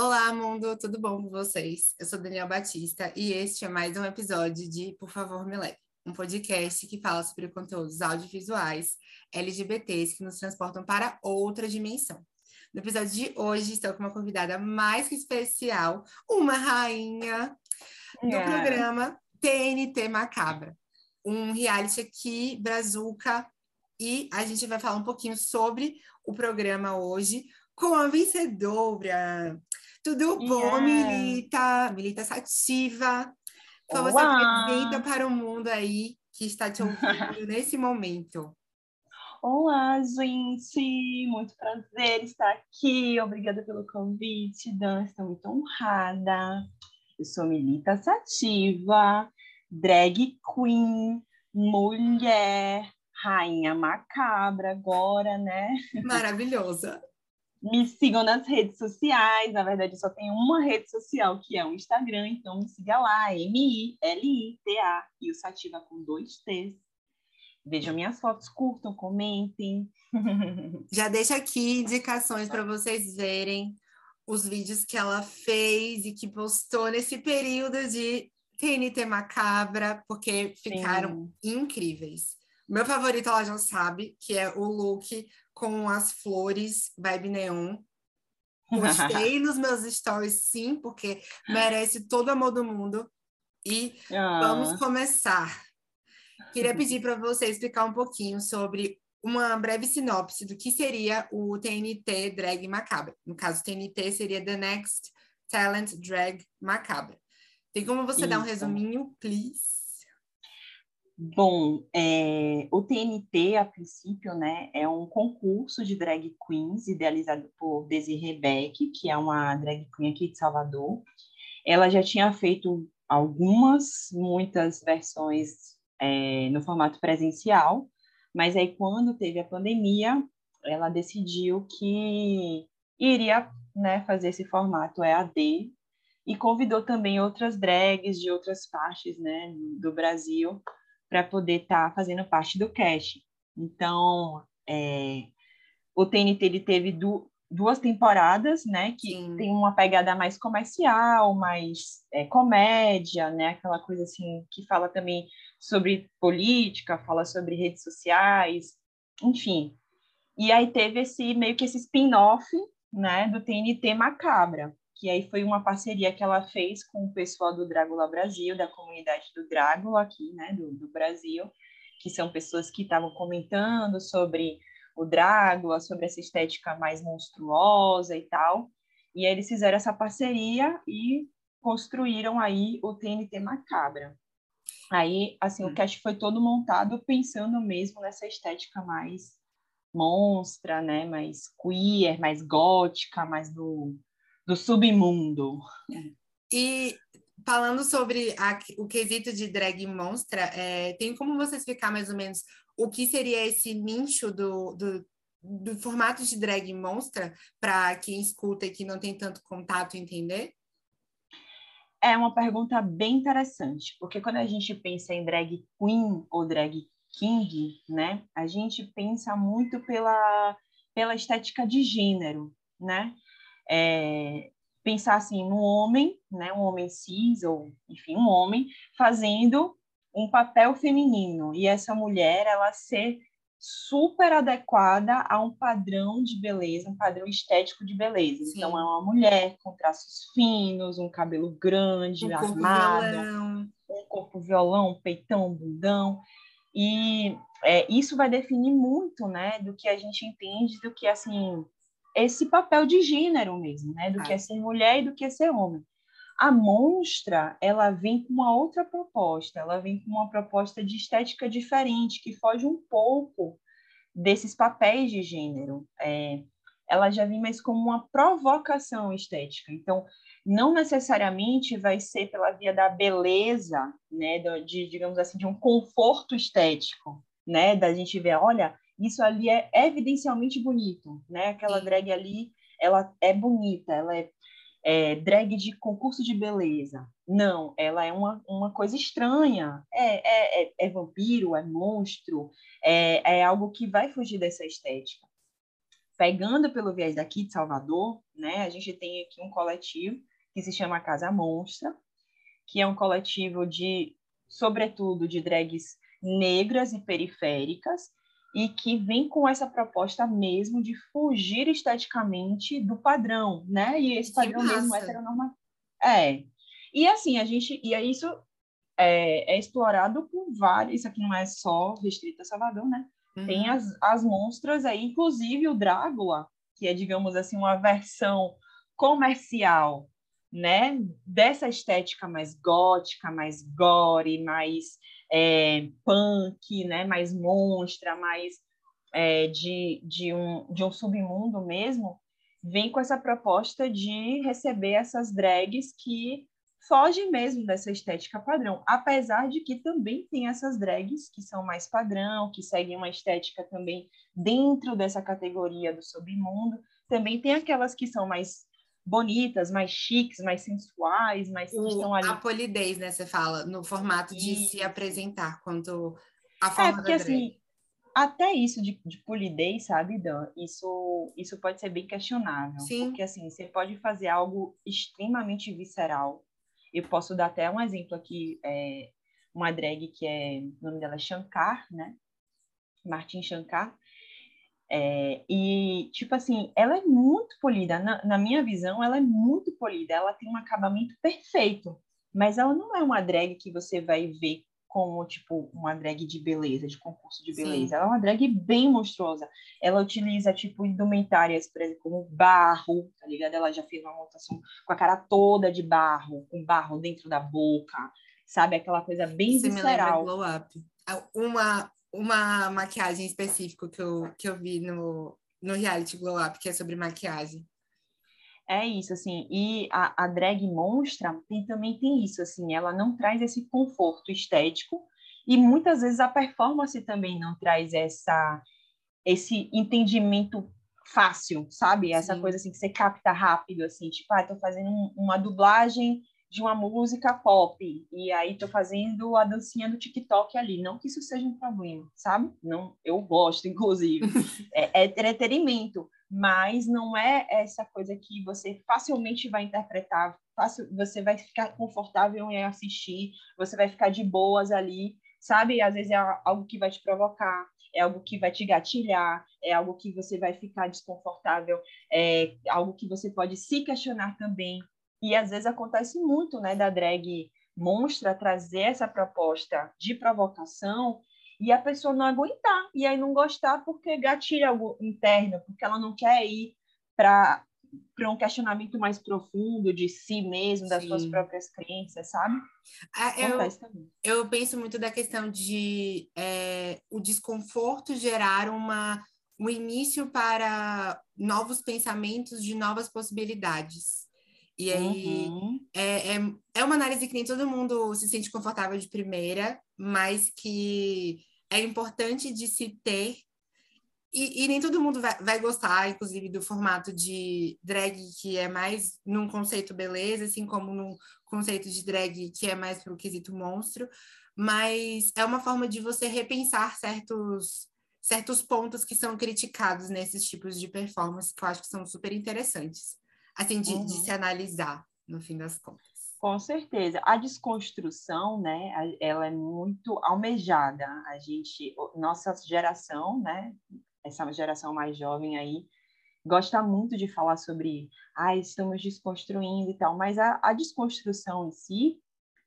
Olá, mundo, tudo bom com vocês? Eu sou Daniel Batista e este é mais um episódio de Por Favor Me Leve, um podcast que fala sobre conteúdos audiovisuais LGBTs que nos transportam para outra dimensão. No episódio de hoje, estou com uma convidada mais que especial, uma rainha do yeah. programa TNT Macabra, um reality aqui, Brazuca, e a gente vai falar um pouquinho sobre o programa hoje com a vencedora tudo bom, yeah. Milita? Milita Sativa. Então, você apresenta para o mundo aí que está te ouvindo nesse momento. Olá, gente! Muito prazer estar aqui. Obrigada pelo convite, Dan. Estou muito honrada. Eu sou Milita Sativa, drag queen, mulher, rainha macabra agora, né? Maravilhosa. Me sigam nas redes sociais. Na verdade, só tem uma rede social que é o Instagram, então me siga lá, M-I-L-I-T-A, e o Sativa com dois T's. Vejam minhas fotos, curtam, comentem. Já deixa aqui indicações para vocês verem os vídeos que ela fez e que postou nesse período de TNT Macabra, porque ficaram Sim. incríveis. Meu favorito, ela já sabe, que é o look com as flores Vibe Neon. Postei nos meus stories, sim, porque merece todo o amor do mundo. E ah. vamos começar. Queria pedir para você explicar um pouquinho sobre uma breve sinopse do que seria o TNT Drag Macabra. No caso, TNT seria The Next Talent Drag Macabra. Tem como você Isso. dar um resuminho, please? Bom, é, o TNT, a princípio, né, é um concurso de drag queens idealizado por Desiree Beck, que é uma drag queen aqui de Salvador. Ela já tinha feito algumas, muitas versões é, no formato presencial, mas aí quando teve a pandemia, ela decidiu que iria né, fazer esse formato EAD e convidou também outras drags de outras partes né, do Brasil para poder estar tá fazendo parte do cast. Então, é, o TNT ele teve du duas temporadas, né, que Sim. tem uma pegada mais comercial, mais é, comédia, né, aquela coisa assim que fala também sobre política, fala sobre redes sociais, enfim. E aí teve esse meio que esse spin-off, né, do TNT Macabra, que aí foi uma parceria que ela fez com o pessoal do Drácula Brasil, da comunidade do Drácula aqui, né, do, do Brasil, que são pessoas que estavam comentando sobre o Drácula, sobre essa estética mais monstruosa e tal. E aí eles fizeram essa parceria e construíram aí o TNT Macabra. Aí, assim, o hum. cast foi todo montado pensando mesmo nessa estética mais monstra, né, mais queer, mais gótica, mais do do submundo. E falando sobre a, o quesito de drag monstra, é, tem como você explicar mais ou menos o que seria esse nicho do, do, do formato de drag monstra para quem escuta e que não tem tanto contato entender? É uma pergunta bem interessante, porque quando a gente pensa em drag queen ou drag king, né, a gente pensa muito pela, pela estética de gênero, né? É, pensar assim no homem, né, um homem cis ou enfim um homem fazendo um papel feminino e essa mulher ela ser super adequada a um padrão de beleza, um padrão estético de beleza. Sim. Então é uma mulher com traços finos, um cabelo grande, um armado, violão. um corpo violão, um peitão, um bundão. E é, isso vai definir muito, né, do que a gente entende, do que assim esse papel de gênero mesmo, né? Do que é ser mulher e do que é ser homem. A monstra, ela vem com uma outra proposta, ela vem com uma proposta de estética diferente, que foge um pouco desses papéis de gênero. É, ela já vem mais como uma provocação estética. Então, não necessariamente vai ser pela via da beleza, né, de, digamos assim, de um conforto estético, né, da gente ver, olha, isso ali é evidencialmente bonito, né? Aquela drag ali, ela é bonita, ela é, é, drag de concurso de beleza. Não, ela é uma, uma coisa estranha. É, é, é, é vampiro, é monstro, é, é algo que vai fugir dessa estética. pegando pelo viés daqui de Salvador, né, a gente tem aqui um coletivo que se chama Casa Monstra, que é um coletivo de, sobretudo, de drags negras e periféricas, e que vem com essa proposta mesmo de fugir esteticamente do padrão, né? E esse padrão mesmo heteronormativo. É. E assim, a gente. E é isso é, é, explorado por vários. Isso aqui não é só restrito a Salvador, né? Uhum. Tem as, as monstras aí, inclusive o Drácula, que é, digamos assim, uma versão comercial, né? Dessa estética mais gótica, mais gore, mais é, punk, né? Mais monstra, mais é, de, de, um, de um submundo mesmo, vem com essa proposta de receber essas drags que foge mesmo dessa estética padrão, apesar de que também tem essas drags que são mais padrão, que seguem uma estética também dentro dessa categoria do submundo, também tem aquelas que são mais bonitas, mais chiques, mais sensuais, mais que estão ali. A polidez, né, você fala, no formato de isso. se apresentar, quanto a forma é, porque, da drag. assim, até isso de, de polidez, sabe, Dan? Isso, isso pode ser bem questionável. Sim. Porque, assim, você pode fazer algo extremamente visceral, eu posso dar até um exemplo aqui, é, uma drag que é, o nome dela é Shankar, né? Martin Shankar. É, e, tipo assim, ela é muito polida. Na, na, minha visão, ela é muito polida. Ela tem um acabamento perfeito. Mas ela não é uma drag que você vai ver como, tipo, uma drag de beleza, de concurso de beleza. Sim. Ela é uma drag bem monstruosa. Ela utiliza, tipo, indumentárias, por exemplo, como barro, tá ligado? Ela já fez uma montação com a cara toda de barro, com barro dentro da boca, sabe? Aquela coisa bem Você visceral. Me glow up. Uma, uma maquiagem específica que eu, que eu vi no, no reality Glow Up, que é sobre maquiagem. É isso, assim, e a, a drag monstra tem, também tem isso, assim, ela não traz esse conforto estético e muitas vezes a performance também não traz essa esse entendimento fácil, sabe? Essa Sim. coisa assim que você capta rápido, assim, tipo, ah, tô fazendo um, uma dublagem de uma música pop e aí tô fazendo a dancinha do TikTok ali. Não que isso seja um problema, sabe? Não, eu gosto, inclusive. é, é entretenimento, mas não é essa coisa que você facilmente vai interpretar, fácil, você vai ficar confortável em assistir, você vai ficar de boas ali, sabe? Às vezes é algo que vai te provocar, é algo que vai te gatilhar, é algo que você vai ficar desconfortável, é algo que você pode se questionar também. E às vezes acontece muito, né, da drag monstra trazer essa proposta de provocação e a pessoa não aguentar, e aí não gostar porque gatilha algo interno, porque ela não quer ir para para um questionamento mais profundo de si mesmo, das Sim. suas próprias crenças, sabe? Ah, eu, eu penso muito da questão de é, o desconforto gerar uma, um início para novos pensamentos de novas possibilidades. E aí uhum. é, é, é uma análise que nem todo mundo se sente confortável de primeira, mas que é importante de se ter. E, e nem todo mundo vai, vai, gostar, inclusive, do formato de drag que é mais num conceito beleza, assim como num conceito de drag que é mais para o quesito monstro. Mas é uma forma de você repensar certos, certos pontos que são criticados nesses tipos de performance, que eu acho que são super interessantes, assim, de, uhum. de se analisar, no fim das contas. Com certeza. A desconstrução, né, ela é muito almejada. A gente, nossa geração, né, essa geração mais jovem aí, gosta muito de falar sobre, ah, estamos desconstruindo e tal, mas a, a desconstrução em si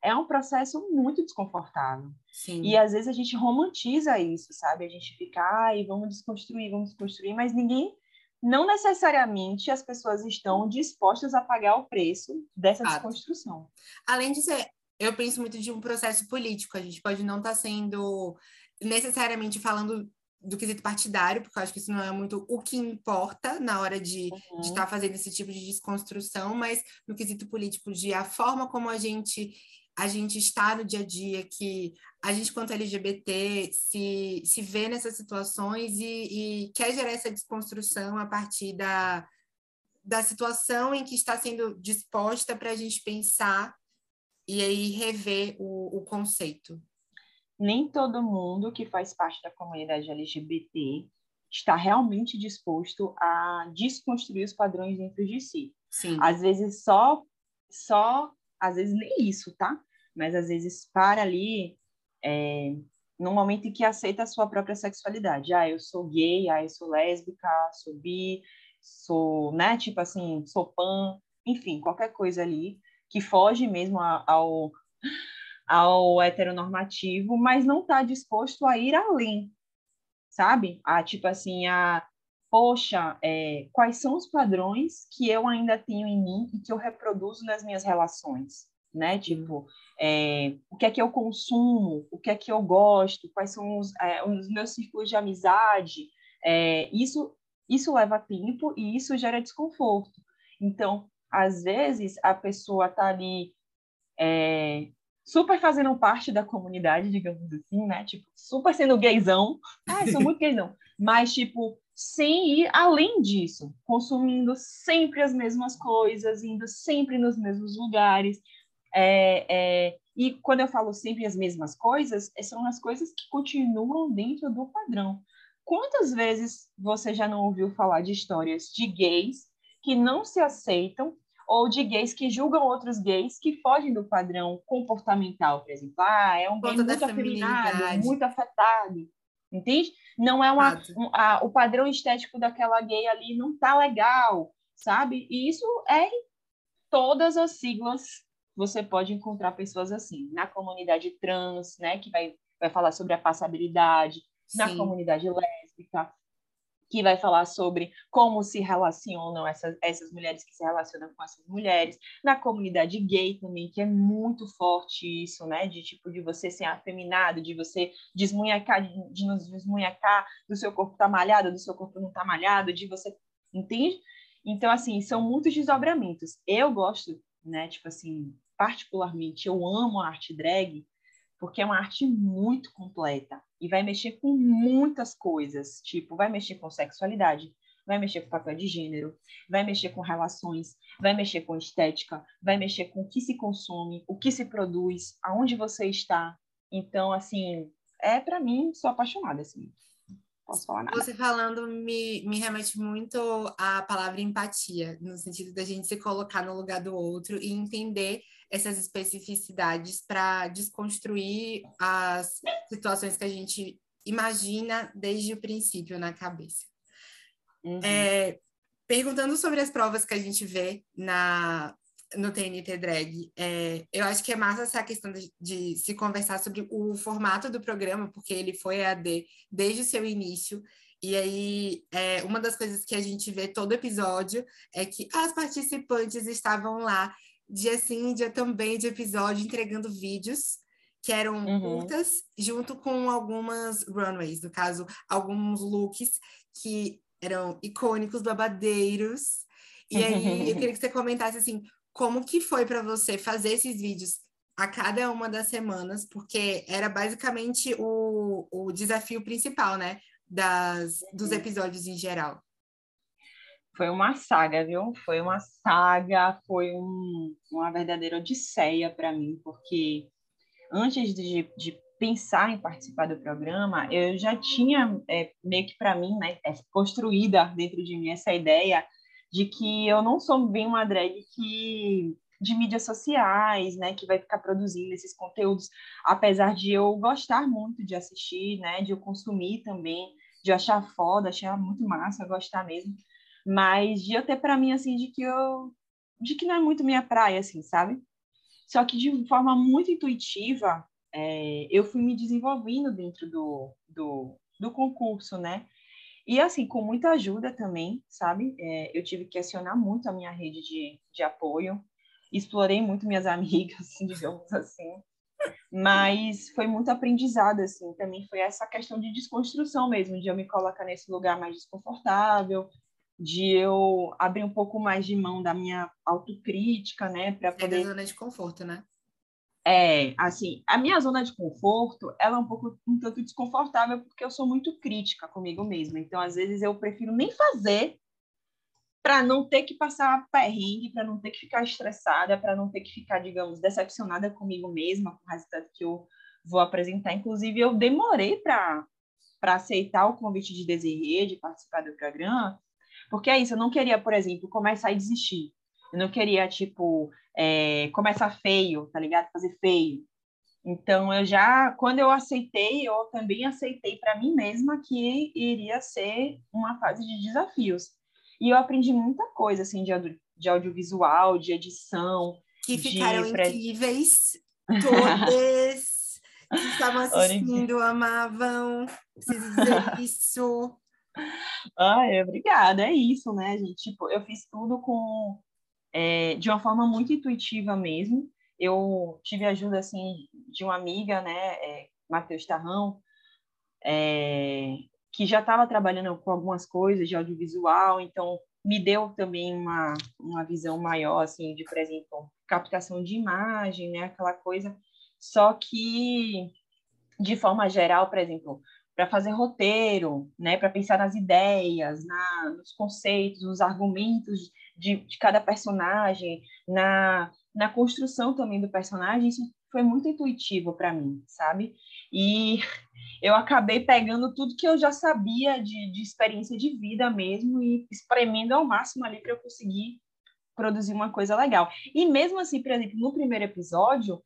é um processo muito desconfortável. Sim. E às vezes a gente romantiza isso, sabe? A gente fica, ai, vamos desconstruir, vamos desconstruir, mas ninguém não necessariamente as pessoas estão dispostas a pagar o preço dessa desconstrução. Além de ser, eu penso muito de um processo político, a gente pode não estar tá sendo necessariamente falando do quesito partidário, porque eu acho que isso não é muito o que importa na hora de uhum. estar tá fazendo esse tipo de desconstrução, mas no quesito político, de a forma como a gente a gente está no dia a dia, que a gente, quanto LGBT, se, se vê nessas situações e, e quer gerar essa desconstrução a partir da, da situação em que está sendo disposta para a gente pensar e aí rever o, o conceito. Nem todo mundo que faz parte da comunidade LGBT está realmente disposto a desconstruir os padrões dentro de si. Sim. Às vezes só, só, às vezes nem isso, tá? Mas às vezes para ali é, no momento em que aceita a sua própria sexualidade. Ah, eu sou gay, ah, eu sou lésbica, sou bi, sou, né, tipo assim, sou pan, enfim, qualquer coisa ali que foge mesmo ao, ao heteronormativo, mas não está disposto a ir além, sabe? A, tipo assim, a, poxa, é, quais são os padrões que eu ainda tenho em mim e que eu reproduzo nas minhas relações, né? Tipo, é, o que é que eu consumo, o que é que eu gosto, quais são os, é, os meus círculos de amizade. É, isso, isso leva tempo e isso gera desconforto. Então, às vezes, a pessoa está ali é, super fazendo parte da comunidade, digamos assim, né? Tipo, super sendo gaysão. Ah, sou muito gaysão. Mas, tipo, sem ir além disso, consumindo sempre as mesmas coisas, indo sempre nos mesmos lugares. É, é, e quando eu falo sempre as mesmas coisas, são as coisas que continuam dentro do padrão. Quantas vezes você já não ouviu falar de histórias de gays que não se aceitam ou de gays que julgam outros gays que fogem do padrão comportamental, por exemplo, ah, é um gay muito afeminado, muito afetado, entende? Não é uma, um, a, o padrão estético daquela gay ali não tá legal, sabe? E isso é em todas as siglas você pode encontrar pessoas assim, na comunidade trans, né, que vai, vai falar sobre a passabilidade, Sim. na comunidade lésbica, que vai falar sobre como se relacionam essas, essas mulheres que se relacionam com essas mulheres, na comunidade gay também, que é muito forte isso, né? De tipo, de você ser afeminado, de você desmunhacar, de, de nos desmunhacar, do seu corpo tá malhado, do seu corpo não tá malhado, de você. Entende? Então, assim, são muitos desdobramentos. Eu gosto, né? Tipo assim, particularmente, eu amo a arte drag, porque é uma arte muito completa e vai mexer com muitas coisas, tipo, vai mexer com sexualidade, vai mexer com papel de gênero, vai mexer com relações, vai mexer com estética, vai mexer com o que se consome, o que se produz, aonde você está. Então, assim, é para mim, sou apaixonada assim. Posso falar nada. Você falando me, me remete muito à palavra empatia, no sentido da gente se colocar no lugar do outro e entender essas especificidades para desconstruir as situações que a gente imagina desde o princípio na cabeça. Uhum. É, perguntando sobre as provas que a gente vê na, no TNT Drag, é, eu acho que é massa essa questão de, de, se conversar sobre o formato do programa, porque ele foi AD desde o seu início. E aí, é, uma das coisas que a gente vê todo episódio é que as participantes estavam lá dia sim, dia também de episódio entregando vídeos que eram uhum. curtas, junto com algumas runways, no caso, alguns looks que eram icônicos, babadeiros. E aí eu queria que você comentasse assim, como que foi para você fazer esses vídeos a cada uma das semanas, porque era basicamente o, o desafio principal, né, das, dos uhum. episódios em geral foi uma saga, viu? Foi uma saga, foi um, uma verdadeira odisseia para mim, porque antes de, de, pensar em participar do programa, eu já tinha é, meio que para mim, né, é, construída dentro de mim essa ideia de que eu não sou bem uma drag que de mídias sociais, né, que vai ficar produzindo esses conteúdos, apesar de eu gostar muito de assistir, né, de eu consumir também, de eu achar foda, achar muito massa, gostar mesmo. Mas de eu ter para mim assim de que eu de que não é muito minha praia assim sabe? Só que de forma muito intuitiva é, eu fui me desenvolvendo dentro do, do, do concurso né e assim com muita ajuda também sabe? É, eu tive que acionar muito a minha rede de, de apoio. Explorei muito minhas amigas digamos assim. Mas foi muito aprendizado assim. Também foi essa questão de desconstrução mesmo de eu me colocar nesse lugar mais desconfortável de eu abrir um pouco mais de mão da minha autocrítica, né, para poder... É da zona de conforto, né? É, assim, a minha zona de conforto, ela é um pouco, um tanto desconfortável, porque eu sou muito crítica comigo mesma, então, às vezes, eu prefiro nem fazer para não ter que passar perrengue, para não ter que ficar estressada, para não ter que ficar, digamos, decepcionada comigo mesma com o resultado que eu vou apresentar. Inclusive, eu demorei para aceitar o convite de Desirê, de participar do programa, porque é isso, eu não queria, por exemplo, começar e desistir. Eu não queria, tipo, é, começar feio, tá ligado? Fazer feio. Então, eu já, quando eu aceitei, eu também aceitei para mim mesma que iria ser uma fase de desafios. E eu aprendi muita coisa, assim, de, de audiovisual, de edição. Que ficaram de... incríveis, todas que estavam assistindo, amavam. Preciso dizer isso. Ai, obrigada, é isso, né, gente? Tipo, eu fiz tudo com é, de uma forma muito intuitiva mesmo. Eu tive ajuda assim de uma amiga, né, é, Matheus Tarrão, é, que já estava trabalhando com algumas coisas de audiovisual, então me deu também uma, uma visão maior, assim, de, por exemplo, captação de imagem, né, aquela coisa. Só que, de forma geral, por exemplo, para fazer roteiro, né, para pensar nas ideias, na, nos conceitos, nos argumentos de, de cada personagem, na, na construção também do personagem, isso foi muito intuitivo para mim, sabe? E eu acabei pegando tudo que eu já sabia de, de experiência de vida mesmo e espremendo ao máximo ali para eu conseguir produzir uma coisa legal. E mesmo assim, por exemplo, no primeiro episódio,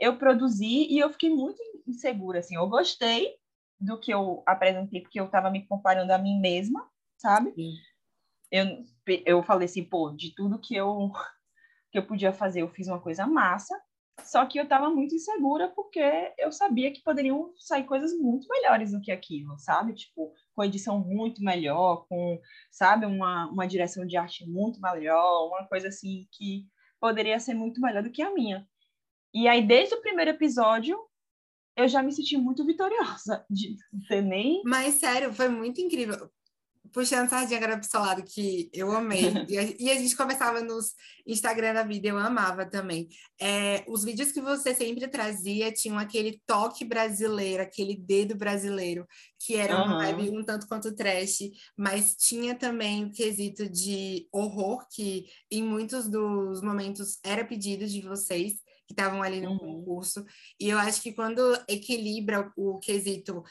eu produzi e eu fiquei muito insegura, assim, eu gostei do que eu apresentei, porque eu estava me comparando a mim mesma, sabe? Sim eu, eu falei assim, pô, de tudo que eu, que eu podia fazer, eu fiz uma coisa massa, só que eu estava muito insegura porque eu sabia que poderiam sair coisas muito melhores do que aquilo, sabe? Tipo, com edição muito melhor, com, sabe, uma, uma direção de arte muito melhor, uma coisa assim que poderia ser muito melhor do que a minha. E aí, desde o primeiro episódio, eu já me senti muito vitoriosa de ter nem. Mas sério, foi muito incrível puxando sardinha agora pro seu lado, que eu amei. e, a, e, a, gente conversava nos Instagram da vida, eu amava também. É, os vídeos que você sempre trazia tinham aquele toque brasileiro, aquele dedo brasileiro, que era uhum. uma vibe um tanto quanto trash, mas tinha também o quesito de horror, que em muitos dos momentos era pedido de vocês que estavam ali no uhum. concurso. E eu acho que quando equilibra o, o quesito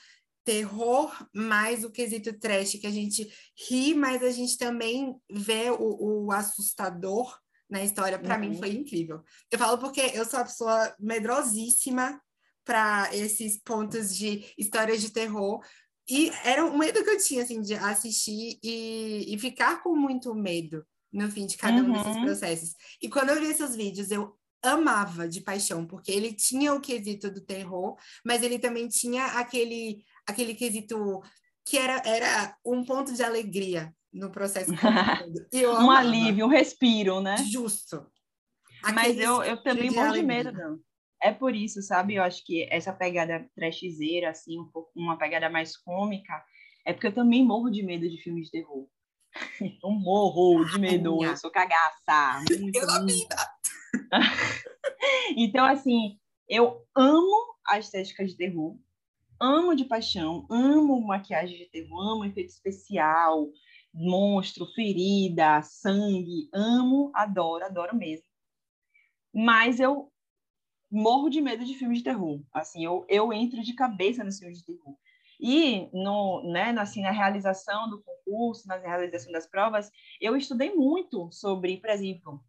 terror mais o quesito trash, que a gente ri, mas a gente também vê o, o assustador na história, para uhum. mim foi incrível. Eu falo porque eu sou uma pessoa medrosíssima para esses pontos de histórias de terror. E era um medo que eu tinha, assim, de assistir e, e ficar com muito medo no fim de cada uhum. um desses uhum. processos. E quando eu vi esses vídeos, eu amava de paixão, porque ele tinha o quesito do terror, mas ele também tinha aquele aquele quesito que era, era um ponto de alegria no processo. um alívio, um respiro, né? Justo. Aquele Mas eu, eu também morro de medo, não. É por isso, sabe? Eu acho que essa pegada trashzeira, assim, um pouco, uma pegada mais cômica, é porque eu também morro de medo de filmes de terror. Eu morro de medo, eu sou cagaça. Muito, então, assim, eu amo a estética de terror, amo de paixão, amo maquiagem de terror, amo efeito especial, monstro, ferida, sangue, amo, adoro, adoro mesmo. Mas eu morro de medo de filmes de terror. Assim, eu, eu entro de cabeça nos filmes de terror. E no, né, assim, na realização do concurso, na realização das provas, eu estudei muito sobre, por exemplo,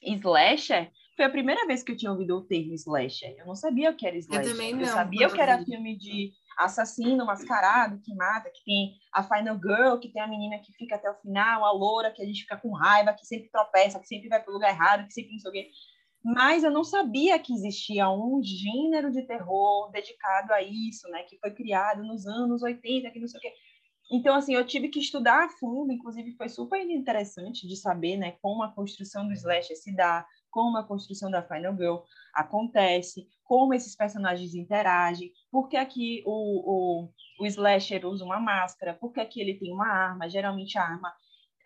slasher, foi a primeira vez que eu tinha ouvido o termo slasher. Eu não sabia o que era slasher. Eu também não. Eu sabia o que era filme de assassino mascarado que mata, que tem a Final Girl, que tem a menina que fica até o final, a loura que a gente fica com raiva, que sempre tropeça, que sempre vai para o lugar errado, que sempre não sei o quê. Mas eu não sabia que existia um gênero de terror dedicado a isso, né? Que foi criado nos anos 80, que não sei o quê. Então, assim, eu tive que estudar a fundo, inclusive foi super interessante de saber, né, como a construção do slasher se dá, como a construção da Final Girl acontece, como esses personagens interagem, porque aqui o, o, o slasher usa uma máscara, porque aqui ele tem uma arma, geralmente a arma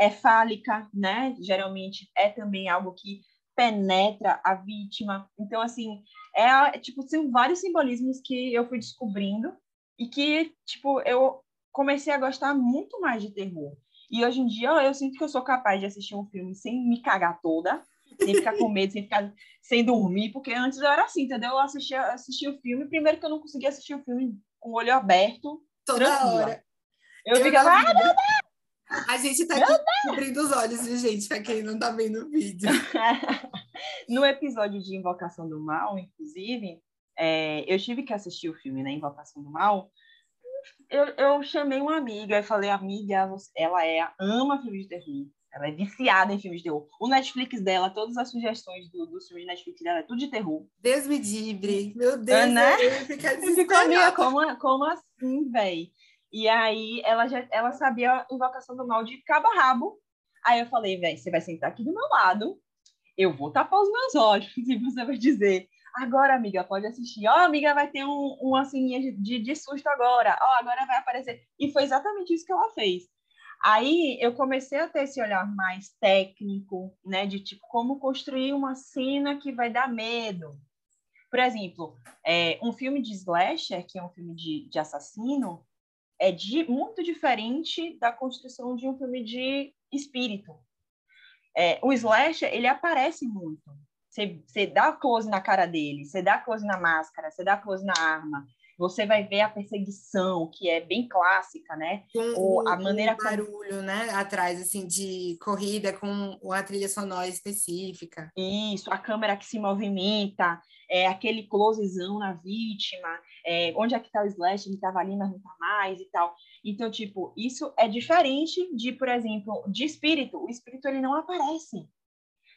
é fálica, né? Geralmente é também algo que penetra a vítima. Então, assim, é tipo, são vários simbolismos que eu fui descobrindo e que, tipo, eu comecei a gostar muito mais de terror. E hoje em dia eu sinto que eu sou capaz de assistir um filme sem me cagar toda, sem ficar com medo, sem ficar sem dormir, porque antes eu era assim, entendeu? Eu assistia, assistia o filme, primeiro que eu não conseguia assistir o filme com o olho aberto, Toda Tranquila. hora. Eu, eu ficava, ah, meu A gente tá aqui cobrindo os olhos, viu, gente? Pra quem não tá vendo o vídeo. no episódio de Invocação do Mal, inclusive, é, eu tive que assistir o filme, né? Invocação do Mal. Eu, eu chamei uma amiga e falei, amiga, ela é, ama filmes de terror. Ela é viciada em filmes de terror. O Netflix dela, todas as sugestões do, do filme Netflix dela é tudo de terror. Deus me livre. Meu Deus, é, né? eu como, como assim, velho? E aí ela já ela sabia a invocação do mal de cabo a rabo. Aí eu falei, velho, você vai sentar aqui do meu lado, eu vou tapar os meus olhos e você vai dizer, agora, amiga, pode assistir. Ó, oh, amiga, vai ter um, uma sininha de, de, de susto agora. Ó, oh, agora vai aparecer. E foi exatamente isso que ela fez. Aí eu comecei a ter esse olhar mais técnico, né, de tipo como construir uma cena que vai dar medo. Por exemplo, é, um filme de slasher, que é um filme de, de assassino, é de, muito diferente da construção de um filme de espírito. É, o slasher, ele aparece muito. Você dá close na cara dele, você dá close na máscara, você dá close na arma, você vai ver a perseguição, que é bem clássica, né? Com Ou a maneira um barulho, como... né? Atrás, assim, de corrida com uma trilha sonora específica. Isso, a câmera que se movimenta, é aquele closezão na vítima, é, onde é que tá o slash, ele tava ali, mas não tá mais e tal. Então, tipo, isso é diferente de, por exemplo, de espírito. O espírito, ele não aparece.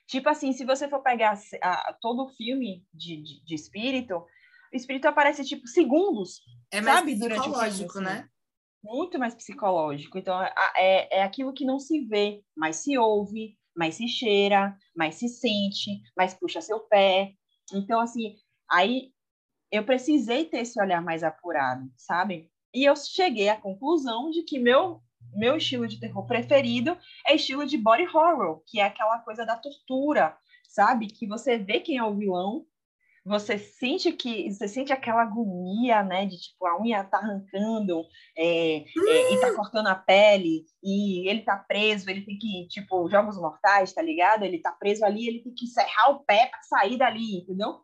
Tipo assim, se você for pegar a, todo o filme de, de, de espírito, o espírito aparece tipo segundos. É mais sabe, psicológico, filme, assim. né? Muito mais psicológico. Então, é, é aquilo que não se vê, mas se ouve, mais se cheira, mais se sente, mais puxa seu pé. Então, assim, aí eu precisei ter esse olhar mais apurado, sabe? E eu cheguei à conclusão de que meu meu estilo de terror preferido é estilo de body horror, que é aquela coisa da tortura, sabe? Que você vê quem é o vilão, você sente que você sente aquela agonia, né, de tipo a unha tá arrancando é, é, e tá cortando a pele e ele tá preso, ele tem que tipo jogos mortais, tá ligado? Ele tá preso ali, ele tem que serrar o pé para sair dali, entendeu?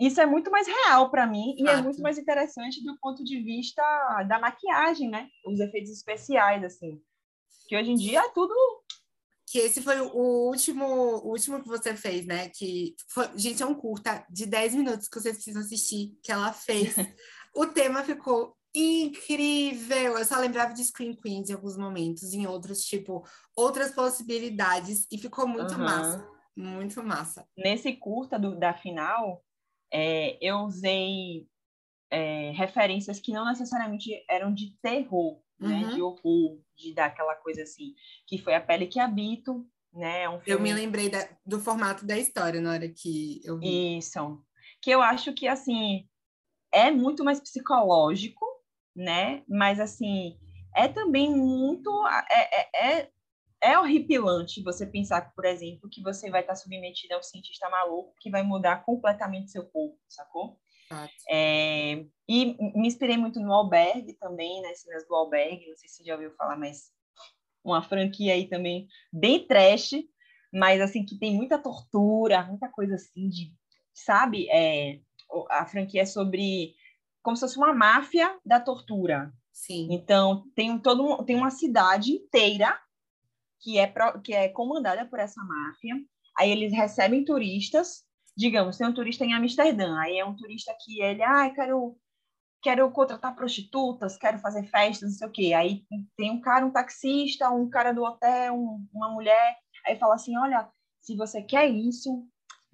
Isso é muito mais real para mim e é muito mais interessante do ponto de vista da maquiagem, né? Os efeitos especiais assim, que hoje em dia é tudo que esse foi o último, o último que você fez, né? Que foi, gente, é um curta de 10 minutos que vocês precisam assistir, que ela fez. o tema ficou incrível. Eu só lembrava de Screen Queens em alguns momentos, em outros, tipo, outras possibilidades, e ficou muito uhum. massa. Muito massa. Nesse curta do, da final, é, eu usei é, referências que não necessariamente eram de terror, né, uhum. de horror, de dar aquela coisa assim, que foi A Pele que Habito, né? Um filme... Eu me lembrei da, do formato da história na hora que eu vi. Isso. Que eu acho que, assim, é muito mais psicológico, né? Mas, assim, é também muito... É, é, é, é horripilante você pensar, por exemplo, que você vai estar submetido a um cientista maluco que vai mudar completamente seu corpo, sacou? É, e me inspirei muito no Albergue também, né? Cenas do Albergue, não sei se você já ouviu falar, mas uma franquia aí também bem trash, mas assim, que tem muita tortura, muita coisa assim de, sabe? É, a franquia é sobre como se fosse uma máfia da tortura. Sim. Então, tem todo tem uma cidade inteira que é, que é comandada por essa máfia. Aí eles recebem turistas digamos, tem um turista em Amsterdã, aí é um turista que ele, ah, quero quero contratar prostitutas, quero fazer festas, não sei o quê. Aí tem um cara, um taxista, um cara do hotel, um, uma mulher, aí fala assim, olha, se você quer isso,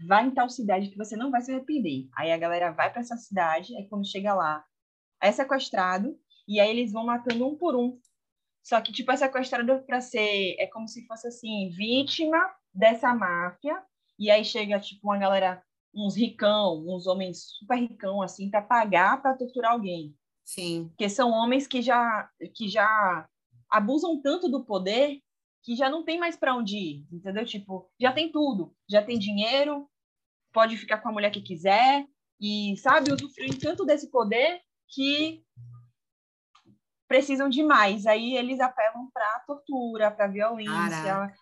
vai em tal cidade que você não vai se arrepender. Aí a galera vai para essa cidade, aí quando chega lá, é sequestrado, e aí eles vão matando um por um. Só que, tipo, é sequestrado para ser, é como se fosse assim, vítima dessa máfia, e aí chega, tipo, uma galera, uns ricão, uns homens super ricão, assim, para pagar para torturar alguém. Sim. Porque são homens que já, que já abusam tanto do poder que já não tem mais para onde ir, entendeu? Tipo, já tem tudo. Já tem dinheiro, pode ficar com a mulher que quiser, e, sabe, usufruir tanto desse poder que precisam de mais. Aí eles apelam para tortura, para violência,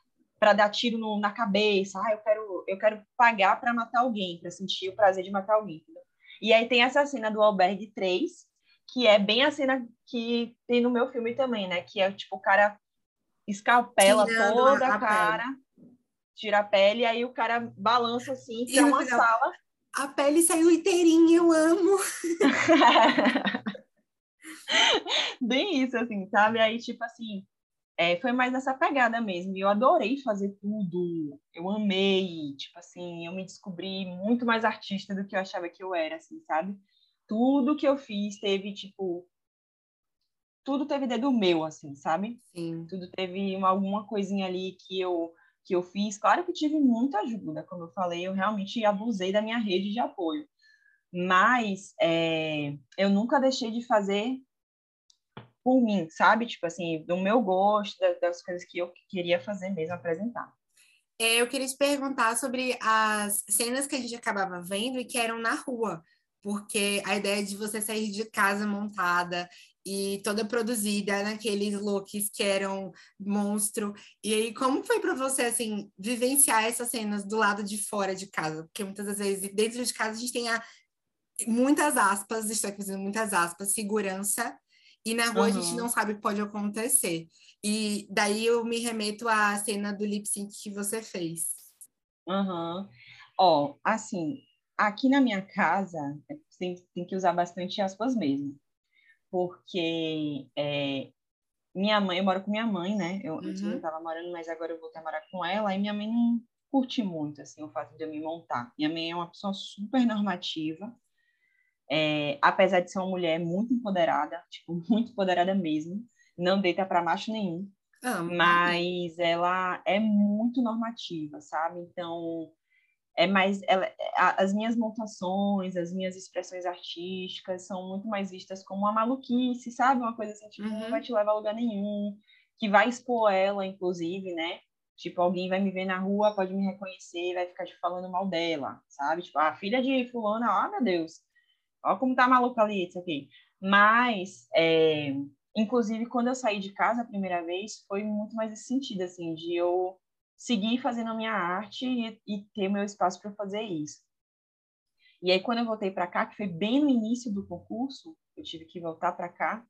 para dar tiro no, na cabeça, ah, eu quero, eu quero pagar para matar alguém, para sentir o prazer de matar alguém. Entendeu? E aí tem essa cena do Albergue 3, que é bem a cena que tem no meu filme também, né? Que é tipo o cara escalpela Tirando toda a, a cara, pele. tira a pele, e aí o cara balança assim, é uma final, sala. A pele saiu inteirinha, eu amo. bem isso, assim, sabe? Aí, tipo assim, é, foi mais nessa pegada mesmo. E eu adorei fazer tudo. Eu amei. Tipo assim, eu me descobri muito mais artista do que eu achava que eu era, assim, sabe? Tudo que eu fiz teve, tipo. Tudo teve dedo meu, assim, sabe? Sim. Tudo teve uma, alguma coisinha ali que eu, que eu fiz. Claro que tive muita ajuda, como eu falei, eu realmente abusei da minha rede de apoio. Mas é, eu nunca deixei de fazer por mim, sabe? Tipo assim, do meu gosto, das coisas que eu queria fazer mesmo, apresentar. É, eu queria te perguntar sobre as cenas que a gente acabava vendo e que eram na rua, porque a ideia de você sair de casa montada e toda produzida naqueles looks que eram monstro. E aí, como foi para você, assim, vivenciar essas cenas do lado de fora de casa? Porque muitas das vezes, dentro de casa, a gente tem a, muitas aspas, estou aqui fazendo muitas aspas, segurança e na rua uhum. a gente não sabe o que pode acontecer. E daí eu me remeto à cena do lip sync que você fez. Uhum. Ó, assim, aqui na minha casa, tem, tem que usar bastante aspas mesmo. Porque é, minha mãe, eu moro com minha mãe, né? Eu uhum. antes não estava morando, mas agora eu voltei a morar com ela. E minha mãe não curte muito, assim, o fato de eu me montar. Minha mãe é uma pessoa super normativa é, apesar de ser uma mulher muito empoderada, tipo, muito empoderada mesmo, não deita para macho nenhum, ah, mas ela é muito normativa, sabe? Então, é mais ela, as minhas montações, as minhas expressões artísticas são muito mais vistas como uma maluquice, sabe? Uma coisa assim, tipo, uhum. não vai te levar a lugar nenhum, que vai expor ela, inclusive, né? Tipo, alguém vai me ver na rua, pode me reconhecer, vai ficar te falando mal dela, sabe? Tipo, a filha de fulana, ah, meu Deus, Olha como tá maluco ali isso aqui. Mas, é, inclusive, quando eu saí de casa a primeira vez, foi muito mais esse sentido, assim, de eu seguir fazendo a minha arte e, e ter meu espaço para fazer isso. E aí, quando eu voltei para cá, que foi bem no início do concurso, eu tive que voltar para cá,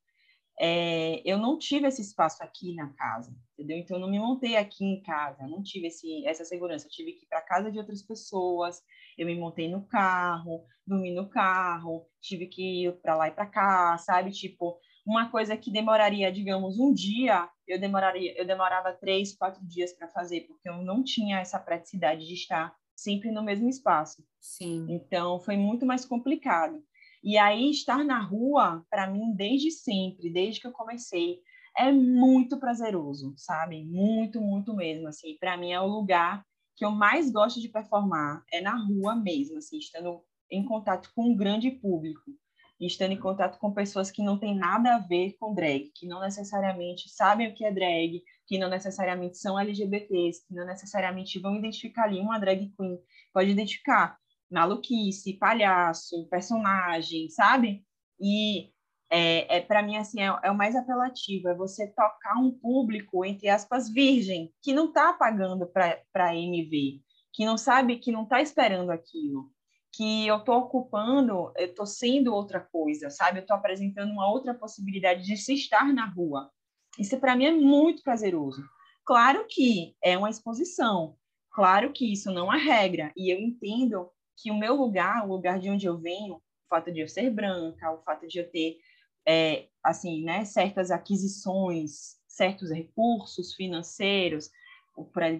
é, eu não tive esse espaço aqui na casa, entendeu? Então, eu não me montei aqui em casa, não tive esse, essa segurança. Eu tive que ir para casa de outras pessoas, eu me montei no carro, dormi no carro, tive que ir para lá e para cá, sabe? Tipo, uma coisa que demoraria, digamos, um dia, eu demoraria, eu demorava três, quatro dias para fazer, porque eu não tinha essa praticidade de estar sempre no mesmo espaço. Sim. Então, foi muito mais complicado. E aí, estar na rua, para mim, desde sempre, desde que eu comecei, é muito prazeroso, sabe? Muito, muito mesmo. Assim, para mim é o lugar que eu mais gosto de performar é na rua mesmo, assim, estando em contato com um grande público, estando em contato com pessoas que não têm nada a ver com drag, que não necessariamente sabem o que é drag, que não necessariamente são LGBTs, que não necessariamente vão identificar ali uma drag queen, pode identificar maluquice, palhaço, personagem, sabe? E é, é para mim assim é, é, o mais apelativo, é você tocar um público entre aspas virgem que não está pagando para MV, que não sabe, que não está esperando aquilo, que eu estou ocupando, eu estou sendo outra coisa, sabe? Eu estou apresentando uma outra possibilidade de se estar na rua. Isso para mim é muito prazeroso. Claro que é uma exposição, claro que isso não é regra, e eu entendo que o meu lugar, o lugar de onde eu venho, o fato de eu ser branca, o fato de eu ter, é, assim, né, certas aquisições, certos recursos financeiros,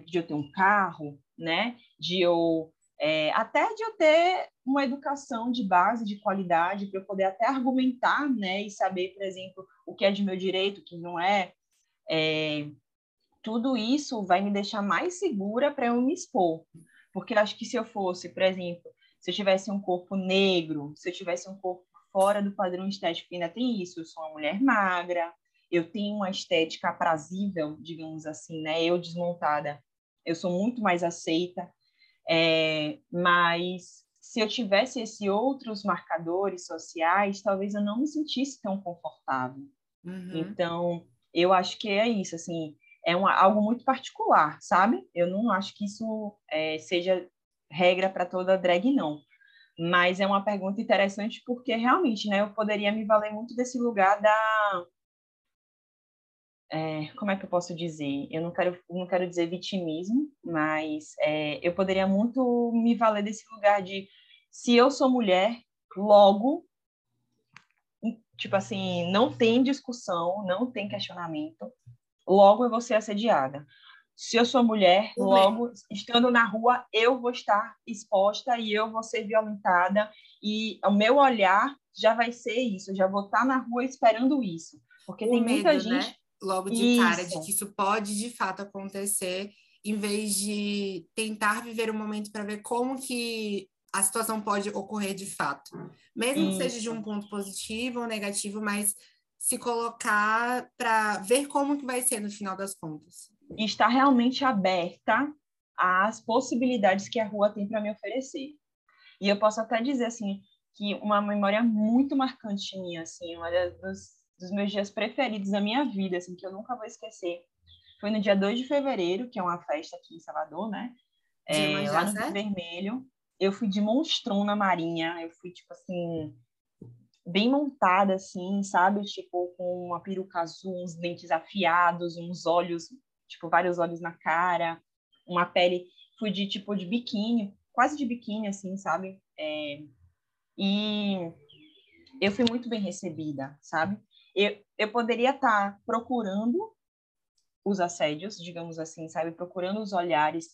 de eu ter um carro, né, de eu é, até de eu ter uma educação de base, de qualidade, para eu poder até argumentar, né, e saber, por exemplo, o que é de meu direito, o que não é, é tudo isso vai me deixar mais segura para eu me expor. Porque eu acho que se eu fosse, por exemplo, se eu tivesse um corpo negro, se eu tivesse um corpo fora do padrão estético, ainda tem isso, eu sou uma mulher magra, eu tenho uma estética aprazível, digamos assim, né? Eu desmontada, eu sou muito mais aceita, é, mas se eu tivesse esses outros marcadores sociais, talvez eu não me sentisse tão confortável. Uhum. Então, eu acho que é isso, assim, é uma, algo muito particular, sabe? Eu não acho que isso é, seja regra para toda drag, não. Mas é uma pergunta interessante porque realmente, né, eu poderia me valer muito desse lugar da é, como é que eu posso dizer? Eu não quero, não quero dizer vitimismo, mas é, eu poderia muito me valer desse lugar de se eu sou mulher, logo, tipo assim, não tem discussão, não tem questionamento, logo eu vou ser assediada. Se eu sou mulher, logo, estando na rua, eu vou estar exposta e eu vou ser violentada e o meu olhar já vai ser isso, já vou estar na rua esperando isso. Porque o tem medo, muita né? gente... Né? Logo de isso. cara, de que isso pode de fato acontecer, em vez de tentar viver o momento para ver como que a situação pode ocorrer de fato. Mesmo isso. que seja de um ponto positivo ou negativo, mas se colocar para ver como que vai ser no final das contas. E estar realmente aberta às possibilidades que a rua tem para me oferecer. E eu posso até dizer assim que uma memória muito marcante minha, assim, uma dos, dos meus dias preferidos da minha vida, assim, que eu nunca vou esquecer, foi no dia 2 de fevereiro, que é uma festa aqui em Salvador, né? É, lá no Rio Vermelho eu fui de monstrão na marinha, eu fui, tipo assim, bem montada, assim, sabe? Tipo, com uma peruca azul, uns dentes afiados, uns olhos, tipo, vários olhos na cara, uma pele, fui de, tipo, de biquíni, quase de biquíni, assim, sabe? É... E eu fui muito bem recebida, sabe? Eu, eu poderia estar tá procurando os assédios, digamos assim, sabe? Procurando os olhares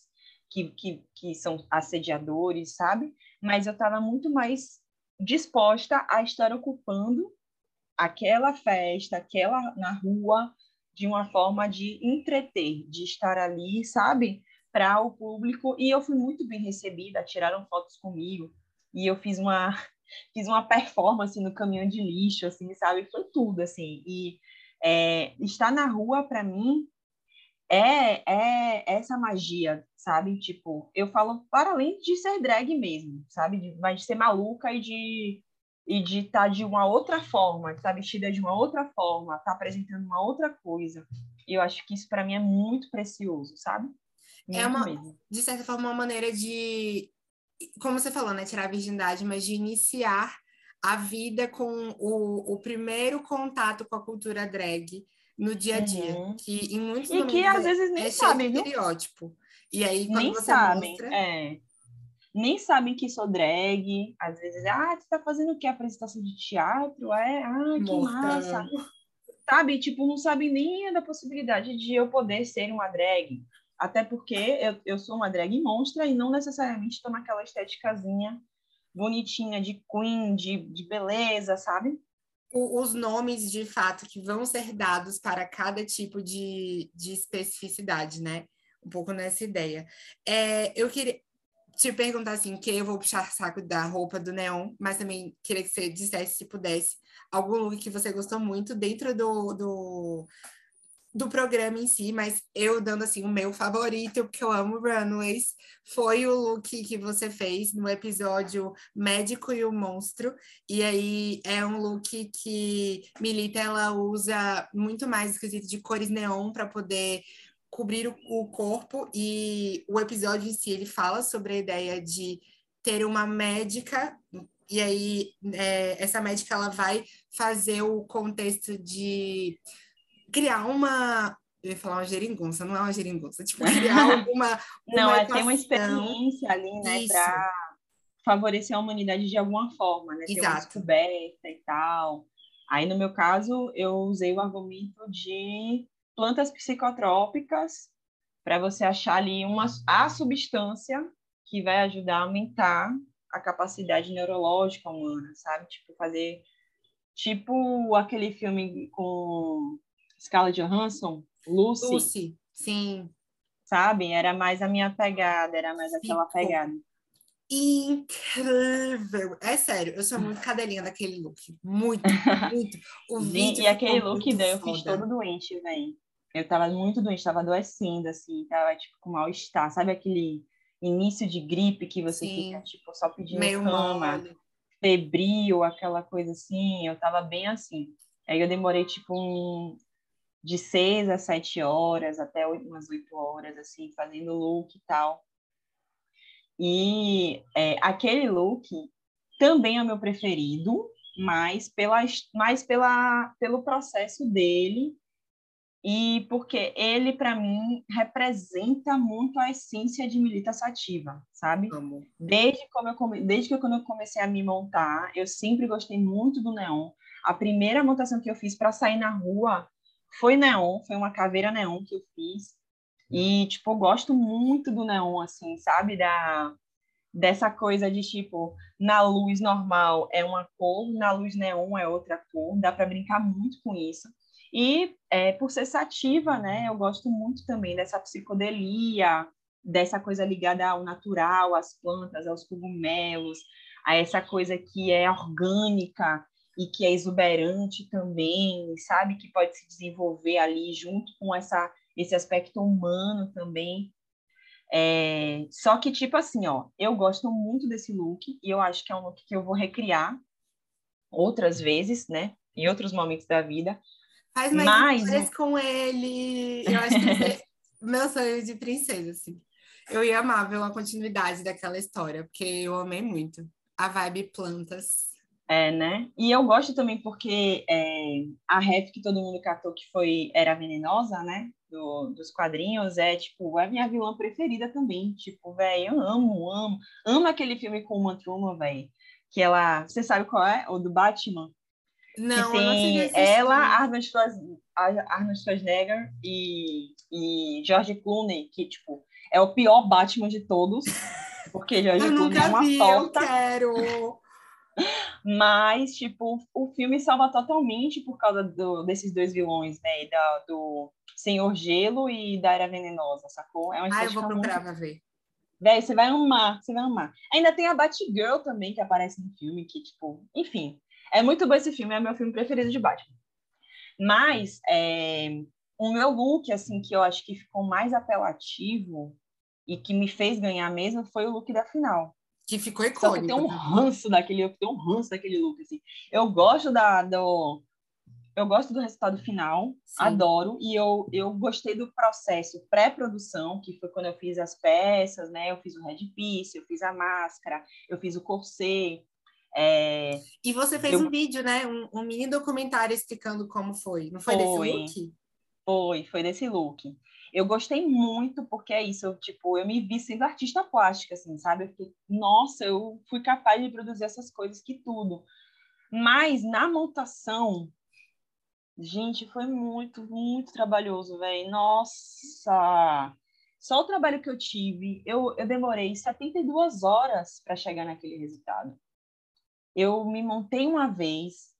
que, que, que são assediadores, sabe? Mas eu estava muito mais disposta a estar ocupando aquela festa, aquela na rua, de uma forma de entreter, de estar ali, sabe? Para o público. E eu fui muito bem recebida, tiraram fotos comigo. E eu fiz uma fiz uma performance no caminhão de lixo, assim, sabe? Foi tudo, assim. E é, estar na rua, para mim, é, é essa magia, sabe? Tipo, eu falo para além de ser drag mesmo, sabe? De, mas de ser maluca e de e de estar tá de uma outra forma, estar tá vestida de uma outra forma, estar tá apresentando uma outra coisa. Eu acho que isso para mim é muito precioso, sabe? É muito é uma, mesmo. de certa forma, uma maneira de, como você falou, né, tirar a virgindade, mas de iniciar a vida com o, o primeiro contato com a cultura drag no dia a dia, uhum. que em muitos e que às vezes nem é sabem, viu? estereótipo. E aí quando nem você sabem, mostra... é. Nem sabem que sou drag, às vezes, ah, você tá fazendo o quê? Apresentação de teatro? É, ah, que Morta. massa. Sabe, tipo, não sabem nem da possibilidade de eu poder ser uma drag. Até porque eu, eu sou uma drag monstra e não necessariamente estou naquela estéticazinha bonitinha de queen, de, de beleza, sabe? Os nomes de fato que vão ser dados para cada tipo de, de especificidade, né? Um pouco nessa ideia. É, eu queria te perguntar assim, que eu vou puxar saco da roupa do Neon, mas também queria que você dissesse, se pudesse, algum look que você gostou muito dentro do, do, do programa em si, mas eu dando assim o meu favorito, porque eu amo runways, foi o look que você fez no episódio Médico e o Monstro. E aí é um look que Milita ela usa muito mais esquisito de cores neon para poder cobrir o, o corpo e o episódio em si ele fala sobre a ideia de ter uma médica e aí é, essa médica ela vai fazer o contexto de criar uma. Eu ia falar uma geringonça, não é uma geringonça, tipo, criar alguma. não, uma é ter uma experiência ali, né, para favorecer a humanidade de alguma forma, né? Ter Exato. uma descoberta e tal. Aí, no meu caso, eu usei o argumento de plantas psicotrópicas para você achar ali uma, a substância que vai ajudar a aumentar a capacidade neurológica humana, sabe? Tipo, fazer tipo aquele filme com Scarlett Johansson, Lucy. Lucy, sim. Sabe? Era mais a minha pegada, era mais aquela pegada. Incrível! É sério, eu sou muito cadelinha daquele look. Muito, muito. O vídeo e aquele look daí eu fiz todo doente, velho. Eu tava muito doente, tava adoecendo, assim, tava tipo com mal-estar. Sabe aquele início de gripe que você Sim. fica, tipo, só pedindo Meio cama, mole. febril, aquela coisa assim. Eu tava bem assim. Aí eu demorei, tipo, um, de seis a sete horas, até umas oito horas, assim, fazendo look e tal. E é, aquele look, também é o meu preferido, mas, pela, mais pela, pelo processo dele e porque ele, para mim, representa muito a essência de milita sativa, sabe? Desde, como eu come... Desde que quando eu comecei a me montar, eu sempre gostei muito do neon. A primeira montação que eu fiz para sair na rua foi neon, foi uma caveira neon que eu fiz. E, tipo, eu gosto muito do neon, assim, sabe? Da, dessa coisa de, tipo, na luz normal é uma cor, na luz neon é outra cor. Dá para brincar muito com isso. E é, por ser sativa, né, eu gosto muito também dessa psicodelia, dessa coisa ligada ao natural, às plantas, aos cogumelos, a essa coisa que é orgânica e que é exuberante também, sabe, que pode se desenvolver ali junto com essa esse aspecto humano também. É, só que tipo assim, ó, eu gosto muito desse look e eu acho que é um look que eu vou recriar outras vezes, né, em outros momentos da vida, Faz mais Mas... histórias com ele. Eu acho que é meu sonho de princesa, assim. Eu ia amar ver uma continuidade daquela história, porque eu amei muito. A vibe plantas. É, né? E eu gosto também porque é, a ref que todo mundo catou que foi Era Venenosa, né? Do, dos quadrinhos, é, tipo, é minha vilã preferida também. Tipo, velho, eu amo, amo. Amo aquele filme com uma Truman, velho. Que ela... Você sabe qual é? O do Batman? Não, que tem não ela, Arnold, Arnold Schwarzenegger e, e George Clooney, que, tipo, é o pior Batman de todos, porque George Clooney é uma vi, torta. Eu quero! Mas, tipo, o filme salva totalmente por causa do, desses dois vilões, né? Da, do Senhor Gelo e da Era Venenosa, sacou? É uma ah, eu vou procurar muito... pra ver. Véi, você vai amar, você vai amar. Ainda tem a Batgirl também, que aparece no filme, que, tipo, enfim, é muito bom esse filme, é meu filme preferido de Batman. Mas é, o meu look, assim, que eu acho que ficou mais apelativo e que me fez ganhar mesmo foi o look da final. Que ficou icônico. Tem um ranço daquele, tem um ranço daquele look, assim. Eu gosto da, do, eu gosto do resultado final, Sim. adoro, e eu, eu gostei do processo pré-produção, que foi quando eu fiz as peças, né? Eu fiz o headpiece, eu fiz a máscara, eu fiz o corset, é... E você fez eu... um vídeo, né? Um, um, mini documentário explicando como foi. Não foi, foi desse look? Foi, foi desse look. Eu gostei muito, porque é isso, eu, tipo, eu me vi sendo artista plástica, assim, sabe? Fiquei, nossa, eu fui capaz de produzir essas coisas que tudo. Mas na montação, gente, foi muito, muito trabalhoso, velho. Nossa! Só o trabalho que eu tive, eu, eu demorei 72 horas para chegar naquele resultado eu me montei uma vez,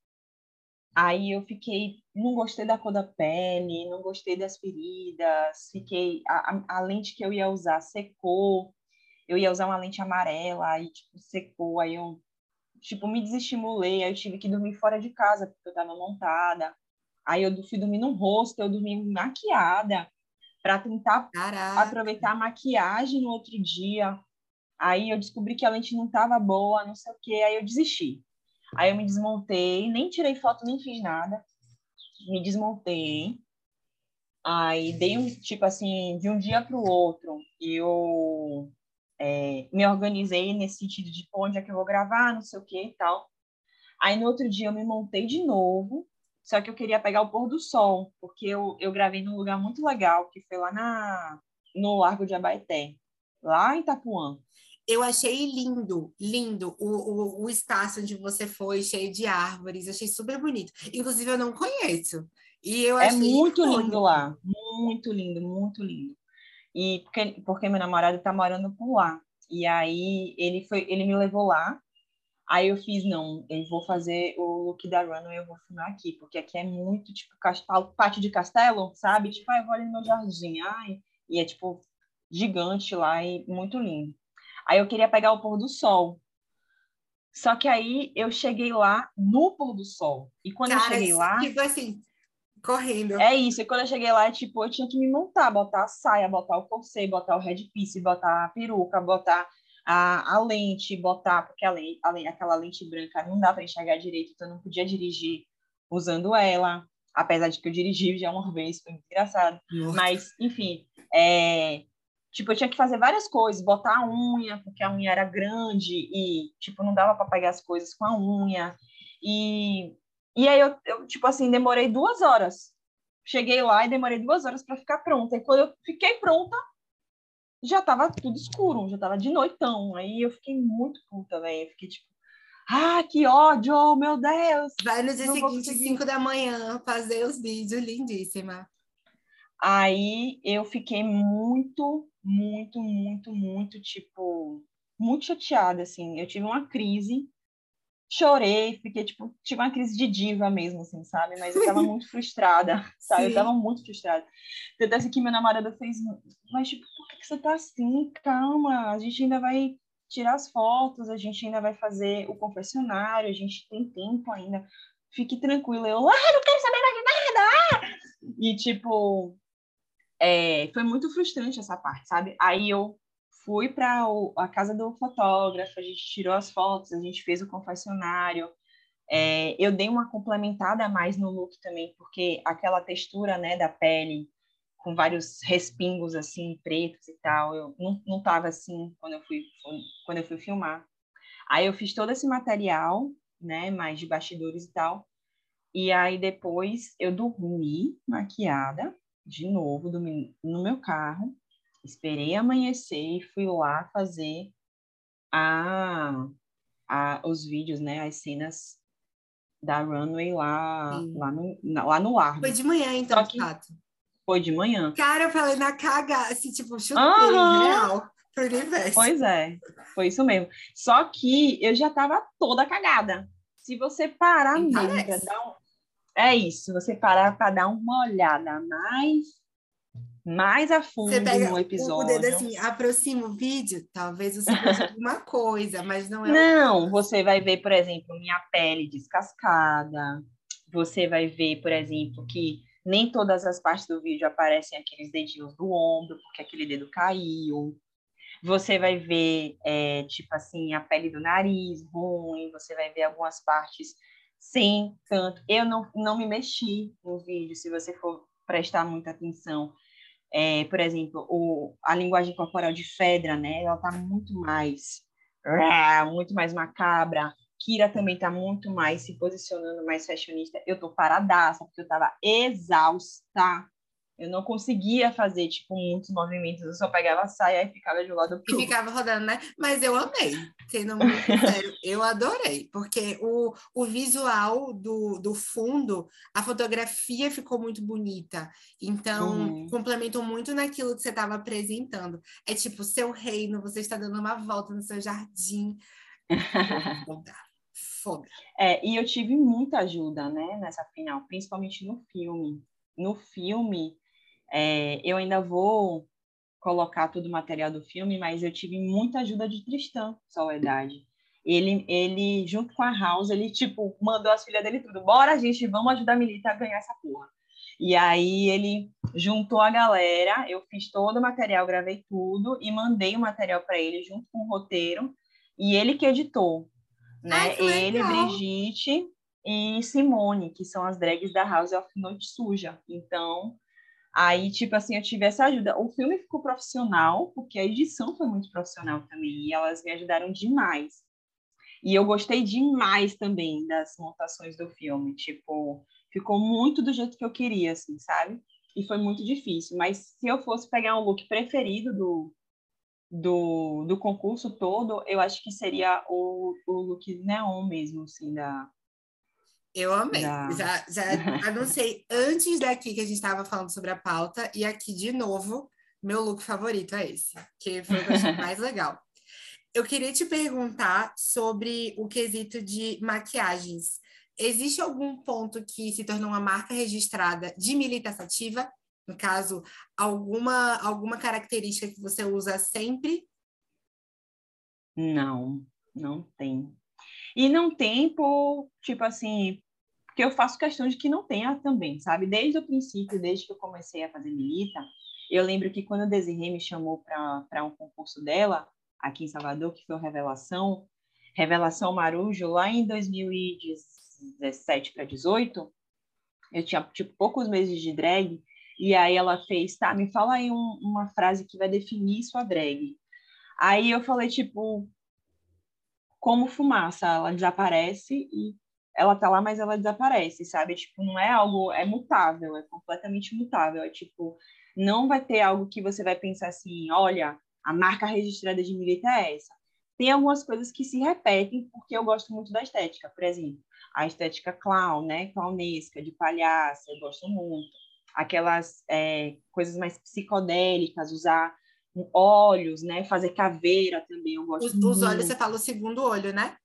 aí eu fiquei, não gostei da cor da pele, não gostei das feridas, fiquei, a, a, a lente que eu ia usar secou, eu ia usar uma lente amarela, aí tipo secou, aí eu tipo me desestimulei, aí eu tive que dormir fora de casa porque eu estava montada. Aí eu fui dormir no rosto, eu dormi maquiada para tentar Caraca. aproveitar a maquiagem no outro dia. Aí eu descobri que a lente não estava boa, não sei o quê, aí eu desisti. Aí eu me desmontei, nem tirei foto, nem fiz nada. Me desmontei. Aí dei um, tipo assim, de um dia para o outro, eu é, me organizei nesse sentido de onde é que eu vou gravar, não sei o que e tal. Aí no outro dia eu me montei de novo, só que eu queria pegar o pôr do sol, porque eu, eu gravei num lugar muito legal, que foi lá na, no Largo de Abaeté, lá em Itapuã. Eu achei lindo, lindo o, o, o, espaço onde você foi, cheio de árvores. Achei super bonito. Inclusive, eu não conheço. E eu é muito lindo lá. Muito lindo, muito lindo. E porque, porque meu namorado está morando por lá. E aí ele foi, ele me levou lá. Aí eu fiz, não, eu vou fazer o look da Runway, eu vou filmar aqui, porque aqui é muito, tipo, pátio de castelo, sabe? Tipo, ah, eu vou ali no meu jardim, ai, e é, tipo, gigante lá e muito lindo. Aí eu queria pegar o pôr do sol. Só que aí eu cheguei lá no pôr do sol. E quando Cara, eu cheguei lá. Tipo assim, correndo. É isso. E quando eu cheguei lá, tipo, eu tinha que me montar, botar a saia, botar o corset, botar o headpiece, botar a peruca, botar a, a lente, botar. Porque a lente, a lente, aquela lente branca não dá para enxergar direito, então eu não podia dirigir usando ela. Apesar de que eu dirigi já uma vez, foi muito engraçado. Nossa. Mas, enfim, é, Tipo, eu tinha que fazer várias coisas, botar a unha, porque a unha era grande e, tipo, não dava para pegar as coisas com a unha. E, e aí eu, eu, tipo assim, demorei duas horas. Cheguei lá e demorei duas horas para ficar pronta. E quando eu fiquei pronta, já estava tudo escuro, já estava de noitão. Aí eu fiquei muito puta, velho. Fiquei tipo, ah, que ódio, meu Deus! Vai no dia seguinte, 5 da manhã, fazer os vídeos, lindíssima. Aí eu fiquei muito, muito, muito, muito, tipo, muito chateada, assim. Eu tive uma crise, chorei, fiquei, tipo, tive uma crise de diva mesmo, assim, sabe? Mas eu tava muito frustrada, sabe? Sim. Eu tava muito frustrada. Tanto assim que meu namorado fez, mas, tipo, por que, você tá assim? Calma, a gente ainda vai tirar as fotos, a gente ainda vai fazer o confessionário, a gente tem tempo ainda. Fique tranquila. Eu, ah, não quero saber mais de nada! E, tipo, é, foi muito frustrante essa parte, sabe? Aí eu fui para a casa do fotógrafo, a gente tirou as fotos, a gente fez o confessionário. É, eu dei uma complementada a mais no look também, porque aquela textura, né, da pele com vários respingos assim pretos e tal. Eu não, não assim quando eu fui quando eu fui filmar. Aí eu fiz todo esse material, né, mais de bastidores e tal. E aí depois eu dormi maquiada de novo dormi no meu carro, esperei amanhecer e fui lá fazer a, a os vídeos, né, as cenas da runway lá, lá no, lá no ar. Foi de manhã, então, que. Foi de manhã. Cara, eu falei na caga, assim, tipo, chutei uhum. real pro universo. Pois é, foi isso mesmo. Só que eu já tava toda cagada. Se você parar pra dar um... É isso, você parar para dar uma olhada mais mais a fundo você pega no episódio. O dedo assim, aproxima o vídeo, talvez você veja alguma coisa, mas não é. Não, você vai ver, por exemplo, minha pele descascada. Você vai ver, por exemplo, que nem todas as partes do vídeo aparecem aqueles dedinhos do ombro, porque aquele dedo caiu. Você vai ver, é, tipo assim, a pele do nariz ruim, você vai ver algumas partes sem tanto. Eu não, não me mexi no vídeo, se você for prestar muita atenção. É, por exemplo, o, a linguagem corporal de Fedra, né? Ela tá muito mais muito mais macabra. Kira também está muito mais se posicionando mais fashionista. Eu tô paradaça, porque eu estava exausta. Eu não conseguia fazer, tipo, muitos movimentos. Eu só pegava a saia e ficava de lado pro... E ficava rodando, né? Mas eu amei, sendo muito sério. eu adorei, porque o, o visual do, do fundo, a fotografia ficou muito bonita. Então, uhum. complementou muito naquilo que você estava apresentando. É tipo, seu reino, você está dando uma volta no seu jardim. Foda. É, e eu tive muita ajuda, né, nessa final, principalmente no filme. No filme, é, eu ainda vou colocar todo o material do filme, mas eu tive muita ajuda de Tristan Soledade. Ele, ele, junto com a House, ele, tipo, mandou as filhas dele tudo. Bora, gente, vamos ajudar a Milita a ganhar essa porra. E aí ele juntou a galera, eu fiz todo o material, gravei tudo e mandei o material para ele junto com o roteiro. E ele que editou né? Ai, Ele, Brigitte e Simone, que são as drags da House of Noite Suja. Então, aí, tipo assim, eu tive essa ajuda. O filme ficou profissional, porque a edição foi muito profissional também, e elas me ajudaram demais. E eu gostei demais também das montações do filme, tipo, ficou muito do jeito que eu queria, assim, sabe? E foi muito difícil, mas se eu fosse pegar um look preferido do, do, do concurso todo, eu acho que seria o, o look neon mesmo, assim, da... Eu amei. Da... Já, já anunciei antes daqui que a gente estava falando sobre a pauta, e aqui, de novo, meu look favorito é esse, que foi o que eu achei mais legal. Eu queria te perguntar sobre o quesito de maquiagens. Existe algum ponto que se tornou uma marca registrada de militância ativa no caso, alguma, alguma característica que você usa sempre? Não, não tem. E não tem por, tipo assim, porque eu faço questão de que não tenha também, sabe? Desde o princípio, desde que eu comecei a fazer milita, eu lembro que quando a Desirê me chamou para um concurso dela, aqui em Salvador, que foi o Revelação, Revelação Marujo, lá em 2017 para 18, eu tinha, tipo, poucos meses de drag, E aí ela fez, tá, me fala aí um, uma frase que vai definir sua drag. Aí eu falei, tipo, como fumaça, ela desaparece e ela tá lá, mas ela desaparece, sabe? Tipo, não é algo, é mutável, é completamente mutável. É tipo, não vai ter algo que você vai pensar assim, olha, a marca registrada de milita é essa. Tem algumas coisas que se repetem porque eu gosto muito da estética, por exemplo, a estética clown, né, clownesca, de palhaça, eu gosto muito. Aquelas é, coisas mais psicodélicas, usar olhos, né, fazer caveira também, eu gosto os, muito. Os olhos, você fala o segundo olho, né?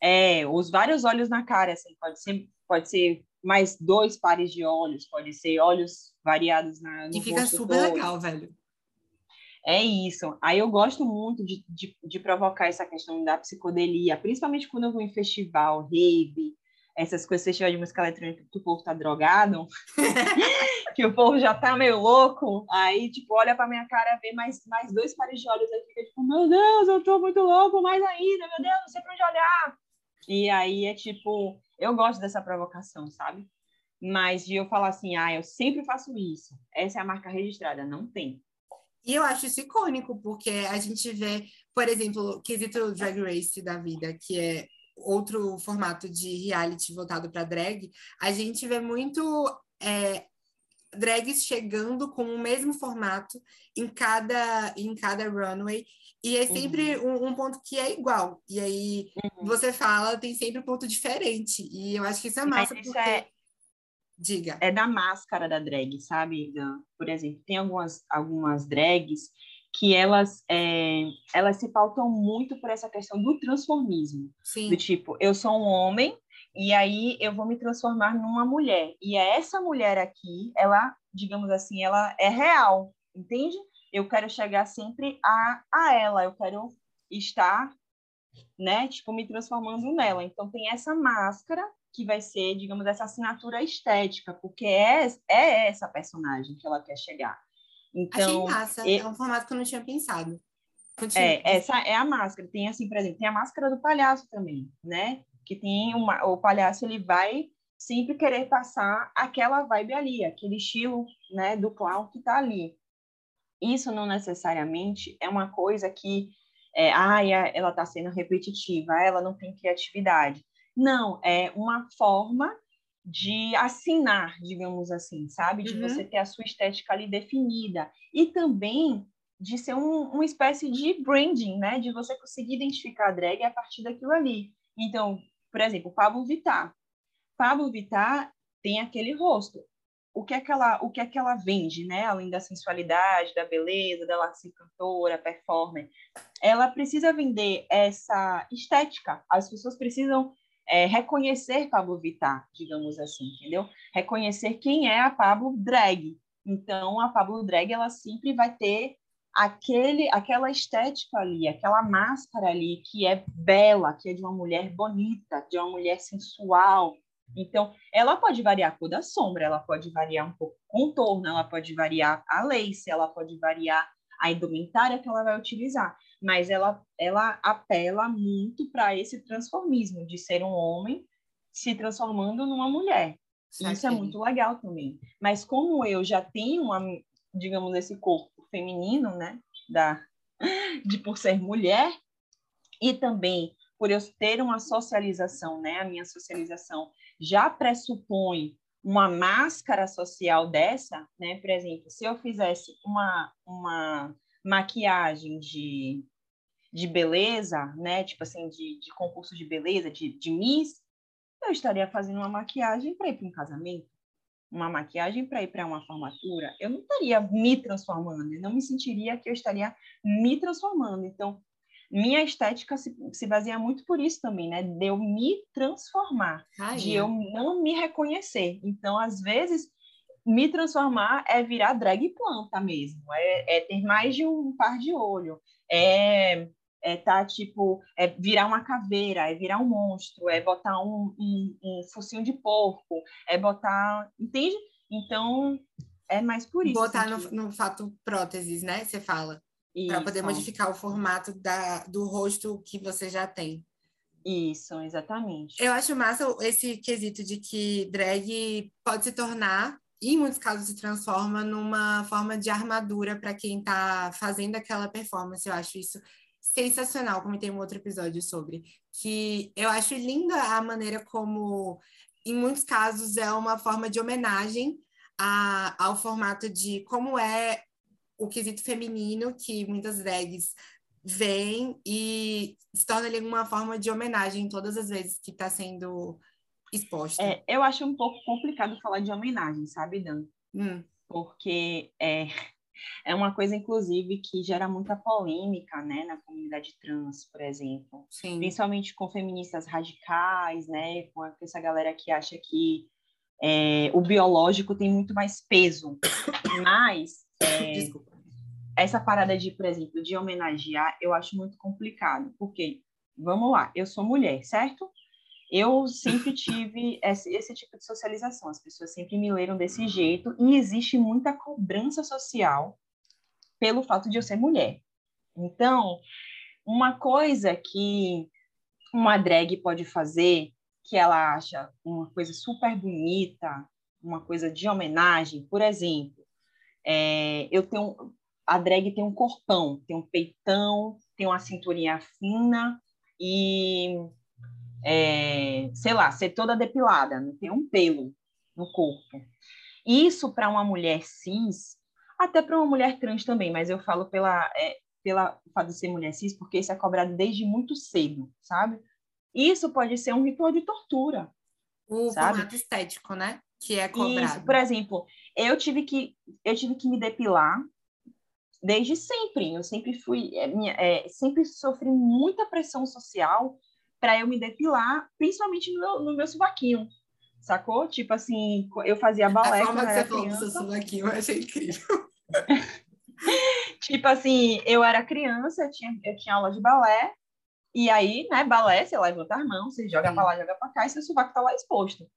É, os vários olhos na cara, assim, pode ser, pode ser mais dois pares de olhos, pode ser olhos variados na, Que fica super todo. legal, velho. É isso. Aí eu gosto muito de, de, de, provocar essa questão da psicodelia, principalmente quando eu vou em festival, rave, essas coisas, festival de música eletrônica, que o povo tá drogado, que o povo já tá meio louco, aí, tipo, olha pra minha cara, vê mais, mais dois pares de olhos, aí fica tipo, meu Deus, eu tô muito louco, mais ainda, meu Deus, não sei pra onde olhar. E aí é tipo, eu gosto dessa provocação, sabe? Mas de eu falar assim, ah, eu sempre faço isso, essa é a marca registrada, não tem. E eu acho isso icônico, porque a gente vê, por exemplo, o quesito Drag Race da vida, que é outro formato de reality voltado para drag, a gente vê muito é, drags chegando com o mesmo formato em cada, em cada runway. E é sempre uhum. um, um, ponto que é igual. E aí uhum. você fala, tem sempre um ponto diferente. E eu acho que isso é massa, Mas porque. É... Diga. É da máscara da drag, sabe? Por exemplo, tem algumas, algumas drags que elas, é, elas se pautam muito por essa questão do transformismo. Sim. Do tipo, eu sou um homem e aí eu vou me transformar numa mulher. E é essa mulher aqui, ela, digamos assim, ela é real, entende? Eu quero chegar sempre a, a ela, eu quero estar, né, tipo, me transformando nela. Então tem essa máscara que vai ser, digamos, essa assinatura estética, porque é, é essa personagem que ela quer chegar. Então, Achei massa, e... é um formato que eu não tinha pensado. Continua. É, essa é a máscara. Tem assim, por exemplo, tem a máscara do palhaço também, né? Que tem uma, o palhaço ele vai sempre querer passar aquela vibe ali, aquele estilo, né, do clown que tá ali. Isso não necessariamente é uma coisa que é, ah, ela está sendo repetitiva, ela não tem criatividade. Não, é uma forma de assinar, digamos assim, sabe? De uhum. você ter a sua estética ali definida. E também de ser um, uma espécie de branding, né? De você conseguir identificar a drag a partir daquilo ali. Então, por exemplo, Pablo Vittar. Pablo Vittar tem aquele rosto. O que é que ela, o que é que ela vende, né? Além da sensualidade, da beleza, dela ser cantora, performer, ela precisa vender essa estética. As pessoas precisam é, reconhecer Pablo Vittar, digamos assim, entendeu? Reconhecer quem é a Pablo Drag. Então, a Pablo Drag, ela sempre vai ter aquele, aquela estética ali, aquela máscara ali que é bela, que é de uma mulher bonita, de uma mulher sensual. Então, ela pode variar a cor da sombra, ela pode variar um pouco o contorno, ela pode variar a lace, ela pode variar a indumentária que ela vai utilizar mas ela, ela apela muito para esse transformismo de ser um homem se transformando numa mulher. Isso é muito legal também. Mas como eu já tenho, uma, digamos, esse corpo feminino, né, da, de por ser mulher, e também por eu ter uma socialização, né, a minha socialização já pressupõe uma máscara social dessa, né, por exemplo, se eu fizesse uma, uma maquiagem de, de beleza, né? Tipo assim, de, de concurso de beleza, de, de Miss, eu estaria fazendo uma maquiagem para ir para um casamento, uma maquiagem para ir para uma formatura. Eu não estaria me transformando, eu não me sentiria que eu estaria me transformando. Então, minha estética se, se baseia muito por isso também, né? De eu me transformar, Ai, de eu não me reconhecer. Então, às vezes, me transformar é virar drag planta mesmo, é, é ter mais de um par de olho, é, é tá tipo, é virar uma caveira, é virar um monstro, é botar um, um, um focinho de porco, é botar, entende? Então, é mais por isso. Botar no, no, fato próteses, né? Você fala. Para poder modificar o formato da, do rosto que você já tem. Isso, exatamente. Eu acho massa esse quesito de que drag pode se tornar em muitos casos se transforma numa forma de armadura para quem está fazendo aquela performance. Eu acho isso sensacional, como tem um outro episódio sobre, que eu acho linda a maneira como, em muitos casos, é uma forma de homenagem a, ao formato de como é o quesito feminino que muitas drags veem e se torna ali uma forma de homenagem todas as vezes que está sendo exposta. É, eu acho um pouco complicado falar de homenagem, sabe, Dan? Hum. Porque é, é uma coisa, inclusive, que gera muita polêmica, né, na comunidade trans, por exemplo. Sim. Principalmente com feministas radicais, né, com essa galera que acha que é, o biológico tem muito mais peso. Mas é, essa parada de, por exemplo, de homenagear, eu acho muito complicado, porque, vamos lá, eu sou mulher, certo? Eu sempre tive esse, esse, tipo de socialização, as pessoas sempre me leram desse jeito, e existe muita cobrança social pelo fato de eu ser mulher. Então, uma coisa que uma drag pode fazer, que ela acha uma coisa super bonita, uma coisa de homenagem, por exemplo, é, eu tenho a drag tem um corpão, tem um peitão, tem uma cinturinha fina e é, sei lá, ser toda depilada, não tem um pelo no corpo. Isso para uma mulher cis, até para uma mulher trans também, mas eu falo pela, é, pela fato de ser mulher cis, porque isso é cobrado desde muito cedo, sabe? Isso pode ser um ritual de tortura. O sabe? formato estético, né? Que é cobrado. Isso, por exemplo, eu tive que eu tive que me depilar desde sempre. Eu sempre fui, é, minha, é, sempre sofri muita pressão social para eu me depilar, principalmente no meu, no meu subaquinho, sacou? Tipo assim, eu fazia balé. A forma que você falou do seu subaquinho eu achei incrível. tipo assim, eu era criança, eu tinha, eu tinha aula de balé, e aí, né, balé, você levanta as mãos, você joga para lá, joga para cá, e seu sovaco tá lá exposto.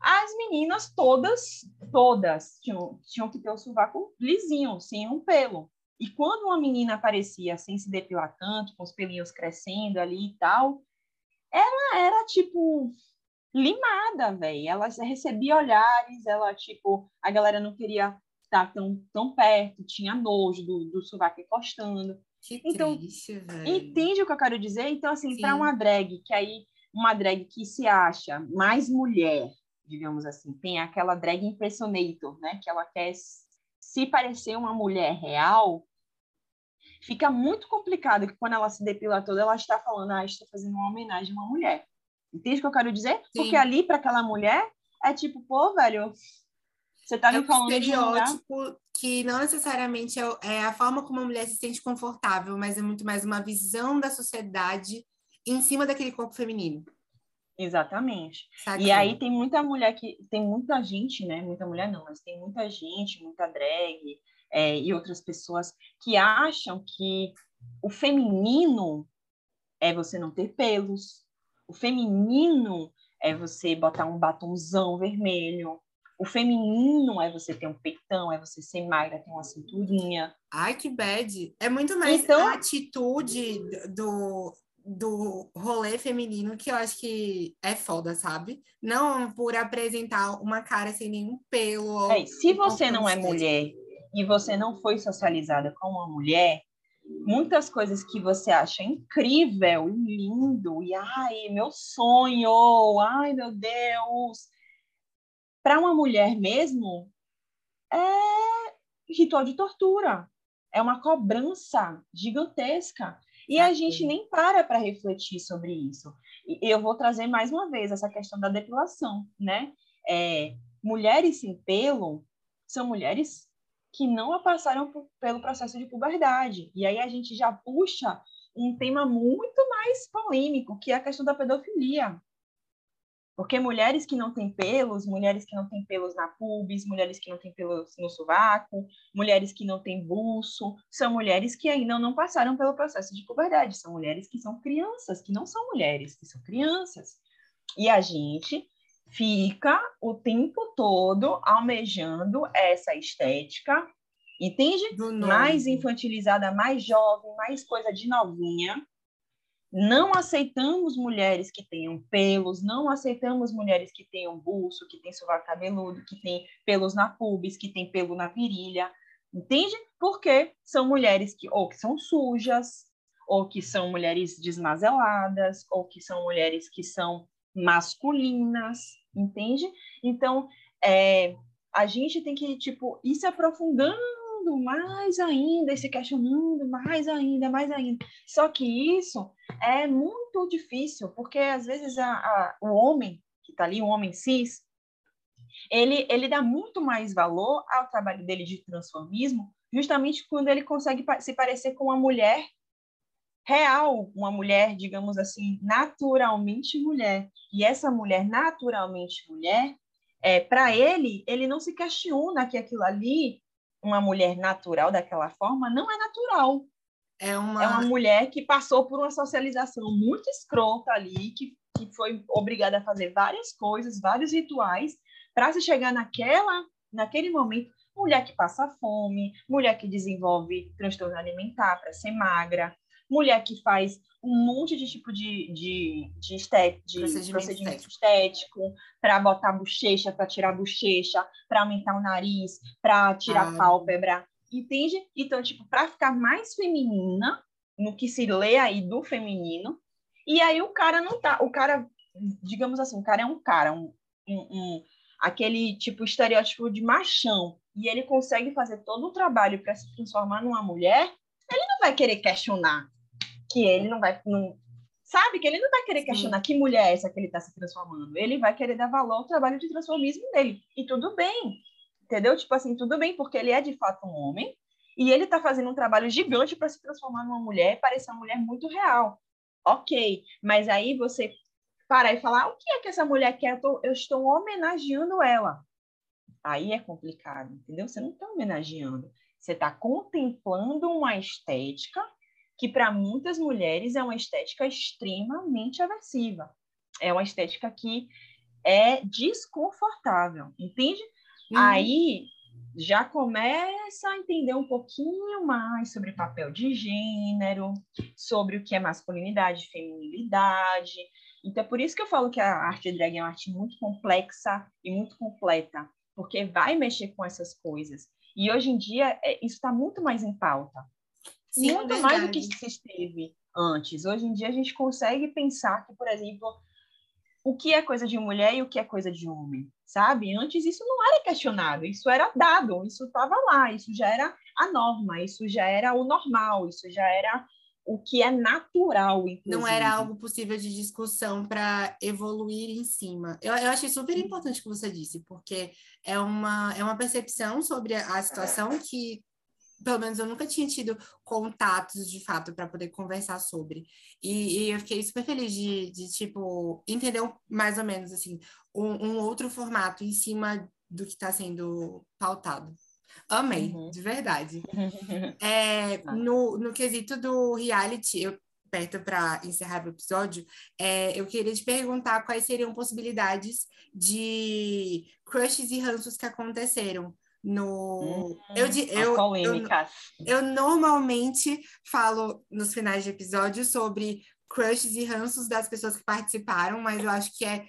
As meninas todas, todas, tinham, tinham que ter o sovaco lisinho, sem um pelo. E quando uma menina aparecia sem se depilar tanto, com os pelinhos crescendo ali e tal, ela era tipo limada, velho. Ela recebia olhares, ela tipo, a galera não queria estar tão, tão perto, tinha nojo do, do sovaco encostando. Que então, triste. Entende o que eu quero dizer? Então, assim, para uma drag, que aí, uma drag que se acha mais mulher, digamos assim, tem aquela drag impressionator, né? Que ela quer se parecer uma mulher real, fica muito complicado que quando ela se depila toda, ela está falando, ah, estou fazendo uma homenagem a uma mulher. Entende o que eu quero dizer? Sim. Porque ali, para aquela mulher, é tipo, pô, velho, você tá é me falando um estereótipo que não necessariamente é, é a forma como a mulher se sente confortável, mas é muito mais uma visão da sociedade em cima daquele corpo feminino. Exatamente. E aí tem muita mulher que tem muita gente, né? Muita mulher não, mas tem muita gente, muita drag, é, e outras pessoas que acham que o feminino é você não ter pelos, o feminino é você botar um batomzão vermelho, o feminino é você ter um peitão, é você ser magra, ter uma cinturinha. Ai, que bad. É muito mais então, a atitude do, do rolê feminino que eu acho que é foda, sabe? Não por apresentar uma cara sem nenhum pelo. É, se você não é mulher e você não foi socializada com uma mulher, muitas coisas que você acha incrível e lindo, e ai, meu sonho, ai, meu Deus, para uma mulher mesmo, é ritual de tortura, é uma cobrança gigantesca. E a gente nem para para refletir sobre isso. E eu vou trazer mais uma vez essa questão da depilação, né? É, mulheres sem pelo são mulheres que não passaram por, pelo processo de puberdade. E aí a gente já puxa um tema muito mais polêmico, que é a questão da pedofilia. Porque mulheres que não têm pelos, mulheres que não têm pelos na pubis, mulheres que não têm pelos no sovaco, mulheres que não têm buço, são mulheres que ainda não passaram pelo processo de puberdade, são mulheres que são crianças, que não são mulheres, que são crianças. E a gente fica o tempo todo almejando essa estética, entende? Mais infantilizada, mais jovem, mais coisa de novinha. Não aceitamos mulheres que tenham pelos, não aceitamos mulheres que tenham buço, que tem sovaco cabeludo, que tem pelos na pubis, que tem pelo na virilha, entende? Porque são mulheres que ou que são sujas, ou que são mulheres desmazeladas, ou que são mulheres que são masculinas, entende? Então, é, a gente tem que, tipo, ir se aprofundando mais ainda, e se questionando mais ainda, mais ainda. Só que isso é muito difícil, porque às vezes a, a, o homem que está ali, o homem cis, ele, ele dá muito mais valor ao trabalho dele de transformismo, justamente quando ele consegue se parecer com uma mulher real, uma mulher, digamos assim, naturalmente mulher. E essa mulher naturalmente mulher, é, para ele, ele não se questiona que aquilo ali, uma mulher natural daquela forma, não é natural. É uma... é uma mulher que passou por uma socialização muito escrota ali, que, que foi obrigada a fazer várias coisas, vários rituais, para se chegar naquela, naquele momento. Mulher que passa fome, mulher que desenvolve transtorno alimentar para ser magra, mulher que faz um monte de tipo de, de, de, estet, de procedimento, procedimento estético, para botar bochecha, para tirar bochecha, para aumentar o nariz, para tirar ah. pálpebra, entende? Então, tipo, para ficar mais feminina, no que se lê aí do feminino, e aí o cara não tá, o cara, digamos assim, o cara é um cara, um, um, um aquele tipo estereótipo de machão, e ele consegue fazer todo o trabalho para se transformar numa mulher, ele não vai querer questionar que ele não vai. Não, sabe? Que ele não vai querer questionar Sim. que mulher é essa que ele está se transformando. Ele vai querer dar valor ao trabalho de transformismo dele. E tudo bem. Entendeu? Tipo assim, tudo bem, porque ele é de fato um homem e ele está fazendo um trabalho gigante para se transformar numa mulher e parecer uma mulher muito real. Ok, mas aí você parar e falar: o que é que essa mulher quer? Eu, tô, eu estou homenageando ela. Aí é complicado, entendeu? Você não está homenageando. Você está contemplando uma estética que para muitas mulheres é uma estética extremamente aversiva. É uma estética que é desconfortável, entende? Uhum. Aí já começa a entender um pouquinho mais sobre papel de gênero, sobre o que é masculinidade, feminilidade. Então, é por isso que eu falo que a arte drag é uma arte muito complexa e muito completa, porque vai mexer com essas coisas. E hoje em dia, é, isso está muito mais em pauta. Sim, muito verdade. mais do que se esteve antes. Hoje em dia a gente consegue pensar que, por exemplo, o que é coisa de mulher e o que é coisa de homem, sabe? Antes isso não era questionado, isso era dado, isso estava lá, isso já era a norma, isso já era o normal, isso já era o que é natural, inclusive. Não era algo possível de discussão para evoluir em cima. Eu, eu achei super importante o que você disse, porque é uma, é uma percepção sobre a situação que pelo menos eu nunca tinha tido contatos de fato para poder conversar sobre. E, e, eu fiquei super feliz de, de tipo, entender mais ou menos assim, um, um outro formato em cima do que está sendo pautado. Amei, uhum. de verdade. é, tá. no, no quesito do reality, eu, perto para encerrar o episódio, é, eu queria te perguntar quais seriam possibilidades de crushes e ranços que aconteceram no. Hum, eu, eu, eu, eu, normalmente falo nos finais de episódio sobre crushes e ranços das pessoas que participaram, mas eu acho que é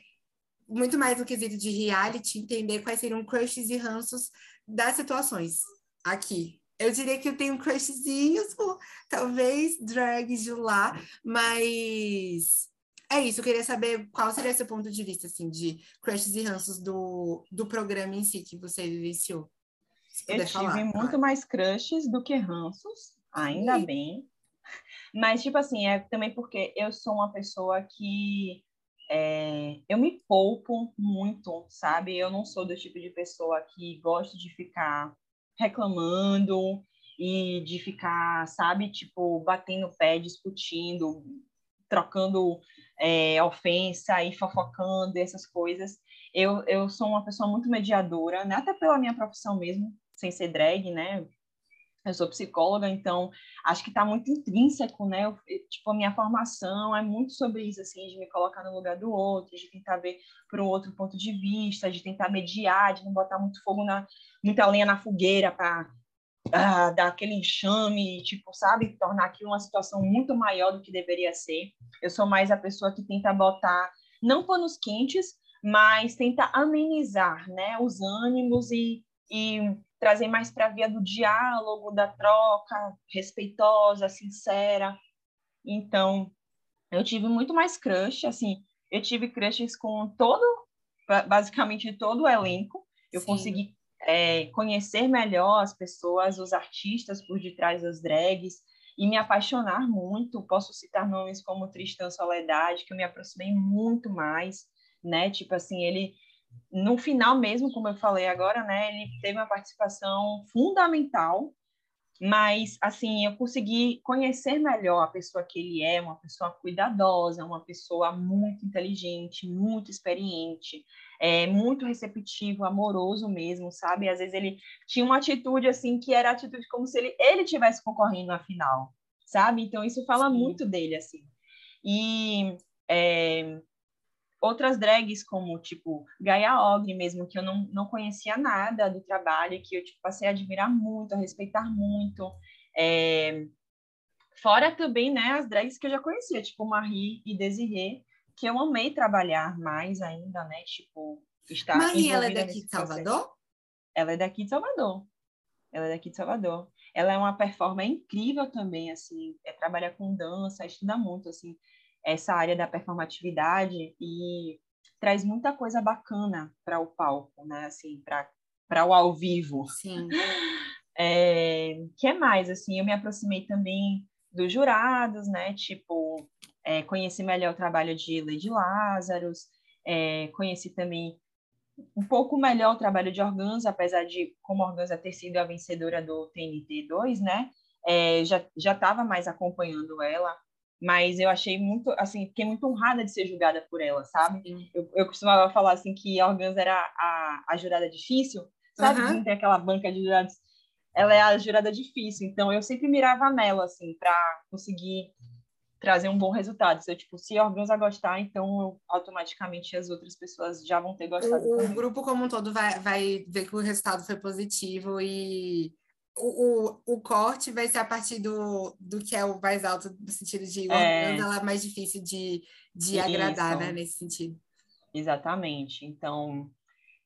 muito mais no quesito de reality entender quais seriam crushes e ranços das situações aqui. Eu diria que eu tenho crushzinhos por talvez drag de lá, mas é isso, eu queria saber qual seria seu ponto de vista, assim, de crushes e ranços do, do programa em si que você vivenciou eu tive falar, muito claro. mais crushes do que ranços, ainda bem. Mas, tipo assim, é também porque eu sou uma pessoa que é, eu me poupo muito, sabe? Eu não sou do tipo de pessoa que gosta de ficar reclamando e de ficar, sabe, tipo, batendo o pé, discutindo, trocando é, ofensa e fofocando essas coisas. Eu, eu sou uma pessoa muito mediadora, né? até pela minha profissão mesmo sem ser drag, né? Eu sou psicóloga, então acho que está muito intrínseco, né? Eu, tipo, a minha formação é muito sobre isso, assim, de me colocar no lugar do outro, de tentar ver por um outro ponto de vista, de tentar mediar, de não botar muito fogo na, muita lenha na fogueira para ah, dar aquele enxame, tipo, sabe, tornar aquilo uma situação muito maior do que deveria ser. Eu sou mais a pessoa que tenta botar, não panos quentes, mas tenta amenizar, né, os ânimos e, e trazer mais para a via do diálogo, da troca respeitosa, sincera. Então, eu tive muito mais crush, assim, eu tive crushes com todo, basicamente todo o elenco. Eu Sim. consegui é, conhecer melhor as pessoas, os artistas por detrás das drags e me apaixonar muito. Posso citar nomes como Tristan Soledade, que eu me aproximei muito mais, né? Tipo assim, ele no final mesmo, como eu falei agora, né, ele teve uma participação fundamental mas assim eu consegui conhecer melhor a pessoa que ele é, uma pessoa cuidadosa, uma pessoa muito inteligente, muito experiente, é, muito receptivo, amoroso mesmo, sabe? Às vezes ele tinha uma atitude assim que era atitude como se ele ele tivesse concorrendo na final, sabe? Então isso fala Sim. muito dele assim. E é, outras drags como tipo Gaia Ogre mesmo que eu não, não conhecia nada do trabalho que eu tipo, passei a admirar muito a respeitar muito. É... fora também né as drags que eu já conhecia tipo Marie e Desirê que eu amei trabalhar mais ainda né tipo estar Marie ela é daqui de Salvador? Ela é daqui de Salvador. Ela é daqui de Salvador. Ela é uma performer incrível também assim é trabalhar com dança estuda muito assim essa área da performatividade e traz muita coisa bacana para o palco, né? Assim, para o ao vivo. Sim. É, que é mais assim, eu me aproximei também dos jurados, né? Tipo, é, conheci melhor o trabalho de Lady Lázaros, é, conheci também um pouco melhor o trabalho de Organza, apesar de, como Organza ter sido a vencedora do TNT 2, né? É, já já estava mais acompanhando ela mas eu achei muito, assim, fiquei muito honrada de ser julgada por ela, sabe? Eu, eu, costumava falar, assim, que a Organza era a, a jurada difícil, sabe? Uhum. Tem aquela banca de jurados, ela é a jurada difícil, então eu sempre mirava nela, assim, para conseguir trazer um bom resultado. Se eu, tipo, se a Organza gostar, então eu, automaticamente as outras pessoas já vão ter gostado. O, o grupo como um todo vai, vai ver que o resultado foi positivo e o, o, o, corte vai ser a partir do, do que é o mais alto, no sentido de é... ela mais difícil de, de agradar, né, nesse sentido. Exatamente. Então,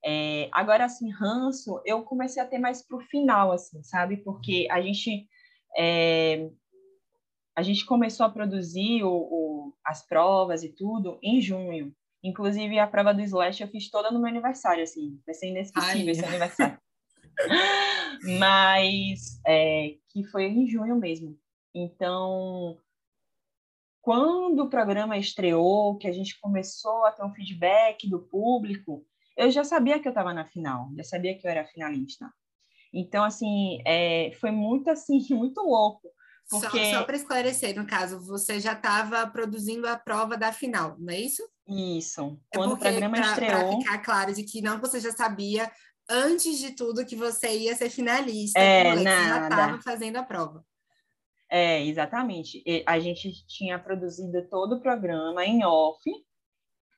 é, agora, assim, ranço, eu comecei a ter mais pro final, assim, sabe? Porque a gente... É, a gente começou a produzir o, o, as provas e tudo em junho. Inclusive, a prova do Slash eu fiz toda no meu aniversário, assim. Vai ser inesquecível Ai. esse aniversário. mas é, que foi em junho mesmo. Então, quando o programa estreou, que a gente começou a ter um feedback do público, eu já sabia que eu estava na final, já sabia que eu era finalista. Então, assim, é, foi muito assim, muito louco. Porque... Só, só para esclarecer, no caso, você já estava produzindo a prova da final, não é isso? Isso. É quando o programa pra, estreou. Para ficar claro de que não você já sabia antes de tudo que você ia ser finalista, é, você já estava fazendo a prova. É, exatamente. A gente tinha produzido todo o programa em off,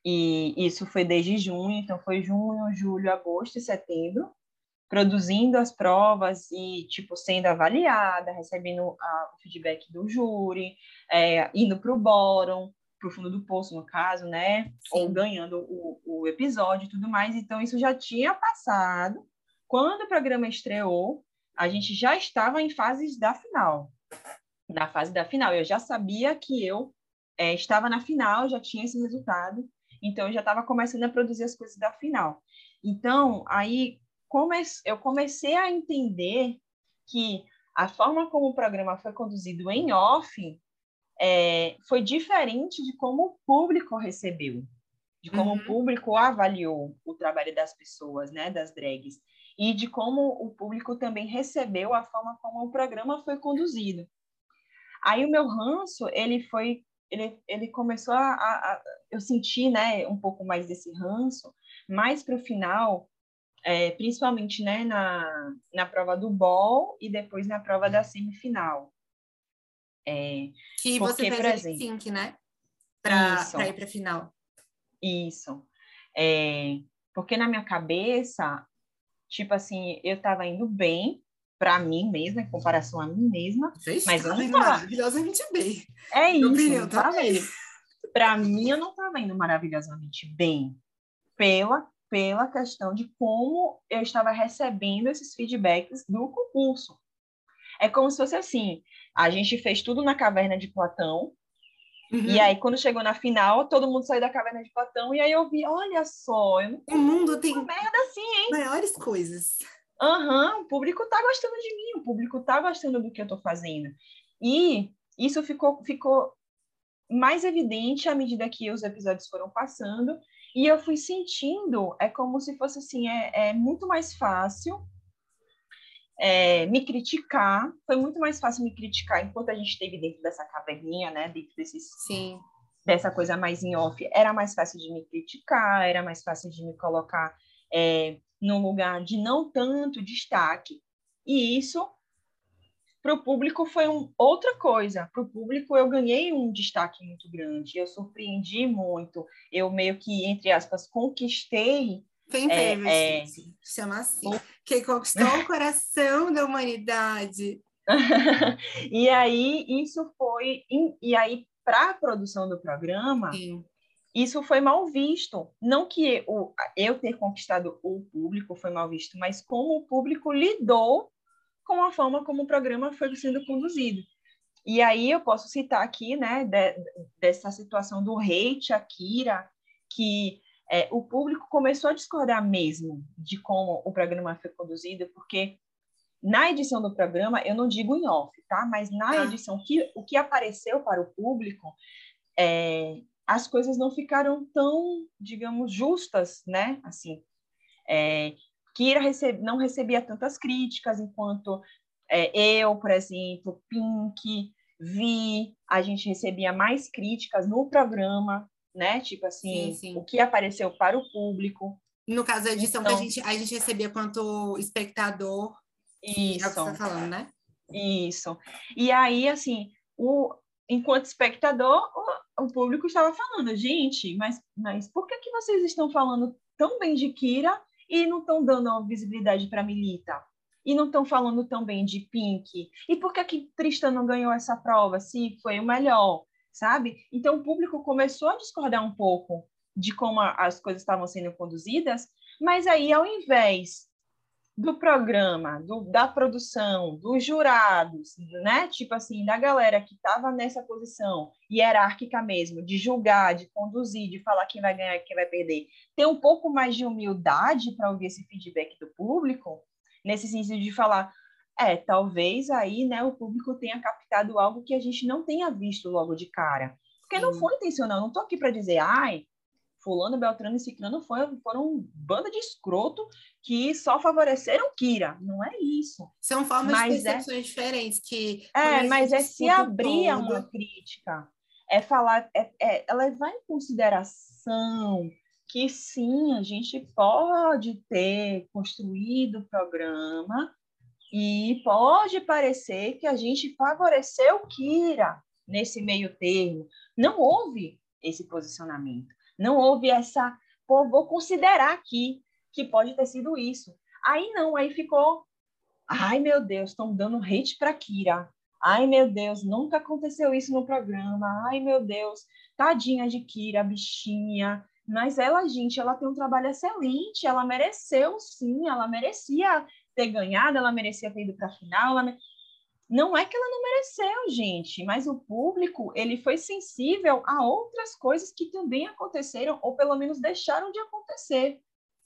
e isso foi desde junho, então foi junho, julho, agosto e setembro, produzindo as provas e, tipo, sendo avaliada, recebendo a, o feedback do júri, é, indo para o bórum, para o fundo do poço, no caso, né? Sim. Ou ganhando o, o episódio e tudo mais. Então, isso já tinha passado. Quando o programa estreou, a gente já estava em fases da final. Na fase da final, eu já sabia que eu é, estava na final, já tinha esse resultado. Então, eu já estava começando a produzir as coisas da final. Então, aí come eu comecei a entender que a forma como o programa foi conduzido em off é, foi diferente de como o público recebeu, de como uhum. o público avaliou o trabalho das pessoas, né, das drags, e de como o público também recebeu a forma como o programa foi conduzido. Aí o meu ranço, ele foi, ele, ele começou a, a, eu senti, né, um pouco mais desse ranço, mais para o final, é, principalmente, né, na, na prova do ball e depois na prova da semifinal. É, que porque, você fez por exemplo, sync, né? Para ir para a final. Isso. É, porque na minha cabeça, tipo assim, eu estava indo bem para mim mesma, em comparação a mim mesma. Você mas eu não tava... maravilhosamente bem. É isso, opinião, tá vendo? Para mim, eu não estava indo maravilhosamente bem pela pela questão de como eu estava recebendo esses feedbacks do concurso. É como se fosse assim, a gente fez tudo na caverna de Platão, Uhum. E aí, quando chegou na final, todo mundo saiu da caverna de Platão, e aí eu vi, olha só, eu não o mundo tem merda assim, hein? Maiores coisas. Aham, uhum, o público tá gostando de mim, o público tá gostando do que eu tô fazendo. E isso ficou, ficou mais evidente à medida que os episódios foram passando, e eu fui sentindo, é como se fosse assim, é, é muito mais fácil é, me criticar, foi muito mais fácil me criticar enquanto a gente esteve dentro dessa caverninha, né, dentro desses, Sim. dessa coisa mais em off, era mais fácil de me criticar, era mais fácil de me colocar é, num lugar de não tanto destaque, e isso para o público foi um, outra coisa. Para o público eu ganhei um destaque muito grande, eu surpreendi muito, eu meio que, entre aspas, conquistei quem teve, é, é... chama assim. O... Quem conquistou o coração da humanidade. e aí, isso foi. E aí, para a produção do programa, Sim. isso foi mal visto. Não que o, eu ter conquistado o público foi mal visto, mas como o público lidou com a forma como o programa foi sendo conduzido. E aí eu posso citar aqui, né, de, dessa situação do hate Akira, que é, o público começou a discordar mesmo de como o programa foi conduzido, porque na edição do programa, eu não digo em off, tá? Mas na ah. edição, que, o que apareceu para o público, é, as coisas não ficaram tão, digamos, justas, né? Assim, é, Kira recebe, não recebia tantas críticas, enquanto é, eu, por exemplo, Pink, Vi, a gente recebia mais críticas no programa, né? Tipo assim, sim, sim. o que apareceu para o público. No caso da edição então, que a então gente, a gente recebia quanto espectador. Isso. É o que você tá falando, né? Isso. E aí, assim, o, enquanto espectador, o, o, público estava falando, gente, mas, mas por que, que vocês estão falando tão bem de Kira e não estão dando visibilidade para Milita? E não estão falando tão bem de Pink? E por que, que Tristan não ganhou essa prova se foi o melhor? Sabe? Então o público começou a discordar um pouco de como as coisas estavam sendo conduzidas, mas aí ao invés do programa, do, da produção, dos jurados, né? Tipo assim, da galera que estava nessa posição hierárquica mesmo, de julgar, de conduzir, de falar quem vai ganhar quem vai perder, ter um pouco mais de humildade para ouvir esse feedback do público, nesse sentido de falar, é, talvez aí, né, o público tenha captado algo que a gente não tenha visto logo de cara. Porque não foi intencional, não estou aqui para dizer, ai, fulano, Beltrano e Ciclano foram, foram banda de escroto que só favoreceram Kira. Não é isso. São formas mas de é percepções é... diferentes que... É, mas é se abrir a uma crítica. É falar, é, é, é levar em consideração que sim, a gente pode ter construído o programa e pode parecer que a gente favoreceu Kira nesse meio termo. Não houve esse posicionamento. Não houve essa. Pô, vou considerar aqui que pode ter sido isso. Aí não, aí ficou. Ai, meu Deus, estão dando hate para Kira. Ai, meu Deus, nunca aconteceu isso no programa. Ai, meu Deus, tadinha de Kira, bichinha. Mas ela, gente, ela tem um trabalho excelente, ela mereceu sim, ela merecia ter ganhado, ela merecia ter ido para a final. Ela... Não é que ela não mereceu, gente, mas o público ele foi sensível a outras coisas que também aconteceram, ou pelo menos deixaram de acontecer.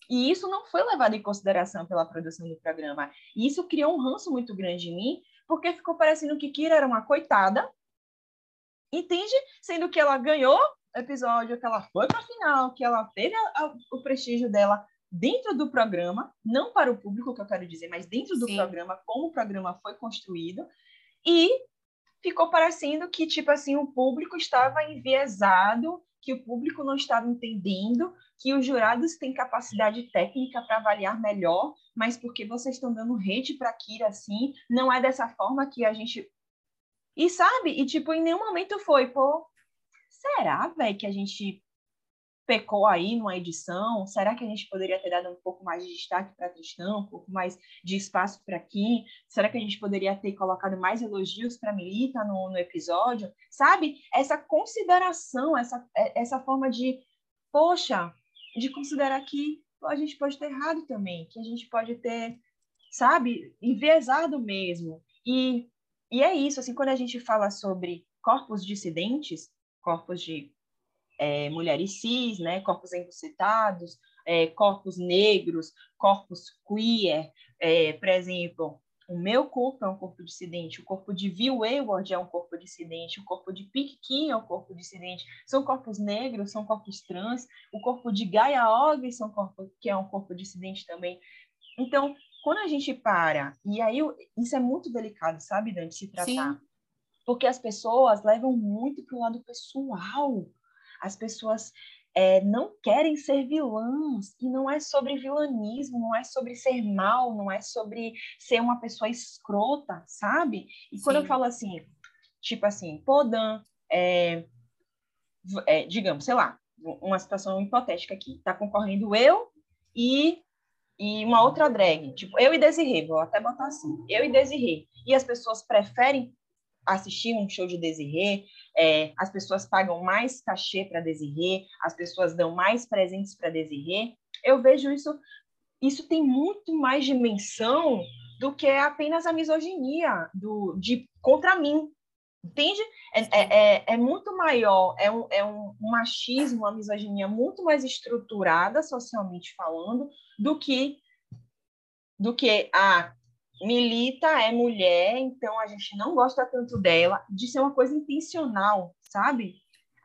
E isso não foi levado em consideração pela produção do programa. E isso criou um ranço muito grande em mim, porque ficou parecendo que Kira era uma coitada, entende? Sendo que ela ganhou episódio, que ela foi para a final, que ela teve a, a, o prestígio dela dentro do programa, não para o público que eu quero dizer, mas dentro do Sim. programa, como o programa foi construído, e ficou parecendo que, tipo assim, o público estava enviesado, que o público não estava entendendo, que os jurados têm capacidade técnica para avaliar melhor, mas porque vocês estão dando rede para Kira assim, não é dessa forma que a gente. E sabe? E, tipo, em nenhum momento foi, pô, será, velho, que a gente pecou aí numa edição? Será que a gente poderia ter dado um pouco mais de destaque para Tristão, um pouco mais de espaço para Kim? Será que a gente poderia ter colocado mais elogios para Milita no, no episódio? Sabe? Essa consideração, essa, é, essa forma de, poxa, de considerar que a gente pode ter errado também, que a gente pode ter, sabe, enviesado mesmo. E, e é isso, assim, quando a gente fala sobre corpos dissidentes, corpos de é, mulheres cis, né, corpos embucetados, é, corpos negros, corpos queer, é, por exemplo, o meu corpo é um corpo dissidente, o corpo de Vil Wayward é um corpo dissidente, o corpo de Pick King é um corpo dissidente. São corpos negros, são corpos trans. O corpo de Gaia Og são corpo, que é um corpo dissidente também. Então, quando a gente para, e aí isso é muito delicado, sabe, Dante, se tratar. Sim. Porque as pessoas levam muito para o lado pessoal. As pessoas é, não querem ser vilãs, e não é sobre vilanismo, não é sobre ser mal, não é sobre ser uma pessoa escrota, sabe? E Sim. quando eu falo assim, tipo assim, Podan, é, é, digamos, sei lá, uma situação hipotética aqui, tá concorrendo eu e, e uma outra drag, tipo, eu e Desirê, vou até botar assim, eu e Desirê, e as pessoas preferem assistir um show de Desirê, é, as pessoas pagam mais cachê para Desirê, as pessoas dão mais presentes para Desirê. Eu vejo isso, isso tem muito mais dimensão do que apenas a misoginia do, de contra mim, entende? É, é, é, é muito maior, é um, é um machismo, uma misoginia muito mais estruturada socialmente falando do que do que a Milita é mulher, então a gente não gosta tanto dela, de ser uma coisa intencional, sabe?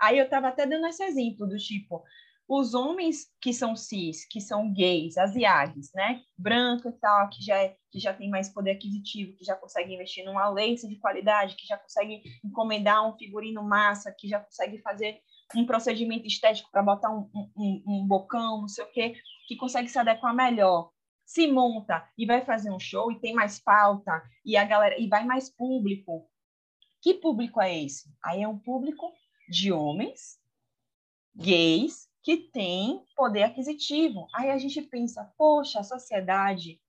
Aí eu estava até dando esse exemplo do tipo, os homens que são cis, que são gays, asiáticos, né, branco e tal, que já, é, que já tem mais poder aquisitivo, que já consegue investir numa lace de qualidade, que já consegue encomendar um figurino massa, que já consegue fazer um procedimento estético para botar um, um, um, bocão, não sei o quê, que consegue se adequar melhor se monta e vai fazer um show e tem mais pauta e a galera e vai mais público. Que público é esse? Aí é um público de homens gays que tem poder aquisitivo. Aí a gente pensa, poxa, a sociedade,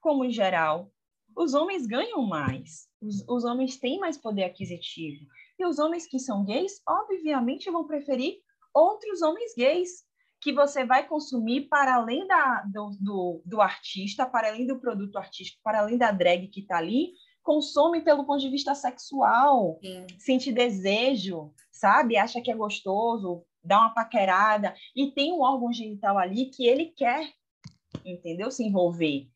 como em geral, os homens ganham mais, os, os homens têm mais poder aquisitivo. E os homens que são gays, obviamente, vão preferir outros homens gays que você vai consumir para além da, do, do, do, artista, para além do produto artístico, para além da drag que está ali, consome pelo ponto de vista sexual, Sim. sente desejo, sabe? Acha que é gostoso, dá uma paquerada, e tem um órgão genital ali que ele quer, entendeu? Se envolver.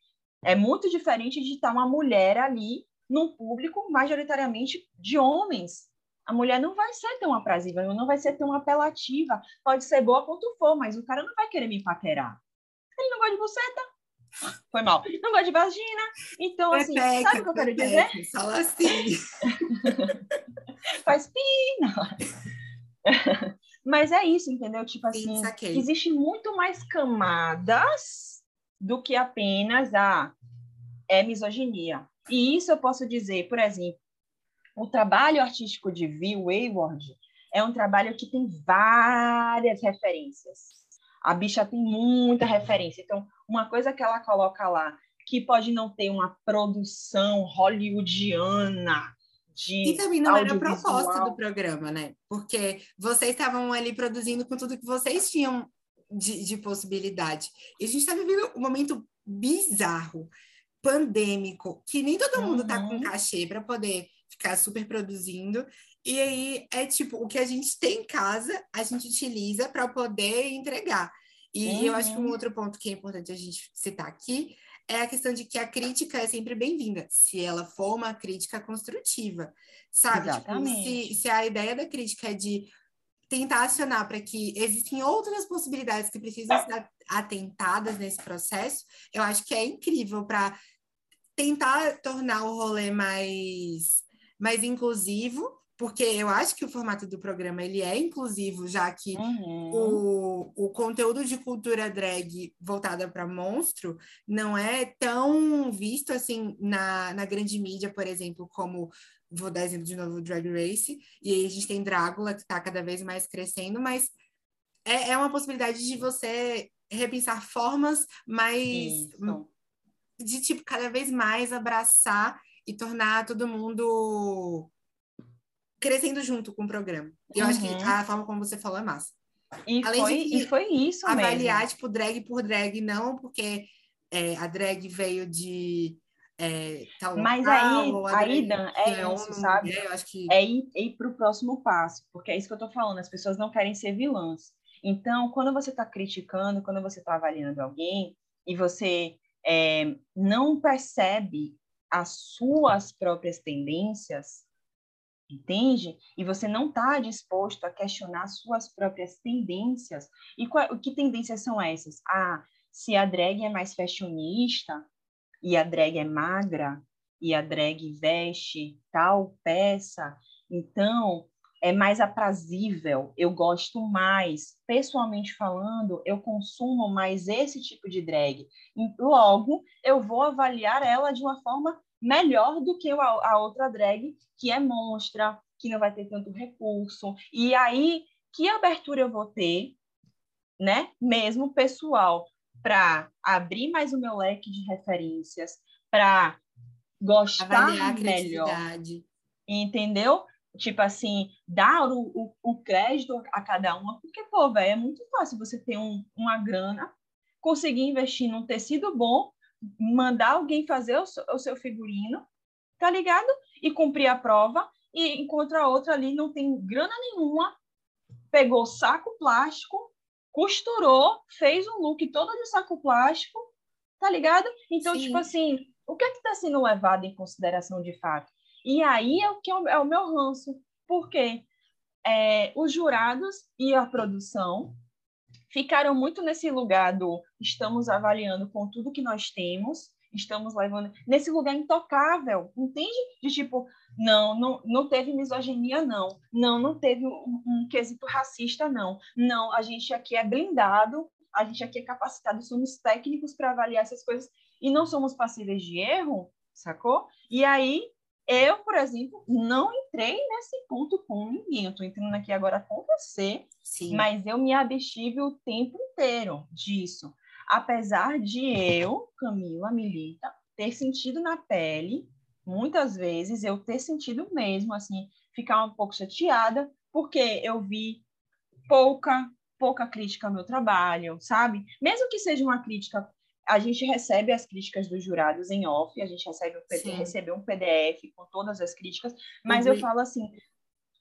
É muito diferente de estar uma mulher ali num público majoritariamente de homens, a mulher não vai ser tão aprazível, não vai ser tão apelativa. Pode ser boa quanto for, mas o cara não vai querer me paquerar. Ele não gosta de buceta. Foi mal. Não gosta de vagina. Então, assim, sabe o que eu quero dizer? Fala assim. Faz pina. mas é isso, entendeu? Tipo assim, Sim, existe muito mais camadas do que apenas a ah, é misoginia. E isso eu posso dizer, por exemplo, o trabalho artístico de Vi Wayward é um trabalho que tem várias referências. A bicha tem muita referência. Então, uma coisa que ela coloca lá, que pode não ter uma produção hollywoodiana, de e também não era a proposta do programa, né? Porque vocês estavam ali produzindo com tudo que vocês tinham de, de possibilidade. E a gente está vivendo um momento bizarro, pandêmico, que nem todo mundo está com uhum. cachê para poder ficar super produzindo. E aí é tipo, o que a gente tem em casa, a gente utiliza para poder entregar. E uhum. eu acho que um uhum. outro ponto que é importante a gente citar aqui é a questão de que a crítica é sempre bem-vinda, se ela for uma crítica construtiva, sabe? Tipo, se, se a ideia da crítica é de tentar acionar para que existem outras possibilidades que precisam ser atentadas nesse processo, eu acho que é incrível para tentar tornar o rolê mais mais inclusivo, porque eu acho que o formato do programa ele é inclusivo, já que uhum. o, o conteúdo de cultura drag voltada para monstro não é tão visto assim na, na grande mídia, por exemplo, como vou dar exemplo de novo Drag Race, e aí a gente tem Drácula que está cada vez mais crescendo, mas é, é uma possibilidade de você repensar formas mais Isso. de tipo cada vez mais abraçar e tornar todo mundo crescendo junto com o programa. Eu acho que Uhum. a forma como você falou é massa. E Além foi, de e foi isso Avaliar, mesmo. tipo, drag por drag, não porque é, a drag veio de é, tal Mas aí- aí, Dan, é homem, isso, sabe? mulher, eu acho que É ir, é ir para o próximo passo, porque é isso que eu estou falando, as pessoas não querem ser vilãs. Então, quando você está criticando, quando você está avaliando alguém, e você é, não percebe as suas próprias tendências, entende? E você não está disposto a questionar suas próprias tendências. E qual, que tendências são essas? Ah, se a drag é mais fashionista e a drag é magra e a drag veste tal peça, então é mais aprazível, eu gosto mais, pessoalmente falando, eu consumo mais esse tipo de drag. Logo, eu vou avaliar ela de uma forma melhor do que a, outra drag, que é monstra, que não vai ter tanto recurso. E aí, que abertura eu vou ter, né? Mesmo pessoal, para abrir mais o meu leque de referências, para gostar melhor entendeu? Tipo assim, dar o, o, o crédito a cada uma, porque, pô, velho, é muito fácil você ter um, uma grana, conseguir investir num tecido bom, mandar alguém fazer o, seu- o seu figurino, tá ligado? E cumprir a prova, e encontra a outra ali, não tem grana nenhuma, pegou saco plástico, costurou, fez um look todo de saco plástico, tá ligado? Então, Sim. tipo assim, o que é que está sendo levado em consideração de fato? E aí é o que é o, é meu ranço, porque é, os jurados e a produção ficaram muito nesse lugar do estamos avaliando com tudo que nós temos, estamos levando nesse lugar intocável, entende? De tipo, não, não, não teve misoginia, não, não, não teve um, um quesito racista, não, não, a gente aqui é blindado, a gente aqui é capacitado, somos técnicos para avaliar essas coisas e não somos passíveis de erro, sacou? E aí eu, por exemplo, não entrei nesse ponto com ninguém. Eu estou entrando aqui agora com você, Sim. mas eu me abstive o tempo inteiro disso. Apesar de eu, Camila Milita, ter sentido na pele, muitas vezes eu ter sentido mesmo, assim, ficar um pouco chateada, porque eu vi pouca, pouca crítica ao meu trabalho, sabe? Mesmo que seja uma crítica a gente recebe as críticas dos jurados em off, a gente recebe um, Sim. recebeu um PDF com todas as críticas, mas eu Uhum. falo assim,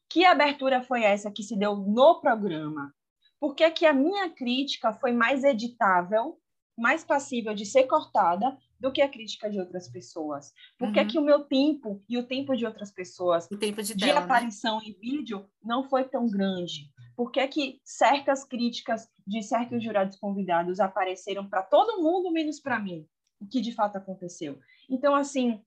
que abertura foi essa que se deu no programa? Por que, que a minha crítica foi mais editável, mais passível de ser cortada do que a crítica de outras pessoas? Por que, Uhum. que o meu tempo e o tempo de outras pessoas O tempo de de né? aparição em vídeo não foi tão grande? Por que, que certas críticas de certos jurados convidados apareceram para todo mundo, menos para mim? O que de fato aconteceu? Então, assim,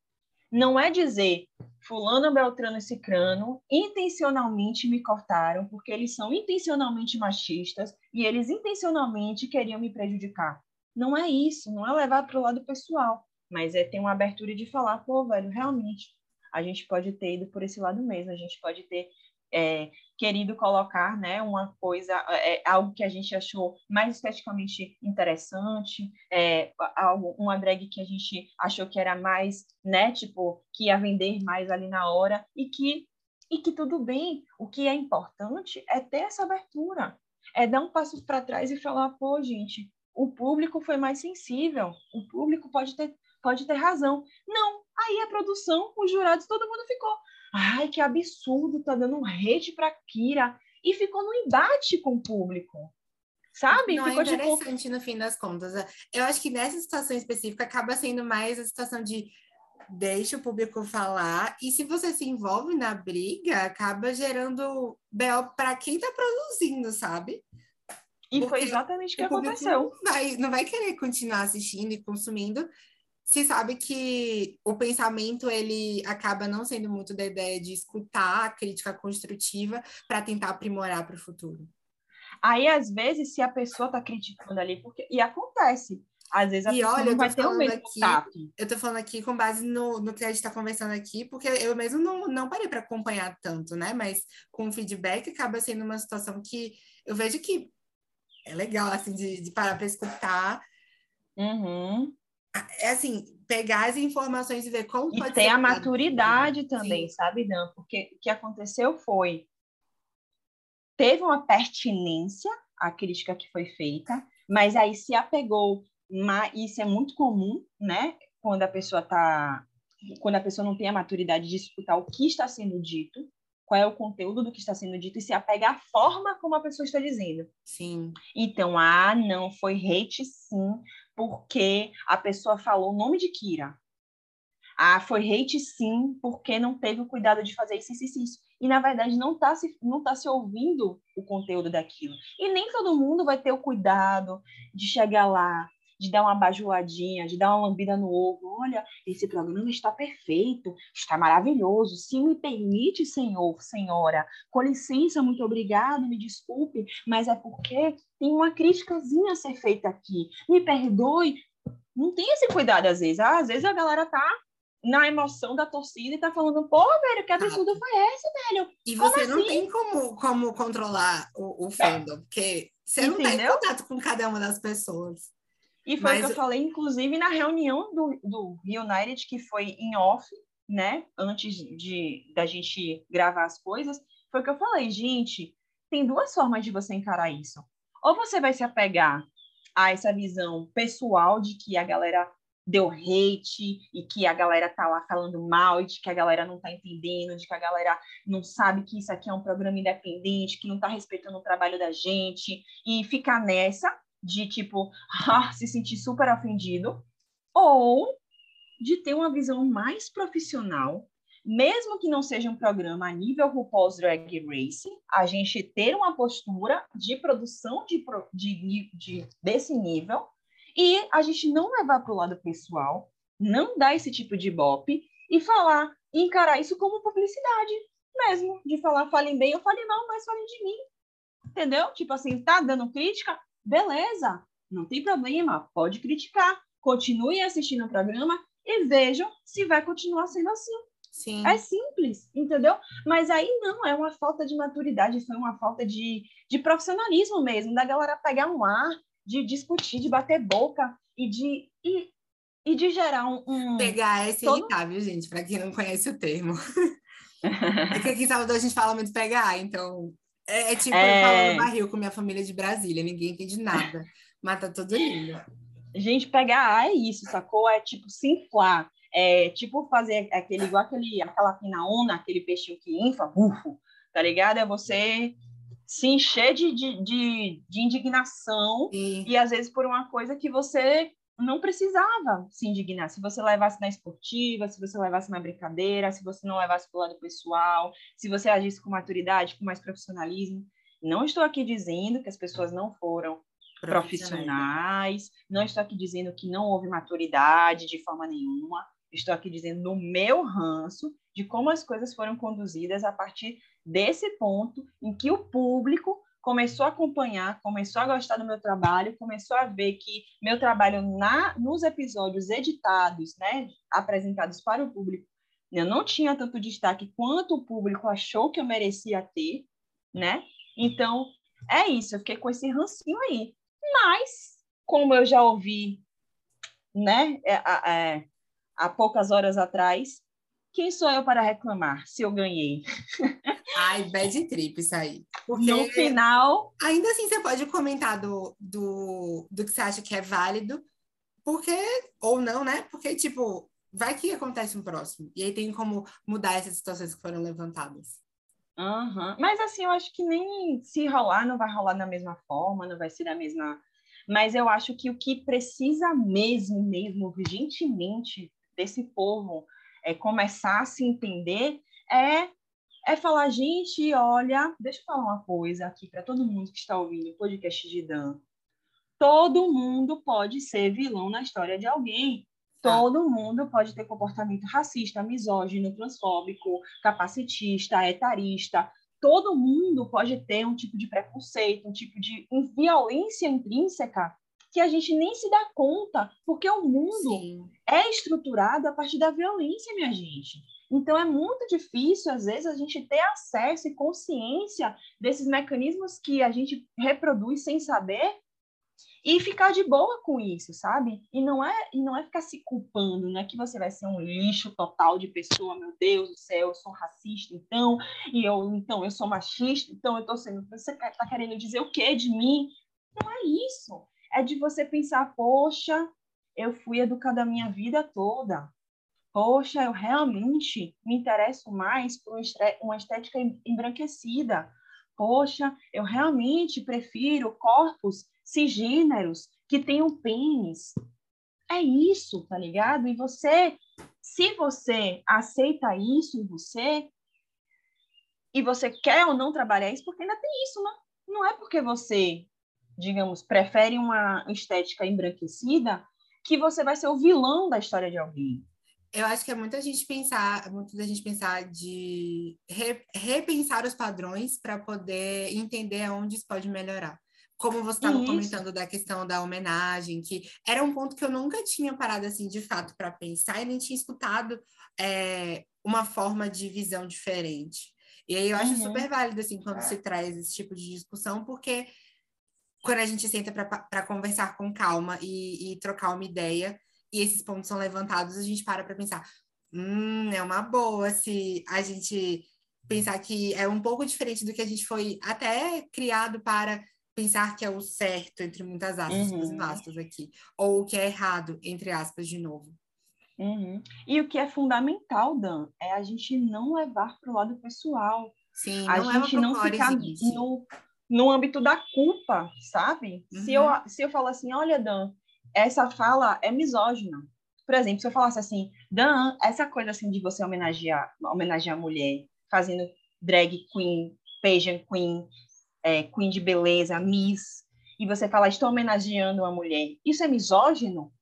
não é dizer fulano, beltrano e cicrano intencionalmente me cortaram porque eles são intencionalmente machistas e eles intencionalmente queriam me prejudicar. Não é isso, não é levar para o lado pessoal, mas é ter uma abertura de falar, pô, velho, realmente, a gente pode ter ido por esse lado mesmo, a gente pode ter é, querido colocar né, uma coisa, é, algo que a gente achou mais esteticamente interessante, é, algo, uma drag que a gente achou que era mais, né, tipo, que ia vender mais ali na hora, e que, e que tudo bem. O que é importante é ter essa abertura, é dar um passo para trás e falar, pô, gente, o público foi mais sensível, o público pode ter, pode ter razão. Não, aí a produção, os jurados, todo mundo ficou, ai, que absurdo, tá dando um hate para Kira, e ficou no embate com o público. Sabe? Não ficou é tipo, interessante no fim das contas. Eu acho que nessa situação específica acaba sendo mais a situação de deixa o público falar e se você se envolve na briga, acaba gerando BO para quem tá produzindo, sabe? e foi porque exatamente o que aconteceu. Não vai, não vai querer continuar assistindo e consumindo. Se sabe que o pensamento ele acaba não sendo muito da ideia de escutar a crítica construtiva para tentar aprimorar para o futuro. Aí, às vezes, se a pessoa tá criticando ali, porque. E acontece. Às vezes a E pessoa olha, não vai ter o mesmo aqui-. Eu tô falando aqui com base no, no que a gente está conversando aqui, porque eu mesmo não, não parei para acompanhar tanto, né? Mas com o feedback acaba sendo uma situação que eu vejo que é legal, assim, de, de parar para escutar. Uhum. É assim, pegar as informações e ver como e pode ter ser a maturidade também, Sim. sabe, Dan? Porque o que aconteceu foi teve uma pertinência à crítica que foi feita, mas aí se apegou, isso é muito comum, né? Quando a pessoa tá quando a pessoa não tem a maturidade de escutar o que está sendo dito, qual é o conteúdo do que está sendo dito e se apega à forma como a pessoa está dizendo. Sim, Então, ah, não, foi hate sim, porque a pessoa falou o nome de Kira. Ah, foi hate sim, porque não teve o cuidado de fazer isso, isso, isso. E, na verdade, não está se, não tá se ouvindo o conteúdo daquilo. E nem todo mundo vai ter o cuidado de chegar lá, de dar uma bajuladinha, de dar uma lambida no ovo. Olha, esse programa está perfeito, está maravilhoso. Se me permite, senhor, senhora, com licença, muito obrigado, me desculpe, mas é porque tem uma criticazinha a ser feita aqui. Me perdoe. Não tem esse cuidado às vezes. Ah, às vezes a galera tá na emoção da torcida e tá falando, pô, velho, que absurdo foi esse, velho? E Como você não assim? tem como, como controlar o, o fandom, porque você não está em Entendeu? contato com cada uma das pessoas. E foi o Mas- que eu falei, inclusive, na reunião do, do United, que foi em off, né? Antes de da gente gravar as coisas, foi o que eu falei, gente, tem duas formas de você encarar isso. Ou você vai se apegar a essa visão pessoal de que a galera deu hate e que a galera tá lá falando mal e de que a galera não tá entendendo, de que a galera não sabe que isso aqui é um programa independente, que não tá respeitando o trabalho da gente e ficar nessa de tipo ah, se sentir super ofendido, ou de ter uma visão mais profissional, mesmo que não seja um programa a nível RuPaul's Drag Race, a gente ter uma postura de produção de, de, de- desse nível e a gente não levar para o lado pessoal, não dar esse tipo de bope e falar, encarar isso como publicidade mesmo, de falar, falem bem ou falem mal, mas falem de mim. Entendeu? Tipo assim, tá dando crítica? Beleza, não tem problema, pode criticar. Continue assistindo o programa e vejam se vai continuar sendo assim. Sim. É simples, entendeu? Mas aí não, é uma falta de maturidade, foi uma falta de, de profissionalismo mesmo, da galera pegar um ar, de discutir, de bater boca e de, e, e de gerar um. um- Pegar é se Todo- irritar, viu, gente? Para quem não conhece o termo. É que aqui em Salvador a gente fala muito pegar, então. É, é tipo É. eu falando barril com minha família de Brasília, ninguém entende nada. Mas tá tudo lindo. Gente, pegar ar é isso, sacou? É tipo se inflar. É tipo fazer aquele, igual aquele, aquela pinaona, aquele peixinho que infla, bufo, tá ligado? É você se encher de, de, de, de indignação E e às vezes por uma coisa que você não precisava se indignar. Se você levasse na esportiva, se você levasse na brincadeira, se você não levasse para o lado pessoal, se você agisse com maturidade, com mais profissionalismo. Não estou aqui dizendo que as pessoas não foram profissionais, não estou aqui dizendo que não houve maturidade de forma nenhuma, estou aqui dizendo no meu ranço de como as coisas foram conduzidas a partir desse ponto em que o público começou a acompanhar, começou a gostar do meu trabalho, começou a ver que meu trabalho na nos episódios editados, né, apresentados para o público, eu não tinha tanto destaque quanto o público achou que eu merecia ter, né? Então, é isso, eu fiquei com esse rancinho aí. Mas, como eu já ouvi, né, é, é, há poucas horas atrás, quem sou eu para reclamar se eu ganhei? ai, bad trip isso aí. Porque No final, ainda assim você pode comentar do, do, do que você acha que é válido, porque, ou não, né? Porque, tipo, vai que acontece um próximo. E aí tem como mudar essas situações que foram levantadas. Aham. Mas assim, eu acho que nem se rolar, não vai rolar da mesma forma, não vai ser da mesma. Mas eu acho que o que precisa mesmo, mesmo, urgentemente, desse povo é começar a se entender é, é falar, gente, olha, deixa eu falar uma coisa aqui para todo mundo que está ouvindo o podcast de Dan. Todo mundo pode ser vilão na história de alguém. Todo mundo pode ter comportamento racista, misógino, transfóbico, capacitista, etarista. Todo mundo pode ter um tipo de preconceito, um tipo de violência intrínseca que a gente nem se dá conta, porque o mundo Sim. é estruturado a partir da violência, minha gente. Então, é muito difícil, às vezes, a gente ter acesso e consciência desses mecanismos que a gente reproduz sem saber e ficar de boa com isso, sabe? E não é e não é ficar se culpando, não é que você vai ser um lixo total de pessoa, meu Deus do céu, eu sou racista, então, e eu então eu sou machista, então eu tô sendo, você tá querendo dizer o quê de mim? Não é isso. É de você pensar, poxa, eu fui educada a minha vida toda. Poxa, eu realmente me interesso mais por uma estética embranquecida. Poxa, eu realmente prefiro corpos cisgêneros que tenham pênis. É isso, tá ligado? E você, se você aceita isso em você, e você quer ou não trabalhar isso, porque ainda tem isso, né? Não é porque você, digamos, prefere uma estética embranquecida que você vai ser o vilão da história de alguém. Eu acho que é muita gente pensar, muito da gente pensar de re, repensar os padrões para poder entender aonde isso pode melhorar. Como você estava comentando da questão da homenagem, que era um ponto que eu nunca tinha parado assim de fato para pensar e nem tinha escutado é, uma forma de visão diferente. E aí eu acho uhum. super válido assim quando se traz esse tipo de discussão, porque quando a gente senta para conversar com calma e, e, trocar uma ideia, e esses pontos são levantados, a gente para para pensar: hum, é uma boa se a gente pensar que é um pouco diferente do que a gente foi até criado para pensar que é o certo, entre muitas aspas, uhum. aspas aqui, ou o que é errado, entre aspas, de novo. Uhum. E o que é fundamental, Dan, é a gente não levar para o lado pessoal. Sim, a gente não ficar no, no âmbito da culpa, sabe? Uhum. Se, eu, uhum. se eu falar assim, olha, Dan, essa fala é misógina. Por exemplo, se eu falasse assim, Dan, essa coisa assim de você homenagear, homenagear a mulher, fazendo drag queen, pageant queen, é, queen de beleza, miss, e você fala, estou homenageando uma mulher, isso é misógino?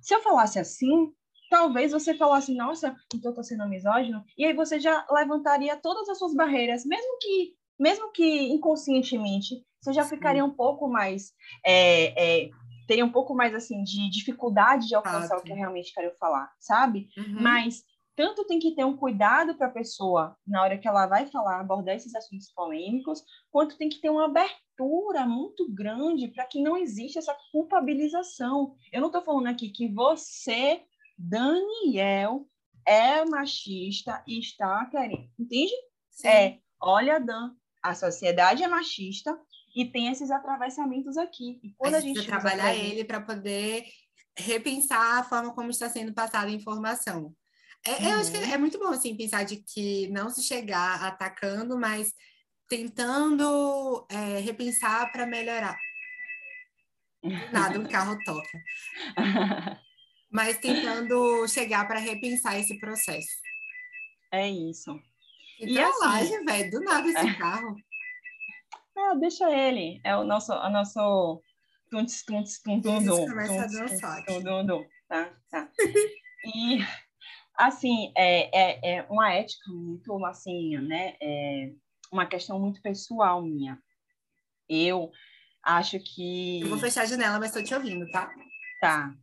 Se eu falasse assim, talvez você falasse, nossa, então estou sendo misógino, e aí você já levantaria todas as suas barreiras, mesmo que mesmo que inconscientemente, você já ficaria um pouco mais é, é, teria um pouco mais assim de dificuldade de alcançar o que eu realmente quero falar, sabe? Uhum. Mas tanto tem que ter um cuidado para a pessoa na hora que ela vai falar, abordar esses assuntos polêmicos, quanto tem que ter uma abertura muito grande para que não exista essa culpabilização. Eu não estou falando aqui que você, Daniel, é machista e está querendo, entende? Sim. É, olha, Dan, a sociedade é machista e tem esses atravessamentos aqui. E quando a, a gente trabalhar ele para poder repensar a forma como está sendo passada a informação. É, uhum. Eu acho que é, é muito bom assim pensar de que não se chegar atacando, mas tentando é, repensar para melhorar. Nada, um carro toca. mas tentando chegar para repensar esse processo. É isso. E a assim, velho, do nada esse carro. Ah, deixa ele. É o nosso, o nosso tunts, tunts, tum, tum. Tum, tum, tum, tá, tá. E, assim, é, é, é uma ética muito, assim, né, é uma questão muito pessoal minha. Eu acho que... Eu vou fechar a janela, mas estou te ouvindo, tá? Tá.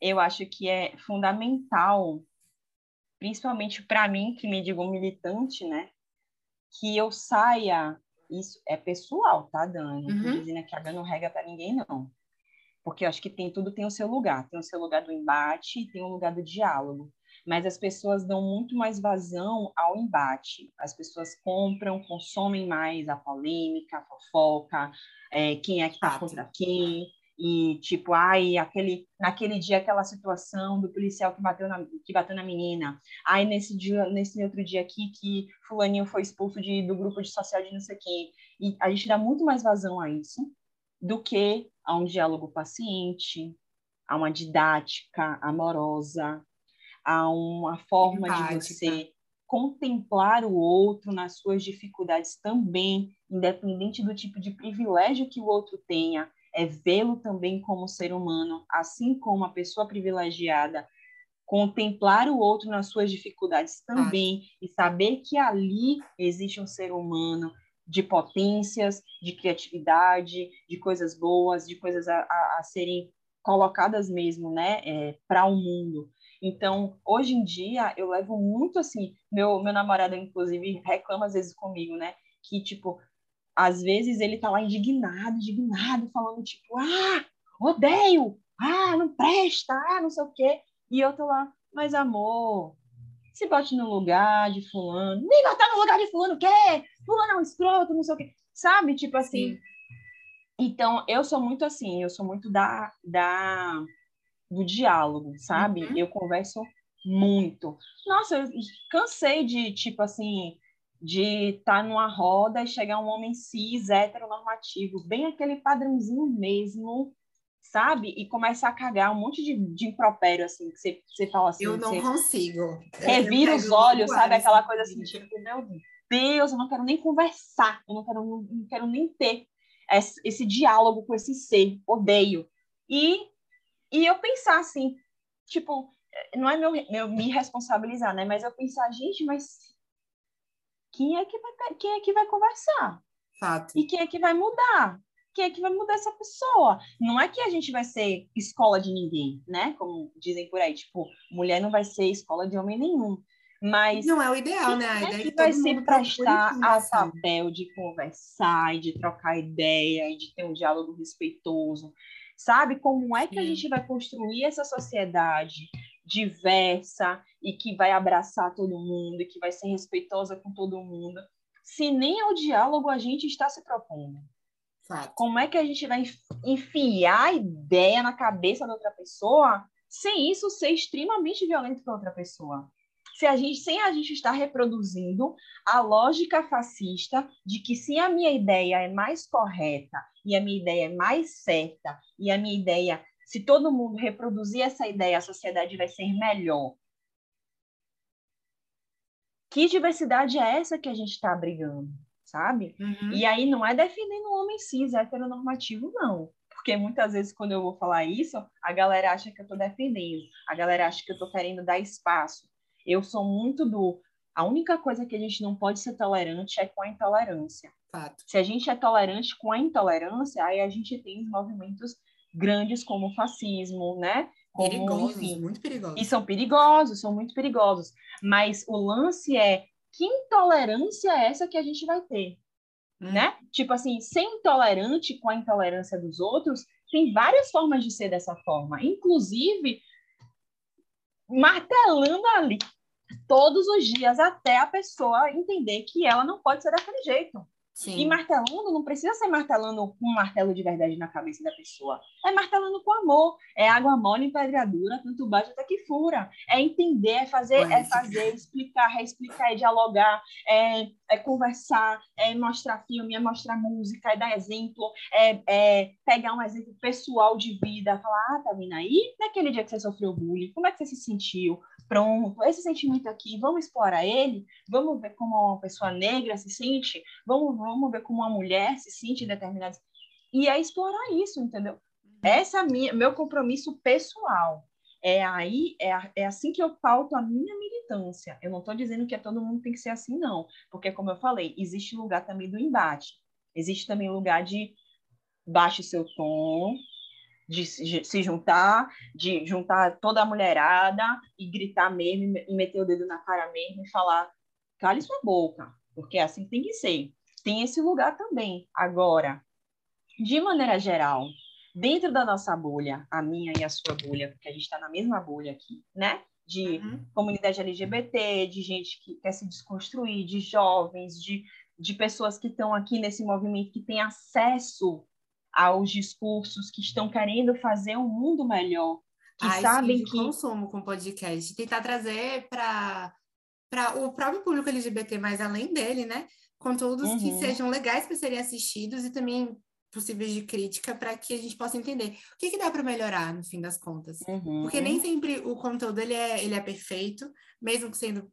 Eu acho que é fundamental principalmente para mim, que me digo militante, né? Que eu saia, isso é pessoal, tá, Dani? Não uhum. dizendo que a não rega para ninguém, não. Porque eu acho que tem tudo tem o seu lugar. Tem o seu lugar do embate e tem o lugar do diálogo. Mas as pessoas dão muito mais vazão ao embate. As pessoas compram, consomem mais a polêmica, a fofoca, é, quem é que está contra quem, e tipo, ai, aquele, naquele dia aquela situação do policial que bateu na, que bateu na menina, ai, nesse dia, nesse outro dia aqui que fulaninho foi expulso de, do grupo de social de não sei quem, e a gente dá muito mais vazão a isso do que a um diálogo paciente, a uma didática amorosa, a uma forma Empática. de você contemplar o outro nas suas dificuldades também, independente do tipo de privilégio que o outro tenha, é vê-lo também como ser humano, assim como a pessoa privilegiada, contemplar o outro nas suas dificuldades também ah. e saber que ali existe um ser humano de potências, de criatividade, de coisas boas, de coisas a, a, a serem colocadas mesmo, né, é, para o mundo. Então, hoje em dia, eu levo muito assim, meu, meu namorado, inclusive, reclama às vezes comigo, né? Que, tipo, às vezes ele tá lá indignado, indignado, falando, tipo, ah, odeio, ah, não presta, ah, não sei o quê. E eu tô lá, mas amor, se bote no lugar de fulano, nem botar no lugar de fulano, o quê? Fulano é um escroto, não sei o quê. Sabe? Tipo assim. Sim. Então, eu sou muito assim, eu sou muito da, da do diálogo, sabe? Uhum. Eu converso muito. Nossa, eu cansei de, tipo assim, de estar tá numa roda e chegar um homem cis, heteronormativo, bem aquele padrãozinho mesmo, sabe? E começar a cagar um monte de, de impropério, assim, que você, você fala assim. Eu não consigo. Revira os olhos, sabe? Aquela coisa assim, tipo, meu Deus, eu não quero nem conversar, eu não quero, não, não quero nem ter esse, esse diálogo com esse ser, odeio. E, e eu pensar assim, tipo, não é meu, meu me responsabilizar, né? Mas eu pensar, gente, mas quem é que vai, quem é que vai conversar? Fato. E quem é que vai mudar? Quem é que vai mudar essa pessoa? Não é que a gente vai ser escola de ninguém, né? Como dizem por aí, tipo, mulher não vai ser escola de homem nenhum. Mas não é o ideal, né? A ideia é que, vai se prestar a papel de conversar e de trocar ideia e de ter um diálogo respeitoso. Sabe como é que Sim. a gente vai construir essa sociedade diversa e que vai abraçar todo mundo e que vai ser respeitosa com todo mundo, se nem ao diálogo a gente está se propondo? Fato. Como é que a gente vai enfiar a ideia na cabeça da outra pessoa sem isso ser extremamente violento para outra pessoa? se a gente, sem a gente estar reproduzindo a lógica fascista de que se a minha ideia é mais correta e a minha ideia é mais certa e a minha ideia, se todo mundo reproduzir essa ideia, a sociedade vai ser melhor. Que diversidade é essa que a gente está brigando, sabe? Uhum. E aí não é defendendo o homem cis, heteronormativo, não porque muitas vezes quando eu vou falar isso, a galera acha que eu estou defendendo, a galera acha que eu estou querendo dar espaço, eu sou muito do. A única coisa que a gente não pode ser tolerante é com a intolerância. Fato. Se a gente é tolerante com a intolerância, aí a gente tem movimentos grandes como o fascismo, né? Como, perigosos, enfim, muito perigosos. E são perigosos, são muito perigosos. Mas o lance é que intolerância é essa que a gente vai ter? Hum. Né? Tipo assim, ser intolerante com a intolerância dos outros, tem várias formas de ser dessa forma. Inclusive, martelando ali todos os dias até a pessoa entender que ela não pode ser daquele jeito. Sim. E martelando não precisa ser martelando com um martelo de verdade na cabeça da pessoa. É martelando com amor. É água mole em pedra dura, tanto bate até que fura. É entender, é fazer, é fazer, explicar, reexplicar, é dialogar, é, é conversar, é mostrar filme, é mostrar música, é dar exemplo, é, é pegar um exemplo pessoal de vida, falar, ah, tá vindo aí, naquele dia que você sofreu bullying, como é que você se sentiu? Pronto, esse sentimento aqui, vamos explorar ele, vamos ver como uma pessoa negra se sente, vamos, vamos ver como uma mulher se sente em determinados. E é explorar isso, entendeu? Uhum. Essa é minha, meu compromisso pessoal. É aí, é, é assim que eu pauto a minha militância. Eu não estou dizendo que é todo mundo tem que ser assim, não. Porque, como eu falei, existe lugar também do embate. Existe também lugar de baixe seu tom, de se juntar, de juntar toda a mulherada e gritar mesmo, e meter o dedo na cara mesmo e falar, cale sua boca, porque é assim tem que ser. Tem esse lugar também. Agora, de maneira geral, dentro da nossa bolha, a minha e a sua bolha, porque a gente está na mesma bolha aqui, né? De uhum. comunidade LGBT, de gente que quer se desconstruir, de jovens, de, de pessoas que estão aqui nesse movimento, que têm acesso aos discursos que estão querendo fazer um mundo melhor, que Ai, sabem que consumo com podcast, tentar trazer para para o próprio público LGBT, mas além dele, né? Conteúdos uhum. que sejam legais para serem assistidos e também possíveis de crítica para que a gente possa entender o que, que dá para melhorar no fim das contas. Uhum. Porque nem sempre o conteúdo ele é, ele é perfeito, mesmo sendo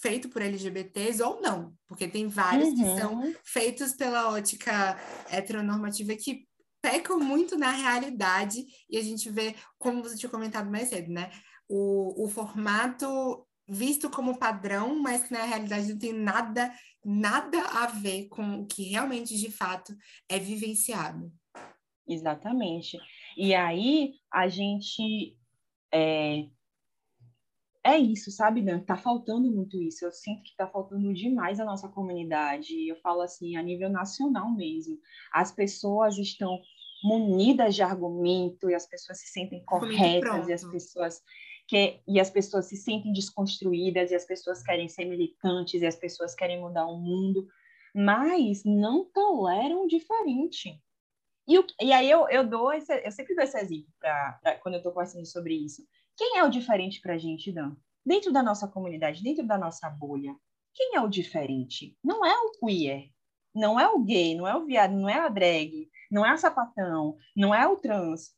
feito por LGBTs ou não, porque tem vários uhum. que são uhum. feitos pela ótica heteronormativa que pecam muito na realidade e a gente vê, como você tinha comentado mais cedo, né? O, o formato visto como padrão, mas que na realidade não tem nada, nada a ver com o que realmente, de fato, é vivenciado. Exatamente. E aí a gente é, é isso, sabe, Dan? Tá faltando muito isso. Eu sinto que tá faltando demais a nossa comunidade. Eu falo assim, a nível nacional mesmo. As pessoas estão munidas de argumento e as pessoas se sentem corretas e as pessoas que e as pessoas se sentem desconstruídas e as pessoas querem ser militantes e as pessoas querem mudar o mundo, mas não toleram o diferente. E, o, e aí eu, eu dou esse, eu sempre dou esse exemplo pra, pra quando eu estou conversando sobre isso. Quem é o diferente para a gente, Dan? Dentro da nossa comunidade, dentro da nossa bolha, quem é o diferente? Não é o queer, não é o gay, não é o viado, não é a drag, não é a sapatão, não é o trans.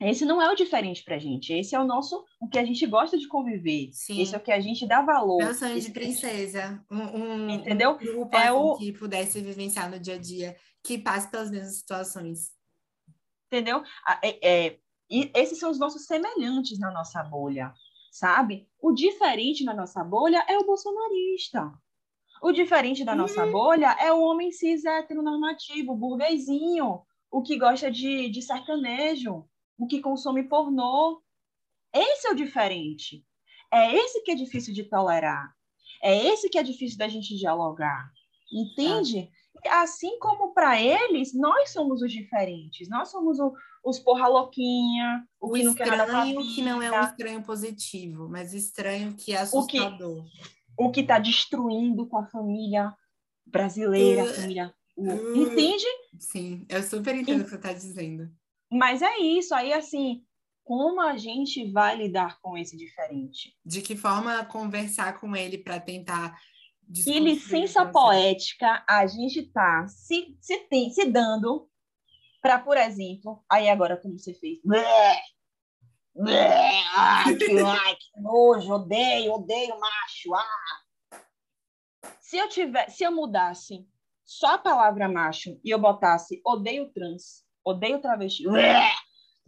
Esse não é o diferente pra gente. Esse é o nosso, o que a gente gosta de conviver. Sim. Esse é o que a gente dá valor. Meu sonho de princesa. Um, um, Entendeu? Um grupo é assim, o... que pudesse vivenciar no dia a dia, que passe pelas mesmas situações. Entendeu? É, é, e esses são os nossos semelhantes na nossa bolha, sabe? O diferente na nossa bolha é o bolsonarista. O diferente da nossa uhum. bolha é o homem cis heteronormativo, burguesinho, o que gosta de, de sertanejo, o que consome pornô. Esse é o diferente. É esse que é difícil de tolerar. É esse que é difícil da gente dialogar. Entende? Assim como para eles, nós somos os diferentes. Nós somos o, os porra louquinha, o, o que estranho que não é um estranho positivo, mas estranho que é assustador. O que, o que está destruindo com a família brasileira, uh, a família. Uh, entende? Sim, eu super entendo o que você está dizendo. Mas é isso, aí assim, como a gente vai lidar com esse diferente? De que forma conversar com ele para tentar. Que licença poética a gente está se, se, tem, se dando para, por exemplo, aí agora como você fez. Ai, que, ai, que nojo, odeio, odeio macho. Ah. Se eu tiver, se eu mudasse só a palavra macho e eu botasse odeio trans, odeio travesti,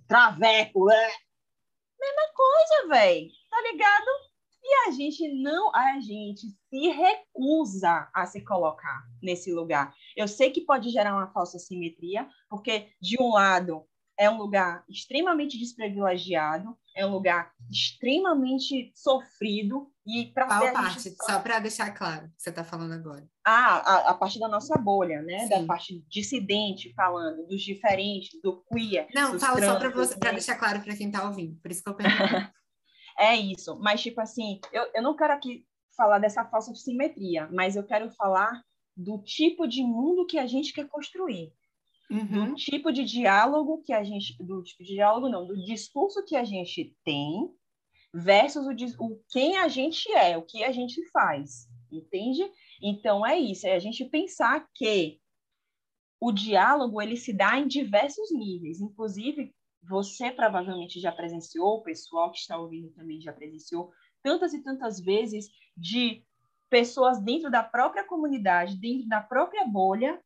traveco, mesma coisa, velho. Tá ligado? E a gente não, a gente se recusa a se colocar nesse lugar. Eu sei que pode gerar uma falsa simetria, porque de um lado é um lugar extremamente desprivilegiado, é um lugar extremamente sofrido e para qual parte? Gente... Só para deixar claro, que você está falando agora. Ah, a, a parte da nossa bolha, né? Sim. Da parte dissidente, falando dos diferentes, do queer. Não, fala trans, só para você, para deixar claro para quem está ouvindo. Por isso que eu pergunto. é isso. Mas tipo assim, eu, eu não quero aqui falar dessa falsa simetria, mas eu quero falar do tipo de mundo que a gente quer construir uhum. do tipo de diálogo que a gente, do tipo de diálogo não, do discurso que a gente tem versus o, o quem a gente é, o que a gente faz, entende? Então é isso, é a gente pensar que o diálogo ele se dá em diversos níveis, inclusive você provavelmente já presenciou, o pessoal que está ouvindo também já presenciou tantas e tantas vezes de pessoas dentro da própria comunidade, dentro da própria bolha,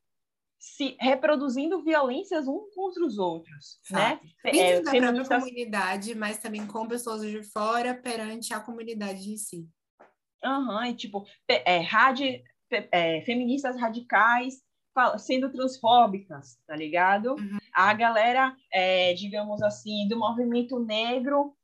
se reproduzindo violências uns contra os outros, né? Dentro é, da própria comunidade, mas também com pessoas de fora perante a comunidade em si. Aham, uhum, e tipo, é, radi... é, feministas radicais sendo transfóbicas, tá ligado? Uhum. A galera, é, digamos assim, do movimento negro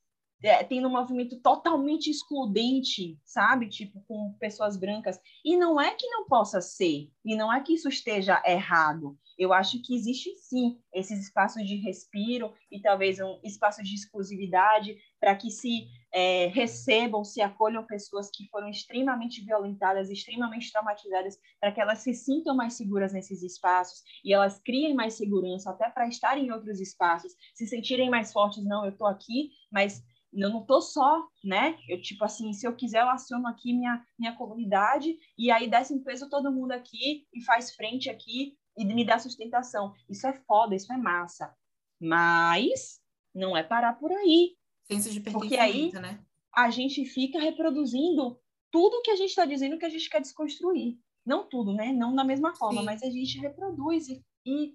é, tendo um movimento totalmente excludente, sabe? Tipo, com pessoas brancas. E não é que não possa ser, e não é que isso esteja errado. Eu acho que existe sim esses espaços de respiro e talvez um espaço de exclusividade para que se é, recebam, se acolham pessoas que foram extremamente violentadas, extremamente traumatizadas, para que elas se sintam mais seguras nesses espaços e elas criem mais segurança até para estar em outros espaços, se sentirem mais fortes. Não, eu estou aqui, mas eu não tô só, né? Eu, tipo assim, se eu quiser, eu aciono aqui minha, minha comunidade e aí desce em peso todo mundo aqui e faz frente aqui e me dá sustentação. Isso é foda, isso é massa. Mas não é parar por aí. Senso de Porque aí né? a gente fica reproduzindo tudo que a gente está dizendo que a gente quer desconstruir. Não tudo, né? Não da mesma forma, Sim. mas a gente reproduz e, e,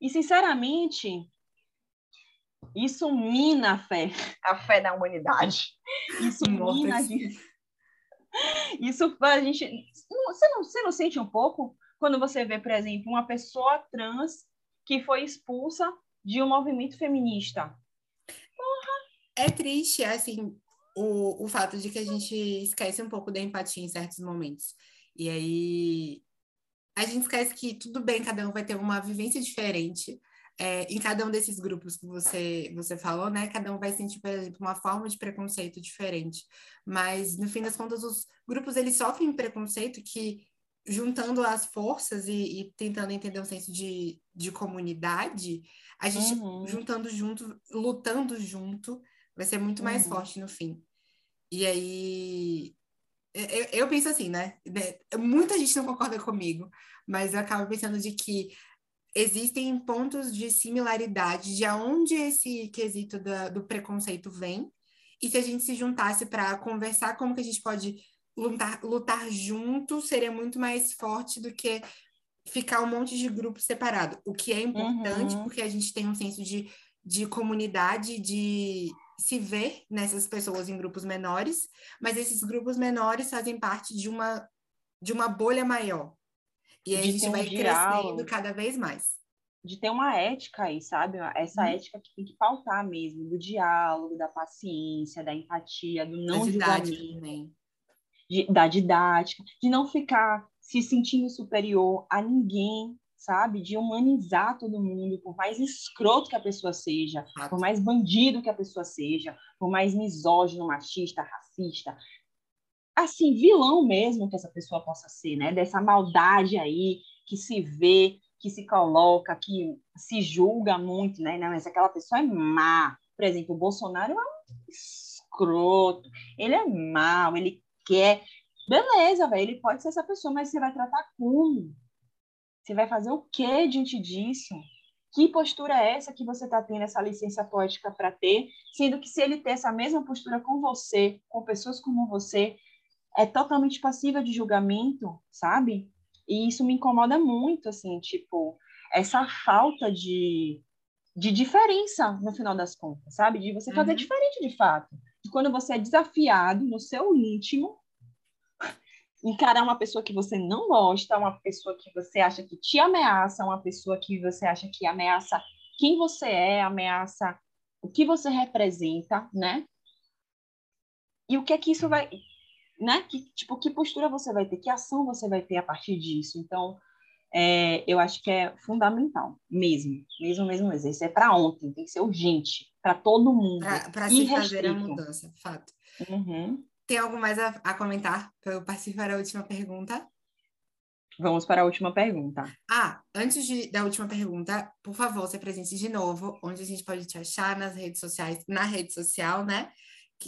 e sinceramente, isso mina a fé, a fé da humanidade. Isso mina. Isso a gente. Você não, você não sente um pouco quando você vê, por exemplo, uma pessoa trans que foi expulsa de um movimento feminista? Porra! É triste, assim, o, o fato de que a gente esquece um pouco da empatia em certos momentos. E aí a gente esquece que tudo bem, cada um vai ter uma vivência diferente. É, em cada um desses grupos que você, você falou, né? Cada um vai sentir, por exemplo, uma forma de preconceito diferente. Mas, no fim das contas, os grupos, eles sofrem preconceito que, juntando as forças e, e tentando entender um senso de, de comunidade, a gente uhum. juntando junto, lutando junto, vai ser muito mais uhum. forte no fim. E aí, eu, eu, penso assim, né? né? Muita gente não concorda comigo, mas eu acabo pensando de que existem pontos de similaridade de aonde esse quesito da, do preconceito vem, e se a gente se juntasse para conversar como que a gente pode lutar, lutar junto, seria muito mais forte do que ficar um monte de grupo separado, o que é importante uhum. porque a gente tem um senso de, de comunidade, de se ver nessas pessoas em grupos menores, mas esses grupos menores fazem parte de uma de uma bolha maior. E a gente um vai crescendo cada vez mais. De ter uma ética aí, sabe? Essa hum. ética que tem que pautar mesmo, do diálogo, da paciência, da empatia, do não julgamento. De, da didática, de não ficar se sentindo superior a ninguém, sabe? De humanizar todo mundo, por mais escroto que a pessoa seja, por mais bandido que a pessoa seja, por mais misógino, machista, racista, assim, vilão mesmo que essa pessoa possa ser, né? Dessa maldade aí que se vê, que se coloca, que se julga muito, né? Não, mas aquela pessoa é má. Por exemplo, o Bolsonaro é um escroto, ele é mau, ele quer. Beleza, velho, ele pode ser essa pessoa, mas você vai tratar como? Você vai fazer o que diante disso? Que postura é essa que você está tendo essa licença poética para ter? Sendo que se ele ter essa mesma postura com você, com pessoas como você, é totalmente passiva de julgamento, sabe? E isso me incomoda muito, assim, tipo, essa falta de, de diferença no final das contas, sabe? De você fazer uhum. diferente de fato. De quando você é desafiado no seu íntimo encarar uma pessoa que você não gosta, uma pessoa que você acha que te ameaça, uma pessoa que você acha que ameaça quem você é, ameaça o que você representa, né? E o que é que isso vai, né? Que tipo que postura você vai ter, que ação você vai ter a partir disso? Então, é, eu acho que é fundamental, mesmo, mesmo, mesmo, mesmo. Isso é para ontem, tem que ser urgente para todo mundo. Para se fazer a mudança, fato. Uhum. Tem algo mais a, a comentar para eu participar da última pergunta? Vamos para a última pergunta. Ah, antes de, da última pergunta, por favor, se apresente de novo, onde a gente pode te achar nas redes sociais, na rede social, né?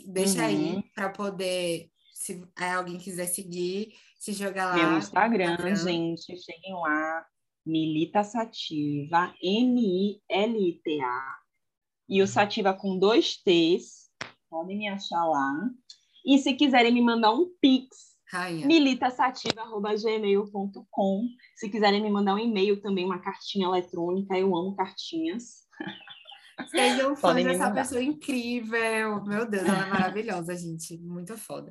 Deixa uhum. aí para poder, se alguém quiser seguir, se jogar lá. Meu Instagram, Instagram. gente, cheguem lá, Milita Sativa, M-I-L-I-T-A, e o Sativa com dois T's, podem me achar lá. E se quiserem me mandar um pix, militasativa.gmail.com. Se quiserem me mandar um e-mail também, uma cartinha eletrônica, eu amo cartinhas. Sejam fãs dessa pessoa incrível. Meu Deus, ela é maravilhosa, gente. Muito foda.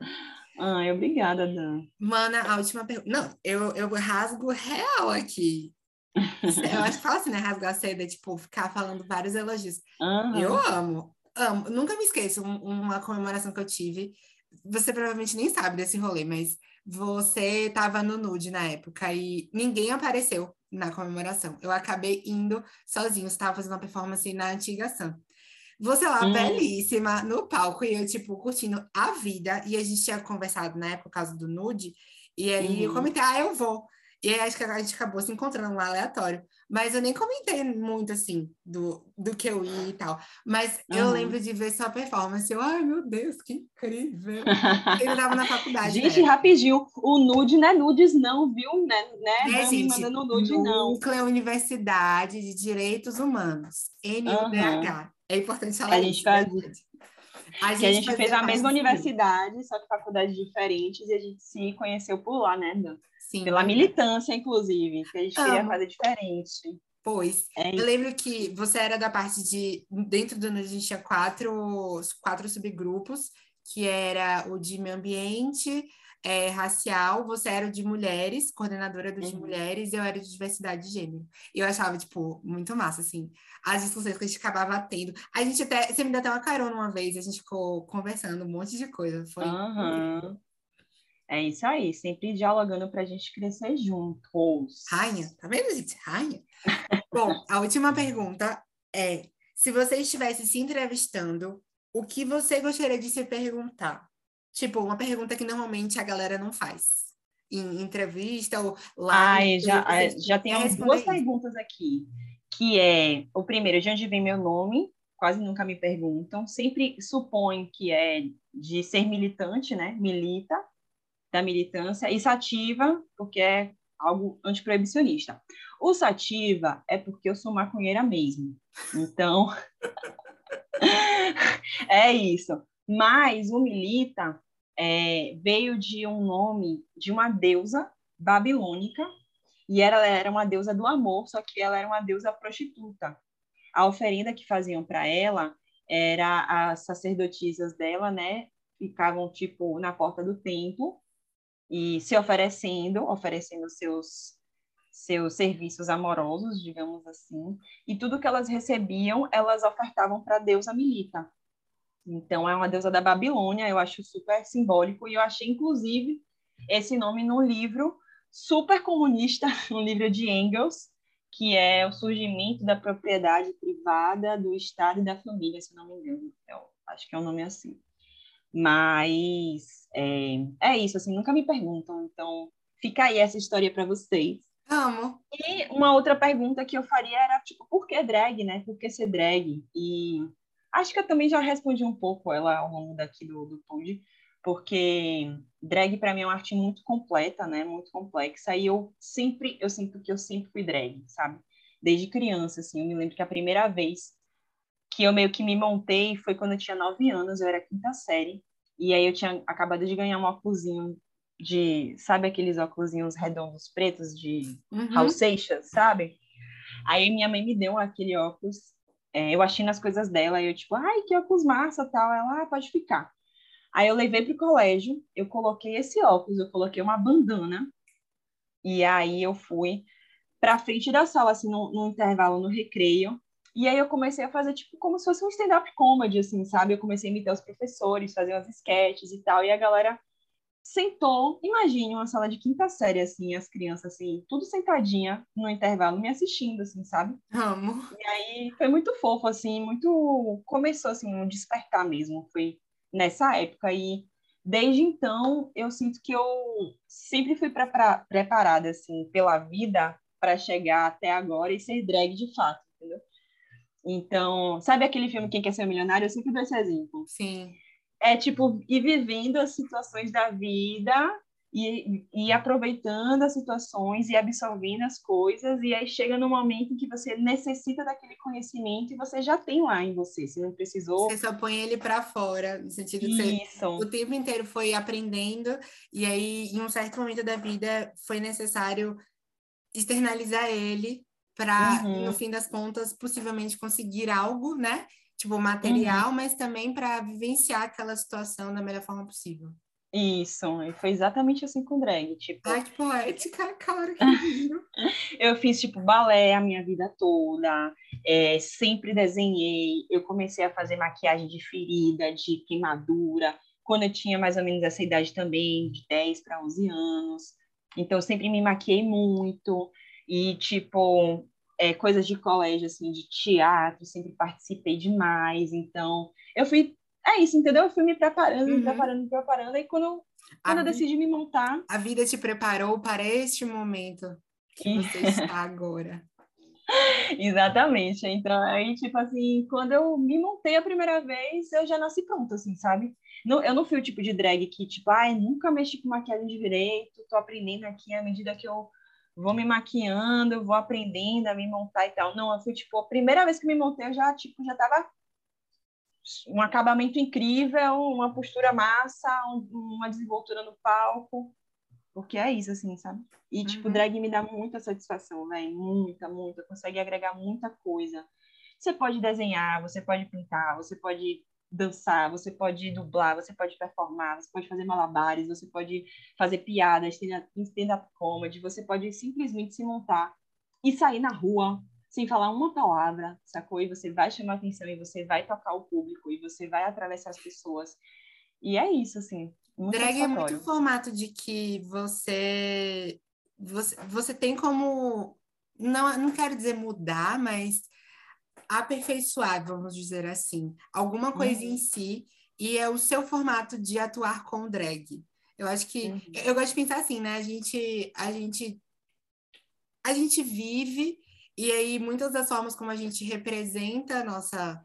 Ai, obrigada, Dan. Mana, a última pergunta. Não, eu, eu rasgo real aqui. Eu acho que fala assim, né? Rasgar a seda, tipo, ficar falando vários elogios. Uhum. Eu amo, amo. Nunca me esqueço uma comemoração que eu tive você provavelmente nem sabe desse rolê, mas você estava no nude na época e ninguém apareceu na comemoração. Eu acabei indo sozinho, estava fazendo uma performance na antiga Sam. Você lá, hum. belíssima, no palco, e eu, tipo, curtindo a vida. E a gente tinha conversado na época por causa do nude. E aí uhum. eu comentei, ah, eu vou. E aí acho que a gente acabou se encontrando lá aleatório. Mas eu nem comentei muito assim do, do que eu ia e tal. Mas uhum. eu lembro de ver sua performance. Eu, ai meu Deus, que incrível! Ele tava na faculdade. Gente, né? rapidinho, o nude não é nudes, não, viu? Né? né? É, não gente, me mandando nude, não. Núcleo Universidade de Direitos Humanos, NUDH. Uhum. É importante falar a gente Faz... A gente, a gente fez a mesma universidade, só que faculdades diferentes, e a gente se conheceu por lá, né, Dan? Sim. Pela militância, inclusive, que a gente Amo. queria fazer diferente. Pois. É eu lembro que você era da parte de. Dentro do a gente tinha quatro, quatro subgrupos, que era o de meio ambiente, é, racial, você era de mulheres, coordenadora do de Uhum. mulheres, e eu era de diversidade de gênero. E eu achava, tipo, muito massa, assim, as discussões que a gente acabava tendo. A gente até, você me deu até uma carona uma vez, a gente ficou conversando um monte de coisa. Foi Aham. É isso aí, sempre dialogando para a gente crescer juntos. Rainha, tá vendo, gente? Rainha. Bom, a última pergunta é: se você estivesse se entrevistando, o que você gostaria de se perguntar? Tipo, uma pergunta que normalmente a galera não faz. Em entrevista ou lá. Ai, já, ah, já responder duas isso. perguntas aqui, que é, o primeiro, de onde vem meu nome? Quase nunca me perguntam. Sempre supõem que é de ser militante, né? Milita, da militância. E sativa, porque é algo antiproibicionista. O sativa é porque eu sou maconheira mesmo. Então, é isso. Mas o milita é, veio de um nome de uma deusa babilônica, e ela era uma deusa do amor, só que ela era uma deusa prostituta. A oferenda que faziam para ela era as sacerdotisas dela, né? Ficavam tipo na porta do templo e se oferecendo, oferecendo seus seus serviços amorosos, digamos assim, e tudo que elas recebiam, elas ofertavam para a deusa Milita. Então, é uma deusa da Babilônia, eu acho super simbólico, e eu achei, inclusive, esse nome num livro super comunista, um livro de Engels, que é o surgimento da propriedade privada, do Estado e da família, se não me engano. Eu acho que é um nome assim. Mas é, é isso, assim, nunca me perguntam, então fica aí essa história para vocês. Amo. E uma outra pergunta que eu faria era, tipo, por que drag, né? Por que ser drag? E acho que eu também já respondi um pouco ela ao longo daqui do, do pod, porque drag para mim é uma arte muito completa, né? Muito complexa. E eu sempre, eu sinto que eu sempre fui drag, sabe? Desde criança, assim. Eu me lembro que a primeira vez que eu meio que me montei foi quando eu tinha nove anos, eu era quinta série. E aí eu tinha acabado de ganhar um óculosinho de, sabe aqueles óculosinhos redondos pretos de Uhum. Seixas, sabe? Aí minha mãe me deu aquele óculos, é, eu achei nas coisas dela, e eu tipo, ai, que óculos massa, tal. Ela, ah, pode ficar. Aí eu levei pro colégio, eu coloquei esse óculos, eu coloquei uma bandana, e aí eu fui pra frente da sala, assim, no, no intervalo, no recreio, e aí eu comecei a fazer, tipo, como se fosse um stand-up comedy, assim, sabe? Eu comecei a imitar os professores, fazer umas sketches e tal, e a galera sentou, imagine uma sala de quinta série, assim, as crianças, assim, tudo sentadinha no intervalo, me assistindo, assim, sabe? Amo. E aí foi muito fofo, assim, muito... Começou, assim, um despertar mesmo, foi nessa época, e desde então eu sinto que eu sempre fui prepara- preparada, assim, pela vida para chegar até agora e ser drag de fato, entendeu? Então, sabe aquele filme Quem Quer Ser Milionário? Eu sempre dou esse exemplo Sim. É tipo ir vivendo as situações da vida e, e aproveitando as situações e absorvendo as coisas e aí chega no momento em que você necessita daquele conhecimento e você já tem lá em você, você não precisou Você só põe ele pra fora, no sentido que você isso o tempo inteiro foi aprendendo, e aí, em um certo momento da vida, foi necessário externalizar ele para, Uhum. no fim das contas, possivelmente conseguir algo, né? Tipo, material, mas também para vivenciar aquela situação da melhor forma possível. isso e foi exatamente assim com drag tipo Ai, que poética, cara, que lindo. eu fiz tipo balé a minha vida toda, é, sempre desenhei. Eu comecei a fazer maquiagem de ferida, de queimadura, quando eu tinha mais ou menos essa idade também, de 10 para 11 anos. Então, eu sempre me maquiei muito. E, tipo, é, coisas de colégio, assim, de teatro, sempre participei demais. Então, eu fui. É isso, entendeu? Eu fui me preparando, me Uhum. preparando, me preparando. E quando, quando A eu decidi me montar, A vida te preparou para este momento que você está agora. Exatamente. Então, aí, tipo assim, quando eu me montei a primeira vez, eu já nasci pronta, assim, sabe? Não, eu não fui o tipo de drag que, tipo, ai, nunca mexi com maquiagem direito, tô aprendendo aqui à medida que eu vou me maquiando, vou aprendendo a me montar e tal. Não, eu fui, tipo, a primeira vez que me montei, eu já, tipo, já tava um acabamento incrível, uma postura massa, um- uma desenvoltura no palco. Porque é isso, assim, sabe? E, tipo, Uhum. drag me dá muita satisfação, velho. Muita, muita. Consegue agregar muita coisa. Você pode desenhar, você pode pintar, você pode dançar, você pode dublar, você pode performar, você pode fazer malabares, você pode fazer piadas, stand-up comedy, você pode simplesmente se montar e sair na rua sem falar uma palavra, sacou? E você vai chamar atenção e você vai tocar o público e você vai atravessar as pessoas. E é isso, assim. Drag é muito formato de que você, você, você tem como, não, não quero dizer mudar, mas aperfeiçoar, vamos dizer assim, alguma coisa uhum. em si, e é o seu formato de atuar com drag. Eu acho que uhum. eu gosto de pensar assim, né? A gente a gente a gente vive e aí muitas das formas como a gente representa a nossa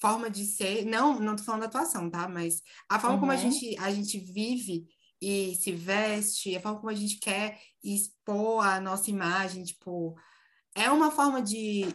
forma de ser, não, não tô falando da atuação, tá? Mas a forma uhum. como a uhum. gente a gente vive e se veste, a forma como a gente quer expor a nossa imagem, tipo, é uma forma de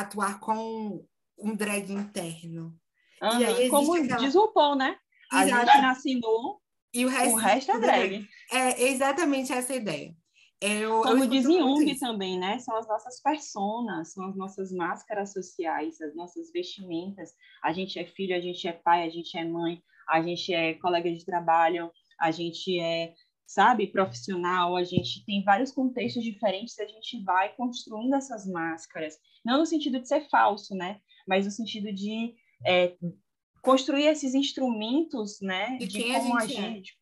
atuar com um drag interno. Uhum. E aí Como aquela... diz o Paul, né? A Exato. gente nasce nu, e o resto, o resto é drag. É exatamente essa ideia. Eu, Como eu diz Jung também, né? São as nossas personas, são as nossas máscaras sociais, as nossas vestimentas. A gente é filho, a gente é pai, a gente é mãe, a gente é colega de trabalho, a gente é, sabe, profissional, a gente tem vários contextos diferentes a gente vai construindo essas máscaras. Não no sentido de ser falso, né? Mas no sentido de é, construir esses instrumentos, né? De, de como a gente, a gente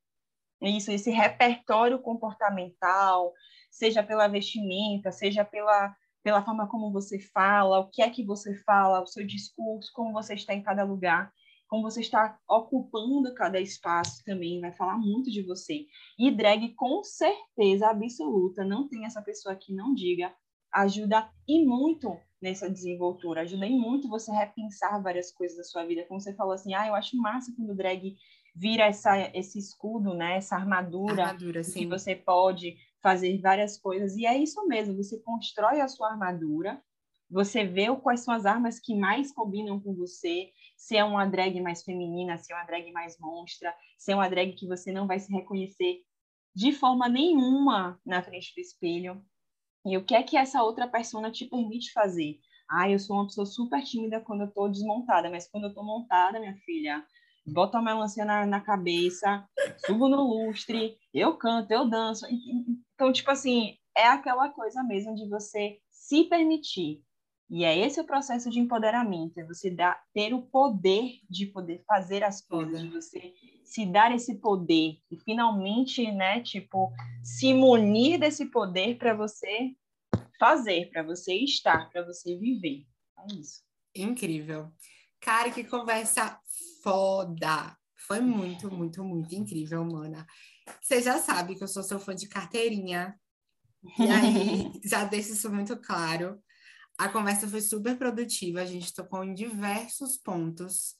é. isso, esse repertório comportamental, seja pela vestimenta, seja pela pela forma como você fala, o que é que você fala, o seu discurso, como você está em cada lugar, como você está ocupando cada espaço também, vai falar muito de você. E drag, com certeza absoluta, não tem essa pessoa que não diga, ajuda e muito nessa desenvoltura, ajuda em muito você repensar várias coisas da sua vida. Como você falou assim, ah, eu acho massa quando o drag vira essa, esse escudo, né? Essa armadura, armadura que você pode fazer várias coisas. E é isso mesmo, você constrói a sua armadura, você vê quais são as armas que mais combinam com você, se é uma drag mais feminina, se é uma drag mais monstra, se é uma drag que você não vai se reconhecer de forma nenhuma na frente do espelho. E o que é que essa outra persona te permite fazer? Ah, eu sou uma pessoa super tímida quando eu estou desmontada, mas quando eu estou montada, minha filha, boto a melancia na, na cabeça, subo no lustre, eu canto, eu danço. Então, tipo assim, é aquela coisa mesmo de você se permitir. E é esse o processo de empoderamento, é você dar, ter o poder de poder fazer as coisas, de você se dar esse poder e finalmente, né, tipo, se munir desse poder para você fazer, para você estar, para você viver. É isso. Incrível. Cara, que conversa foda. Foi muito, muito, muito incrível, mana. Você já sabe que eu sou seu fã de carteirinha. E aí, já deixo isso muito claro. A conversa foi super produtiva, a gente tocou em diversos pontos.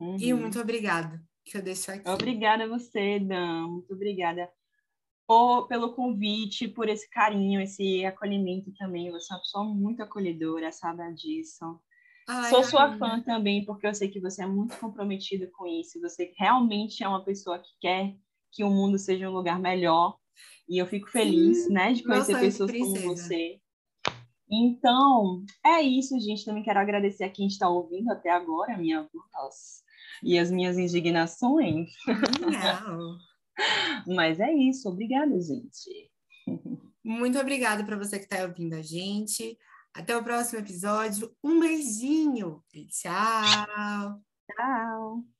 Uhum. E muito obrigada que eu deixo aqui. Obrigada a você, Dan. Muito obrigada por, pelo convite, por esse carinho, esse acolhimento também. Você é uma pessoa muito acolhedora, sabe disso. Ai, Sou sua fã também, porque eu sei que você é muito comprometido com isso. Você realmente é uma pessoa que quer que o mundo seja um lugar melhor. E eu fico feliz, Sim, né, de conhecer pessoas como você. Então, é isso, gente. Também quero agradecer a quem está ouvindo até agora, a minha voz e as minhas indignações. Não. Mas é isso. Obrigada, gente. Muito obrigada para você que está ouvindo a gente. Até o próximo episódio. Um beijinho e tchau. Tchau.